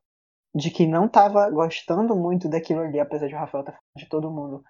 de que não tava gostando muito daquilo ali, apesar de o Rafael estar falando de todo mundo.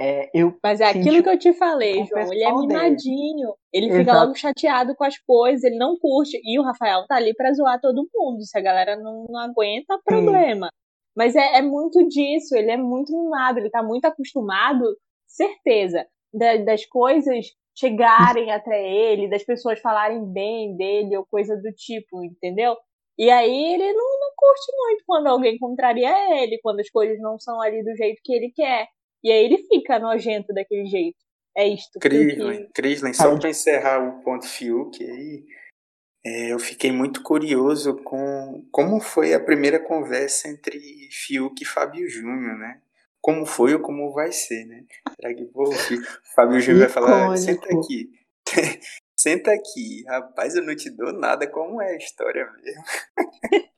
É, eu Mas é Sim, aquilo que eu te falei, João. Ele é pessoal dele. mimadinho. Ele fica Exato. logo chateado com as coisas, ele não curte. E o Rafael tá ali pra zoar todo mundo. Se a galera não, não aguenta, problema. Mas é, é muito disso, ele é muito mimado, ele tá muito acostumado, certeza, da- das coisas chegarem até ele, das pessoas falarem bem dele ou coisa do tipo, entendeu? E aí ele não, não curte muito quando alguém contraria ele, quando as coisas não são ali do jeito que ele quer. E aí ele fica nojento daquele jeito. É isto. Crislen, Crislen, só para encerrar o ponto Fiuk aí, é, eu fiquei muito curioso com como foi a primeira conversa entre Fiuk e Fábio Júnior, né? Como foi ou como vai ser, né? Será que pô, Fábio Júnior vai falar, senta aqui. Senta aqui. Rapaz, eu não te dou nada, como é a história mesmo. [LAUGHS]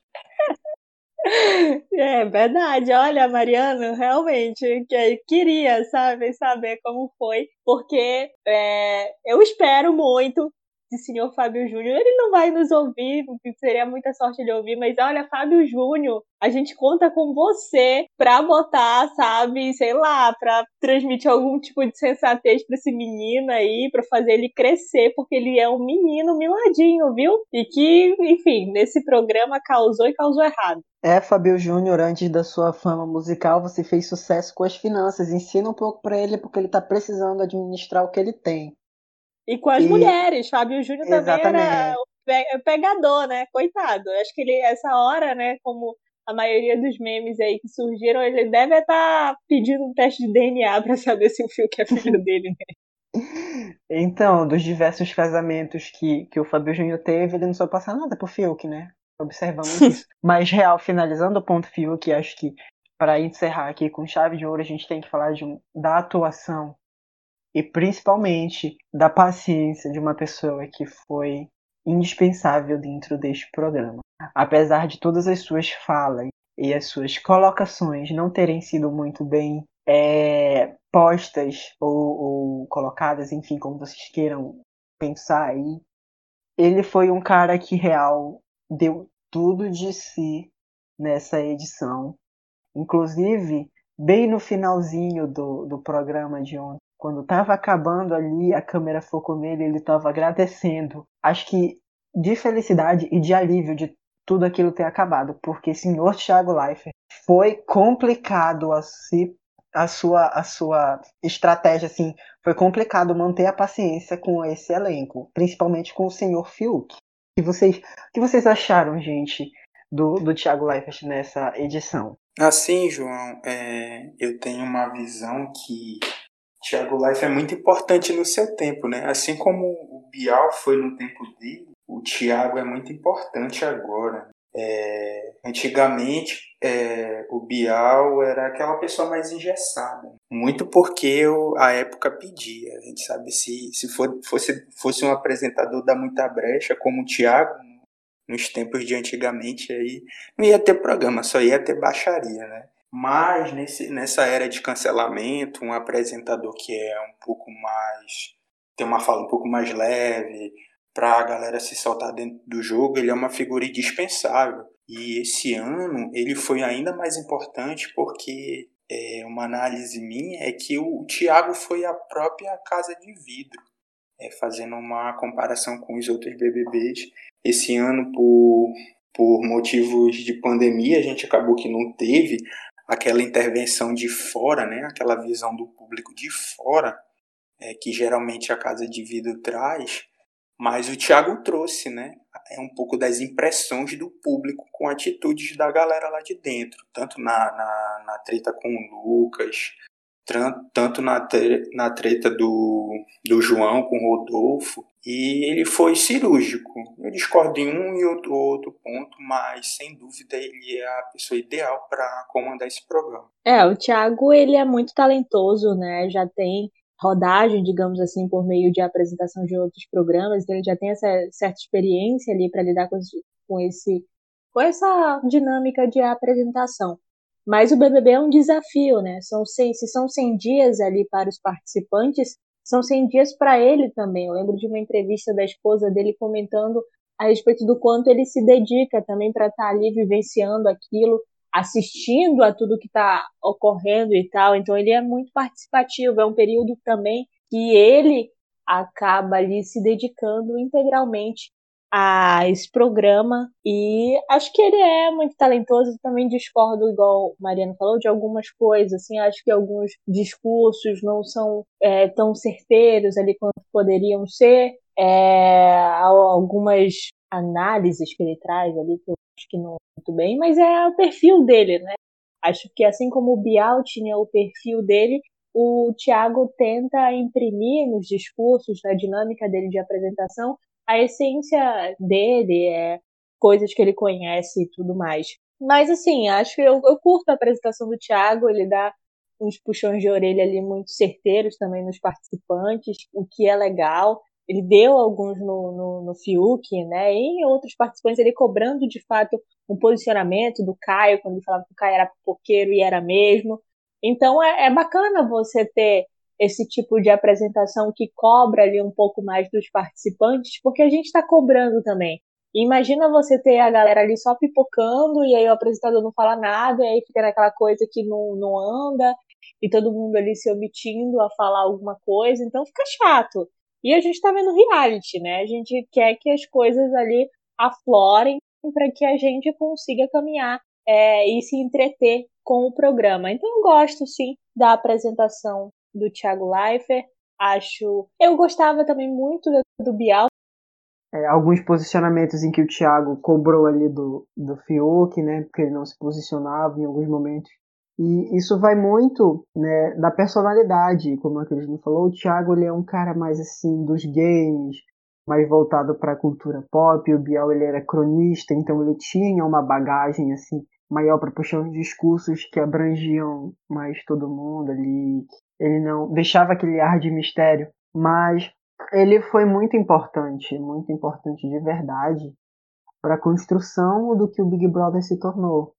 É verdade, olha, Mariano, realmente que queria, sabe, saber como foi, porque é, eu espero muito de senhor Fábio Júnior. Ele não vai nos ouvir, seria muita sorte ele ouvir, mas olha, Fábio Júnior, a gente conta com você pra botar, sabe, sei lá, pra transmitir algum tipo de sensatez pra esse menino aí, pra fazer ele crescer, porque ele é um menino miladinho, viu? E que, enfim, nesse programa causou e causou errado. É, Fábio Júnior, antes da sua fama musical, você fez sucesso com as finanças. Ensina um pouco para ele, porque ele tá precisando administrar o que ele tem. E com as e... mulheres. Fábio Júnior também era o pegador, né? Coitado. Acho que ele, essa hora, né, como a maioria dos memes aí que surgiram, ele deve estar tá pedindo um teste de DNA para saber se o Fiuk é filho [LAUGHS] dele mesmo. Então, dos diversos casamentos que, que o Fábio Júnior teve, ele não só passa nada pro Fiuk, né? Observamos isso. [LAUGHS] Mas, real, finalizando o ponto Fiuk, acho que para encerrar aqui com chave de ouro, a gente tem que falar de um, da atuação e principalmente da paciência de uma pessoa que foi indispensável dentro deste programa. Apesar de todas as suas falas e as suas colocações não terem sido muito bem é, postas ou, ou colocadas, enfim, como vocês queiram pensar aí, ele foi um cara que real deu tudo de si nessa edição. Inclusive, bem no finalzinho do, do programa de ontem, quando estava acabando ali, a câmera focou nele, ele estava agradecendo. Acho que de felicidade e de alívio de tudo aquilo ter acabado, porque senhor Thiago Leifert foi complicado a se a sua a sua estratégia assim, foi complicado manter a paciência com esse elenco, principalmente com o senhor Fiuk. Que vocês que vocês acharam, gente, do, do Thiago Leifert nessa edição? Assim, João, é, eu tenho uma visão que Thiago Life é muito importante no seu tempo, né? Assim como o Bial foi no tempo dele, o Thiago é muito importante agora. É, antigamente, é, o Bial era aquela pessoa mais engessada, muito porque a época pedia. A gente sabe se, se for, fosse, fosse um apresentador da muita brecha, como o Thiago, nos tempos de antigamente, aí não ia ter programa, só ia ter baixaria, né? Mas nesse, nessa era de cancelamento, um apresentador que é um pouco mais. tem uma fala um pouco mais leve, para a galera se soltar dentro do jogo, ele é uma figura indispensável. E esse ano ele foi ainda mais importante porque é, uma análise minha é que o, Thiago foi a própria casa de vidro. É, fazendo uma comparação com os outros BBBs, esse ano, por, por motivos de pandemia, a gente acabou que não teve aquela intervenção de fora, né, aquela visão do público de fora, é, que geralmente a Casa de Vidro traz, mas o Thiago trouxe, né, é um pouco das impressões do público com atitudes da galera lá de dentro, tanto na, na, na treta com o Lucas, tanto na, na treta do, do João com o Rodolfo, e ele foi cirúrgico. Eu discordo em um e outro, outro ponto, mas sem dúvida ele é a pessoa ideal para comandar esse programa. É, o Thiago ele é muito talentoso, né? Já tem rodagem, digamos assim, por meio de apresentação de outros programas, então ele já tem essa certa experiência ali para lidar com com esse com essa dinâmica de apresentação. Mas o BBB é um desafio, né? São 100, se são 100 dias ali para os participantes, são 100 dias para ele também. Eu lembro de uma entrevista da esposa dele comentando a respeito do quanto ele se dedica também para estar tá ali vivenciando aquilo, assistindo a tudo que está ocorrendo e tal. Então ele é muito participativo. É um período também que ele acaba ali se dedicando integralmente a esse programa e acho que ele é muito talentoso. Também discordo, igual o Mariano falou, de algumas coisas. Assim, acho que alguns discursos não são é, tão certeiros ali quanto poderiam ser. É, algumas análises que ele traz ali que eu acho que não muito bem, mas é o perfil dele, né? Acho que assim como o Bial tinha o perfil dele, o Tiago tenta imprimir nos discursos, na dinâmica dele de apresentação, a essência dele, é coisas que ele conhece e tudo mais. Mas assim, acho que eu, eu curto a apresentação do Thiago, ele dá uns puxões de orelha ali muito certeiros também nos participantes, o que é legal. Ele deu alguns no, no, no Fiuk, né? E em outros participantes, ele cobrando de fato um posicionamento do Caio, quando ele falava que o Caio era pipoqueiro e era mesmo. Então é, é bacana você ter esse tipo de apresentação que cobra ali um pouco mais dos participantes, porque a gente está cobrando também. imagina você ter a galera ali só pipocando e aí o apresentador não fala nada, e aí fica naquela coisa que não, não anda, e todo mundo ali se omitindo a falar alguma coisa, então fica chato. E a gente está vendo reality, né? A gente quer que as coisas ali aflorem para que a gente consiga caminhar é, e se entreter com o programa. Então eu gosto sim da apresentação do Thiago Leifert. Acho. Eu gostava também muito do Bial. É, alguns posicionamentos em que o Thiago cobrou ali do, do Fiuk, né? Porque ele não se posicionava em alguns momentos. E isso vai muito né, da personalidade, como a Cristina falou. O Thiago ele é um cara mais assim dos games, mais voltado para a cultura pop. O Bial ele era cronista, então ele tinha uma bagagem assim maior para puxar discursos que abrangiam mais todo mundo ali, ele não deixava aquele ar de mistério, mas ele foi muito importante, muito importante de verdade para a construção do que o Big Brother se tornou.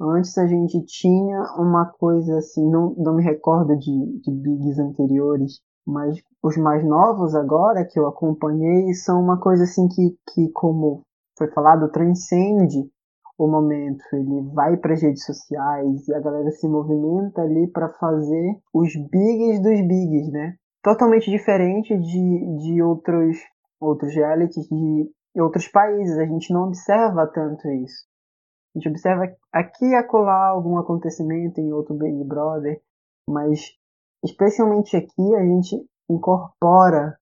Antes a gente tinha uma coisa assim, não, não me recordo de, de Bigs anteriores, mas os mais novos agora que eu acompanhei são uma coisa assim que, que como foi falado, transcende o momento, ele vai para as redes sociais e a galera se movimenta ali para fazer os bigs dos bigs, né? Totalmente diferente de, de outros, outros realities de outros países. A gente não observa tanto isso. A gente observa aqui e acolá algum acontecimento em outro Big Brother, mas especialmente aqui a gente incorpora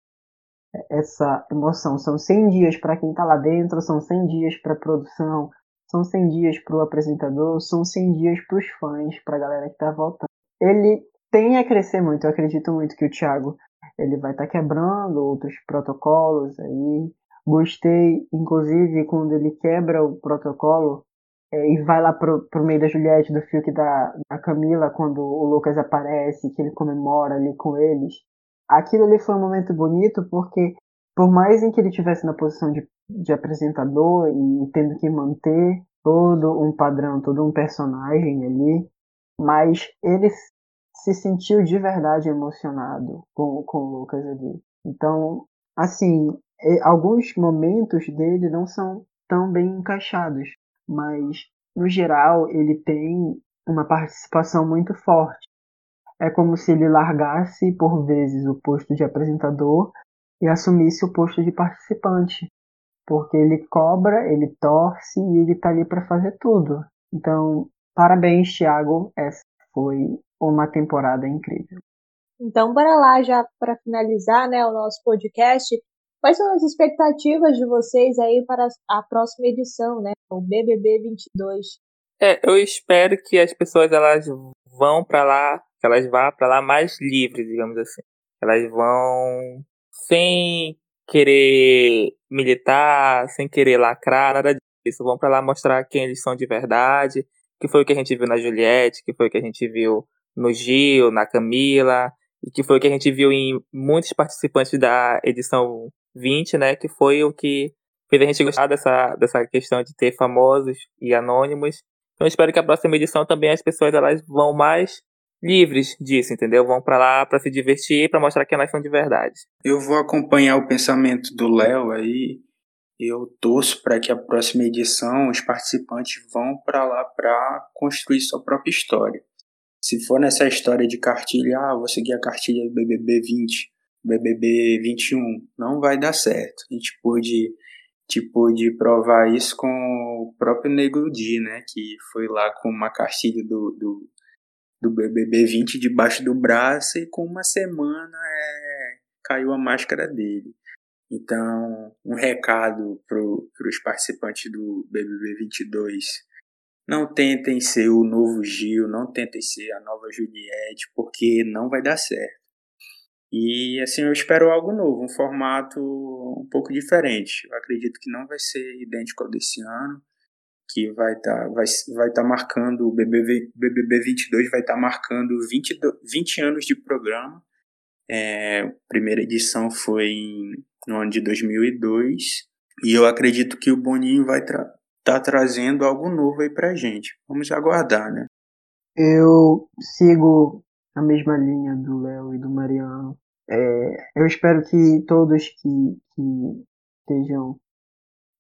essa emoção. São 100 dias para quem está lá dentro, são 100 dias para produção, são 100 dias para o apresentador, são 100 dias para os fãs, para a galera que está voltando. Ele tem a crescer muito, eu acredito muito que o Thiago ele vai estar tá quebrando outros protocolos aí. Gostei, inclusive, quando ele quebra o protocolo é, e vai lá pro, pro meio da Juliette, do Fiuk da, da Camila, quando o Lucas aparece, que ele comemora ali com eles. Aquilo ali foi um momento bonito porque, por mais em que ele tivesse na posição de de apresentador e tendo que manter todo um padrão, todo um personagem ali, mas ele se sentiu de verdade emocionado com, com o Lucas ali. Então, assim, alguns momentos dele não são tão bem encaixados, mas no geral ele tem uma participação muito forte. É como se ele largasse por vezes o posto de apresentador e assumisse o posto de participante porque ele cobra, ele torce e ele tá ali para fazer tudo. Então, parabéns, Thiago. Essa foi uma temporada incrível. Então, bora lá já para finalizar, né, o nosso podcast. Quais são as expectativas de vocês aí para a próxima edição, né, o BBB 22? É, eu espero que as pessoas elas vão para lá, que elas vá para lá mais livres, digamos assim. Elas vão sem querer militar, sem querer lacrar, nada disso. Vão para lá mostrar quem eles são de verdade, que foi o que a gente viu na Juliette, que foi o que a gente viu no Gil, na Camila, e que foi o que a gente viu em muitos participantes da edição 20, né, que foi o que fez a gente gostar dessa, dessa questão de ter famosos e anônimos. Então espero que a próxima edição também as pessoas elas vão mais livres disso, entendeu? Vão para lá para se divertir, para mostrar que elas são de verdade. Eu vou acompanhar o pensamento do Léo aí. Eu torço para que a próxima edição os participantes vão para lá para construir sua própria história. Se for nessa história de cartilha, ah, vou seguir a cartilha do BBB 20, BBB 21, não vai dar certo. A gente pôde te pôde provar isso com o próprio Nego Di, né? Que foi lá com uma cartilha do, do, do BBB 20 debaixo do braço e com uma semana é, caiu a máscara dele. Então, um recado para os participantes do BBB 22. Não tentem ser o novo Gil, não tentem ser a nova Juliette, porque não vai dar certo. E assim, eu espero algo novo, um formato um pouco diferente. Eu acredito que não vai ser idêntico ao desse ano, que vai estar tá, vai, vai tá marcando, o BBB, BBB 22 vai estar tá marcando 20, 20 anos de programa. É, a primeira edição foi em, no ano de 2002, e eu acredito que o Boninho vai estar tá trazendo algo novo aí pra gente. Vamos aguardar, né? Eu sigo a mesma linha do Léo e do Mariano. É, eu espero que todos que, que estejam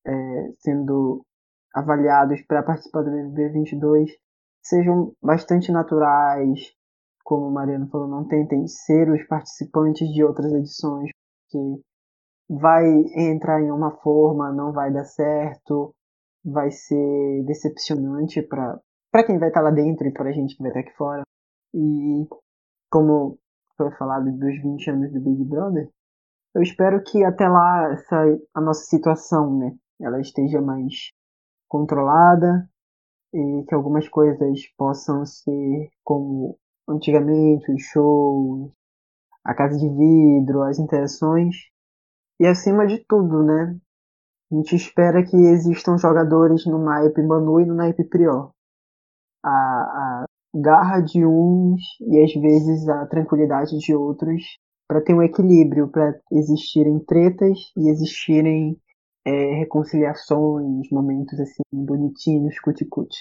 é, sendo avaliados para participar do BBB 22 sejam bastante naturais, como o Mariano falou, não tentem ser os participantes de outras edições, que vai entrar em uma forma, não vai dar certo, vai ser decepcionante para quem vai estar lá dentro e para a gente que vai estar aqui fora. E como foi falado dos 20 anos do Big Brother, eu espero que até lá essa, a nossa situação, né, ela esteja mais controlada e que algumas coisas possam ser como antigamente, os shows, a casa de vidro, as interações. E acima de tudo, né? A gente espera que existam jogadores no naipe Manu e no naipe Prior. A, a garra de uns e às vezes a tranquilidade de outros para ter um equilíbrio, para existirem tretas e existirem é, reconciliações, momentos assim bonitinhos, cuticute.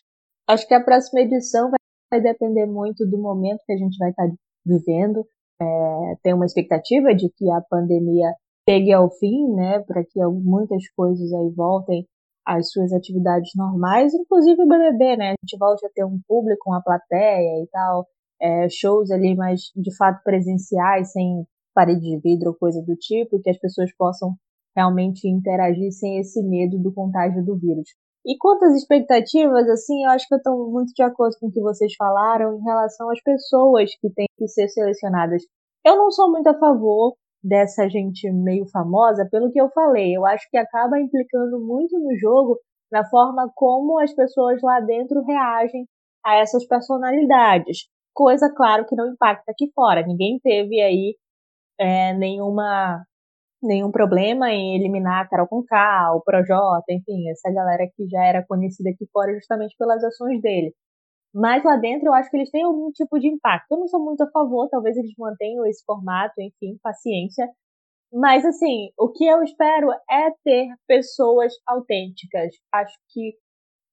Acho que a próxima edição vai depender muito do momento que a gente vai estar tá vivendo. É, tem uma expectativa de que a pandemia chegue ao fim, né, para que muitas coisas aí voltem às suas atividades normais, inclusive o BBB, né, a gente volte a ter um público, uma plateia e tal, é, shows ali mais de fato presenciais, sem parede de vidro ou coisa do tipo, que as pessoas possam realmente interagir sem esse medo do contágio do vírus. E quanto às expectativas, assim, eu acho que eu estou muito de acordo com o que vocês falaram em relação às pessoas que têm que ser selecionadas. Eu não sou muito a favor dessa gente meio famosa, pelo que eu falei. Eu acho que acaba implicando muito no jogo na forma como as pessoas lá dentro reagem a essas personalidades. Coisa, claro, que não impacta aqui fora. Ninguém teve aí é, nenhuma nenhum problema em eliminar a Carol Conká, o Projota, enfim, essa galera que já era conhecida aqui fora justamente pelas ações dele. Mas lá dentro eu acho que eles têm algum tipo de impacto. Eu não sou muito a favor, talvez eles mantenham esse formato, enfim, paciência. Mas assim, o que eu espero é ter pessoas autênticas. Acho que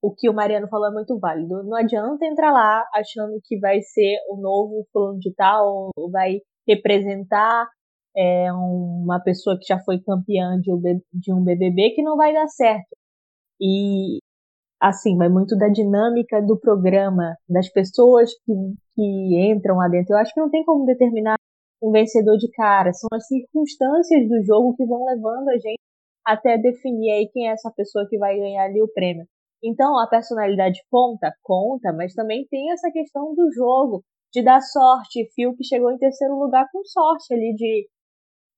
o que o Mariano falou é muito válido. Não adianta entrar lá achando que vai ser o novo fulano de tal, vai representar é, uma pessoa que já foi campeã de um BBB que não vai dar certo. E assim, vai muito da dinâmica do programa, das pessoas que, que entram lá dentro. Eu acho que não tem como determinar um vencedor de cara, são as circunstâncias do jogo que vão levando a gente até definir aí quem é essa pessoa que vai ganhar ali o prêmio. Então, a personalidade conta, conta, mas também tem essa questão do jogo, de dar sorte. Phil que chegou em terceiro lugar com sorte ali de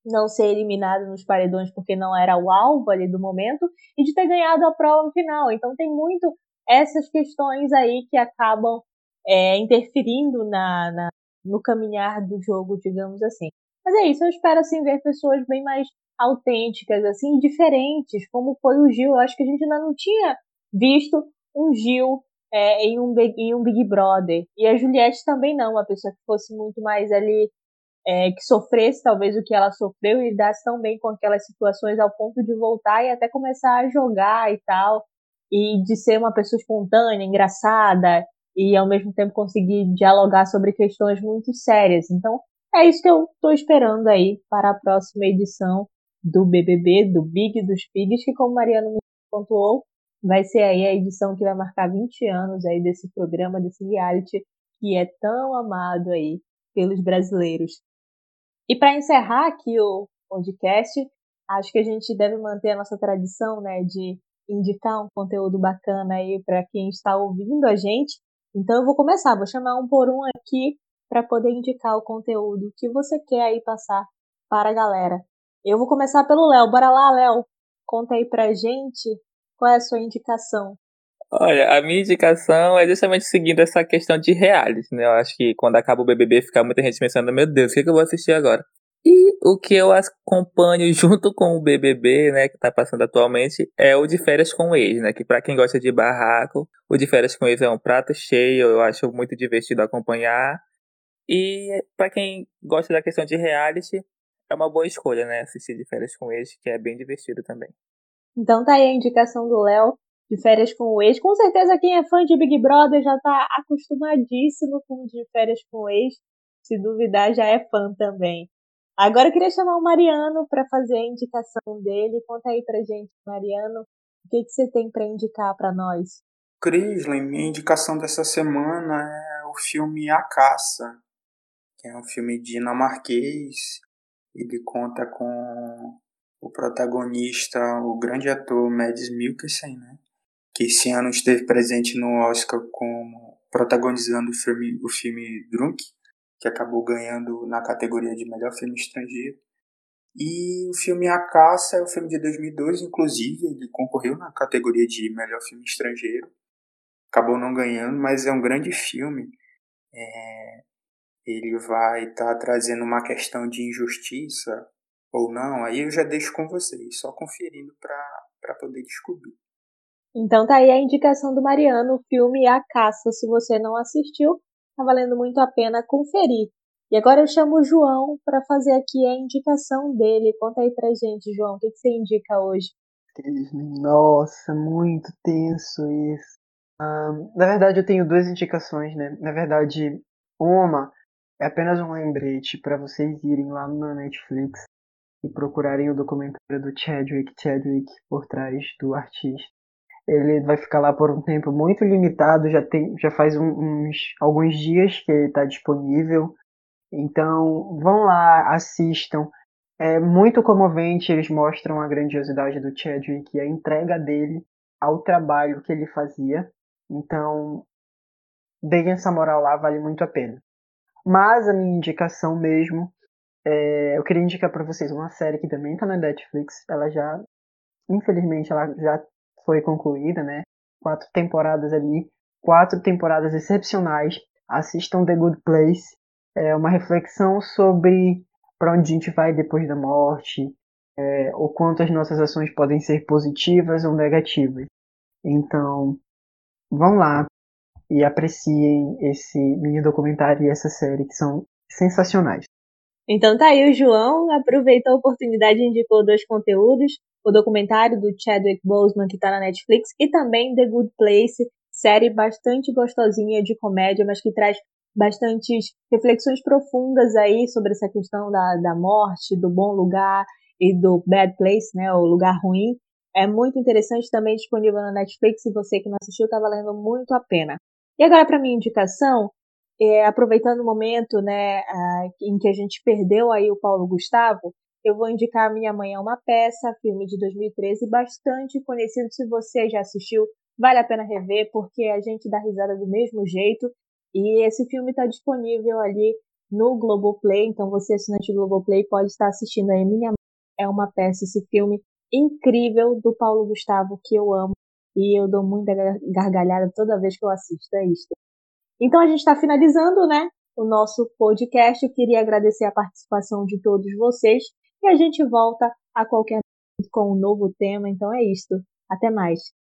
não ser eliminado nos paredões porque não era o alvo ali do momento e de ter ganhado a prova final. Então tem muito essas questões aí que acabam é, interferindo na, na, no caminhar do jogo, digamos assim. Mas é isso, eu espero assim ver pessoas bem mais autênticas, assim, diferentes, como foi o Gil. Eu acho que a gente ainda não tinha visto um Gil é, em, um, em um Big Brother. E a Juliette também não, uma pessoa que fosse muito mais ali é, que sofresse talvez o que ela sofreu e lidasse tão bem com aquelas situações ao ponto de voltar e até começar a jogar e tal, e de ser uma pessoa espontânea, engraçada e ao mesmo tempo conseguir dialogar sobre questões muito sérias. Então, é isso que eu estou esperando aí para a próxima edição do BBB, do Big dos Pigs, que como Mariano me pontuou, vai ser aí a edição que vai marcar 20 anos aí desse programa, desse reality que é tão amado aí pelos brasileiros. E para encerrar aqui o podcast, Acho que a gente deve manter a nossa tradição, né, de indicar um conteúdo bacana aí para quem está ouvindo a gente. Então eu vou começar, vou chamar um por um aqui para poder indicar o conteúdo que você quer aí passar para a galera. Eu vou começar pelo Léo. Bora lá, Léo. Conta aí pra gente qual é a sua indicação. Olha, a minha indicação é justamente seguindo essa questão de reality, né? Eu acho que quando acaba o BBB fica muita gente pensando, meu Deus, o que, é que eu vou assistir agora? E o que eu acompanho [LAUGHS] junto com o BBB, né, que tá passando atualmente, é o de férias com o ex, né? Que para quem gosta de barraco, o de férias com o ex é um prato cheio, eu acho muito divertido acompanhar. E para quem gosta da questão de reality, é uma boa escolha, né? Assistir de férias com o ex, que é bem divertido também. Então tá aí a indicação do Léo de férias com o ex. Com certeza quem é fã de Big Brother já tá acostumadíssimo com de férias com o ex. Se duvidar, já é fã também. Agora eu queria chamar o Mariano para fazer a indicação dele. Conta aí pra gente, Mariano, o que, que você tem para indicar para nós? Crisley, minha indicação dessa semana é o filme A Caça, que é um filme dinamarquês. Ele conta com o protagonista, o grande ator Mads Mikkelsen, né? Que esse ano esteve presente no Oscar como protagonizando o filme, o filme Drunk, que acabou ganhando na categoria de melhor filme estrangeiro. E o filme A Caça é um filme de 2002, inclusive, ele concorreu na categoria de melhor filme estrangeiro. Acabou não ganhando, mas é um grande filme. É, ele vai estar tá trazendo uma questão de injustiça ou não, aí eu já deixo com vocês, só conferindo para poder descobrir. Então tá aí a indicação do Mariano, o filme A Caça. Se você não assistiu, Tá valendo muito a pena conferir. E agora eu chamo o João para fazer aqui a indicação dele. Conta aí pra gente, João, o que, que você indica hoje? Nossa, muito tenso isso. Um, na verdade, eu tenho duas indicações, né? Na verdade, uma é apenas um lembrete para vocês irem lá na Netflix e procurarem o documentário do Chadwick Chadwick por trás do artista. Ele vai ficar lá por um tempo muito limitado, já, tem, já faz uns alguns dias que ele está disponível. Então vão lá, assistam. É muito comovente, eles mostram a grandiosidade do Chadwick e a entrega dele ao trabalho que ele fazia. Então, deem essa moral lá, vale muito a pena. Mas a minha indicação mesmo, é, eu queria indicar para vocês uma série que também está na Netflix. Ela já, infelizmente, ela já foi concluída, né? Quatro temporadas ali, quatro temporadas excepcionais. Assistam The Good Place. É uma reflexão sobre para onde a gente vai depois da morte, é, o quanto as nossas ações podem ser positivas ou negativas. Então, vão lá e apreciem esse mini documentário e essa série que são sensacionais. Então tá aí o João, aproveitou a oportunidade e indicou dois conteúdos o documentário do Chadwick Boseman que está na Netflix e também The Good Place, série bastante gostosinha de comédia, mas que traz bastantes reflexões profundas aí sobre essa questão da, da morte, do bom lugar e do bad place, né, o lugar ruim. É muito interessante, também disponível na Netflix. Se você que não assistiu, está valendo muito a pena. E agora, para minha indicação, é, aproveitando o momento né, em que a gente perdeu aí o Paulo Gustavo, eu vou indicar Minha Mãe é uma Peça, filme de 2013, bastante conhecido. Se você já assistiu, vale a pena rever, porque a gente dá risada do mesmo jeito. E esse filme está disponível ali no Globoplay, então você, assinante do Globoplay, pode estar assistindo aí Minha Mãe é uma Peça, esse filme incrível do Paulo Gustavo, que eu amo. E eu dou muita gargalhada toda vez que eu assisto, é isso. Então a gente está finalizando, né? O nosso podcast. Eu queria agradecer a participação de todos vocês. E a gente volta a qualquer momento com um novo tema. Então é isto. Até mais.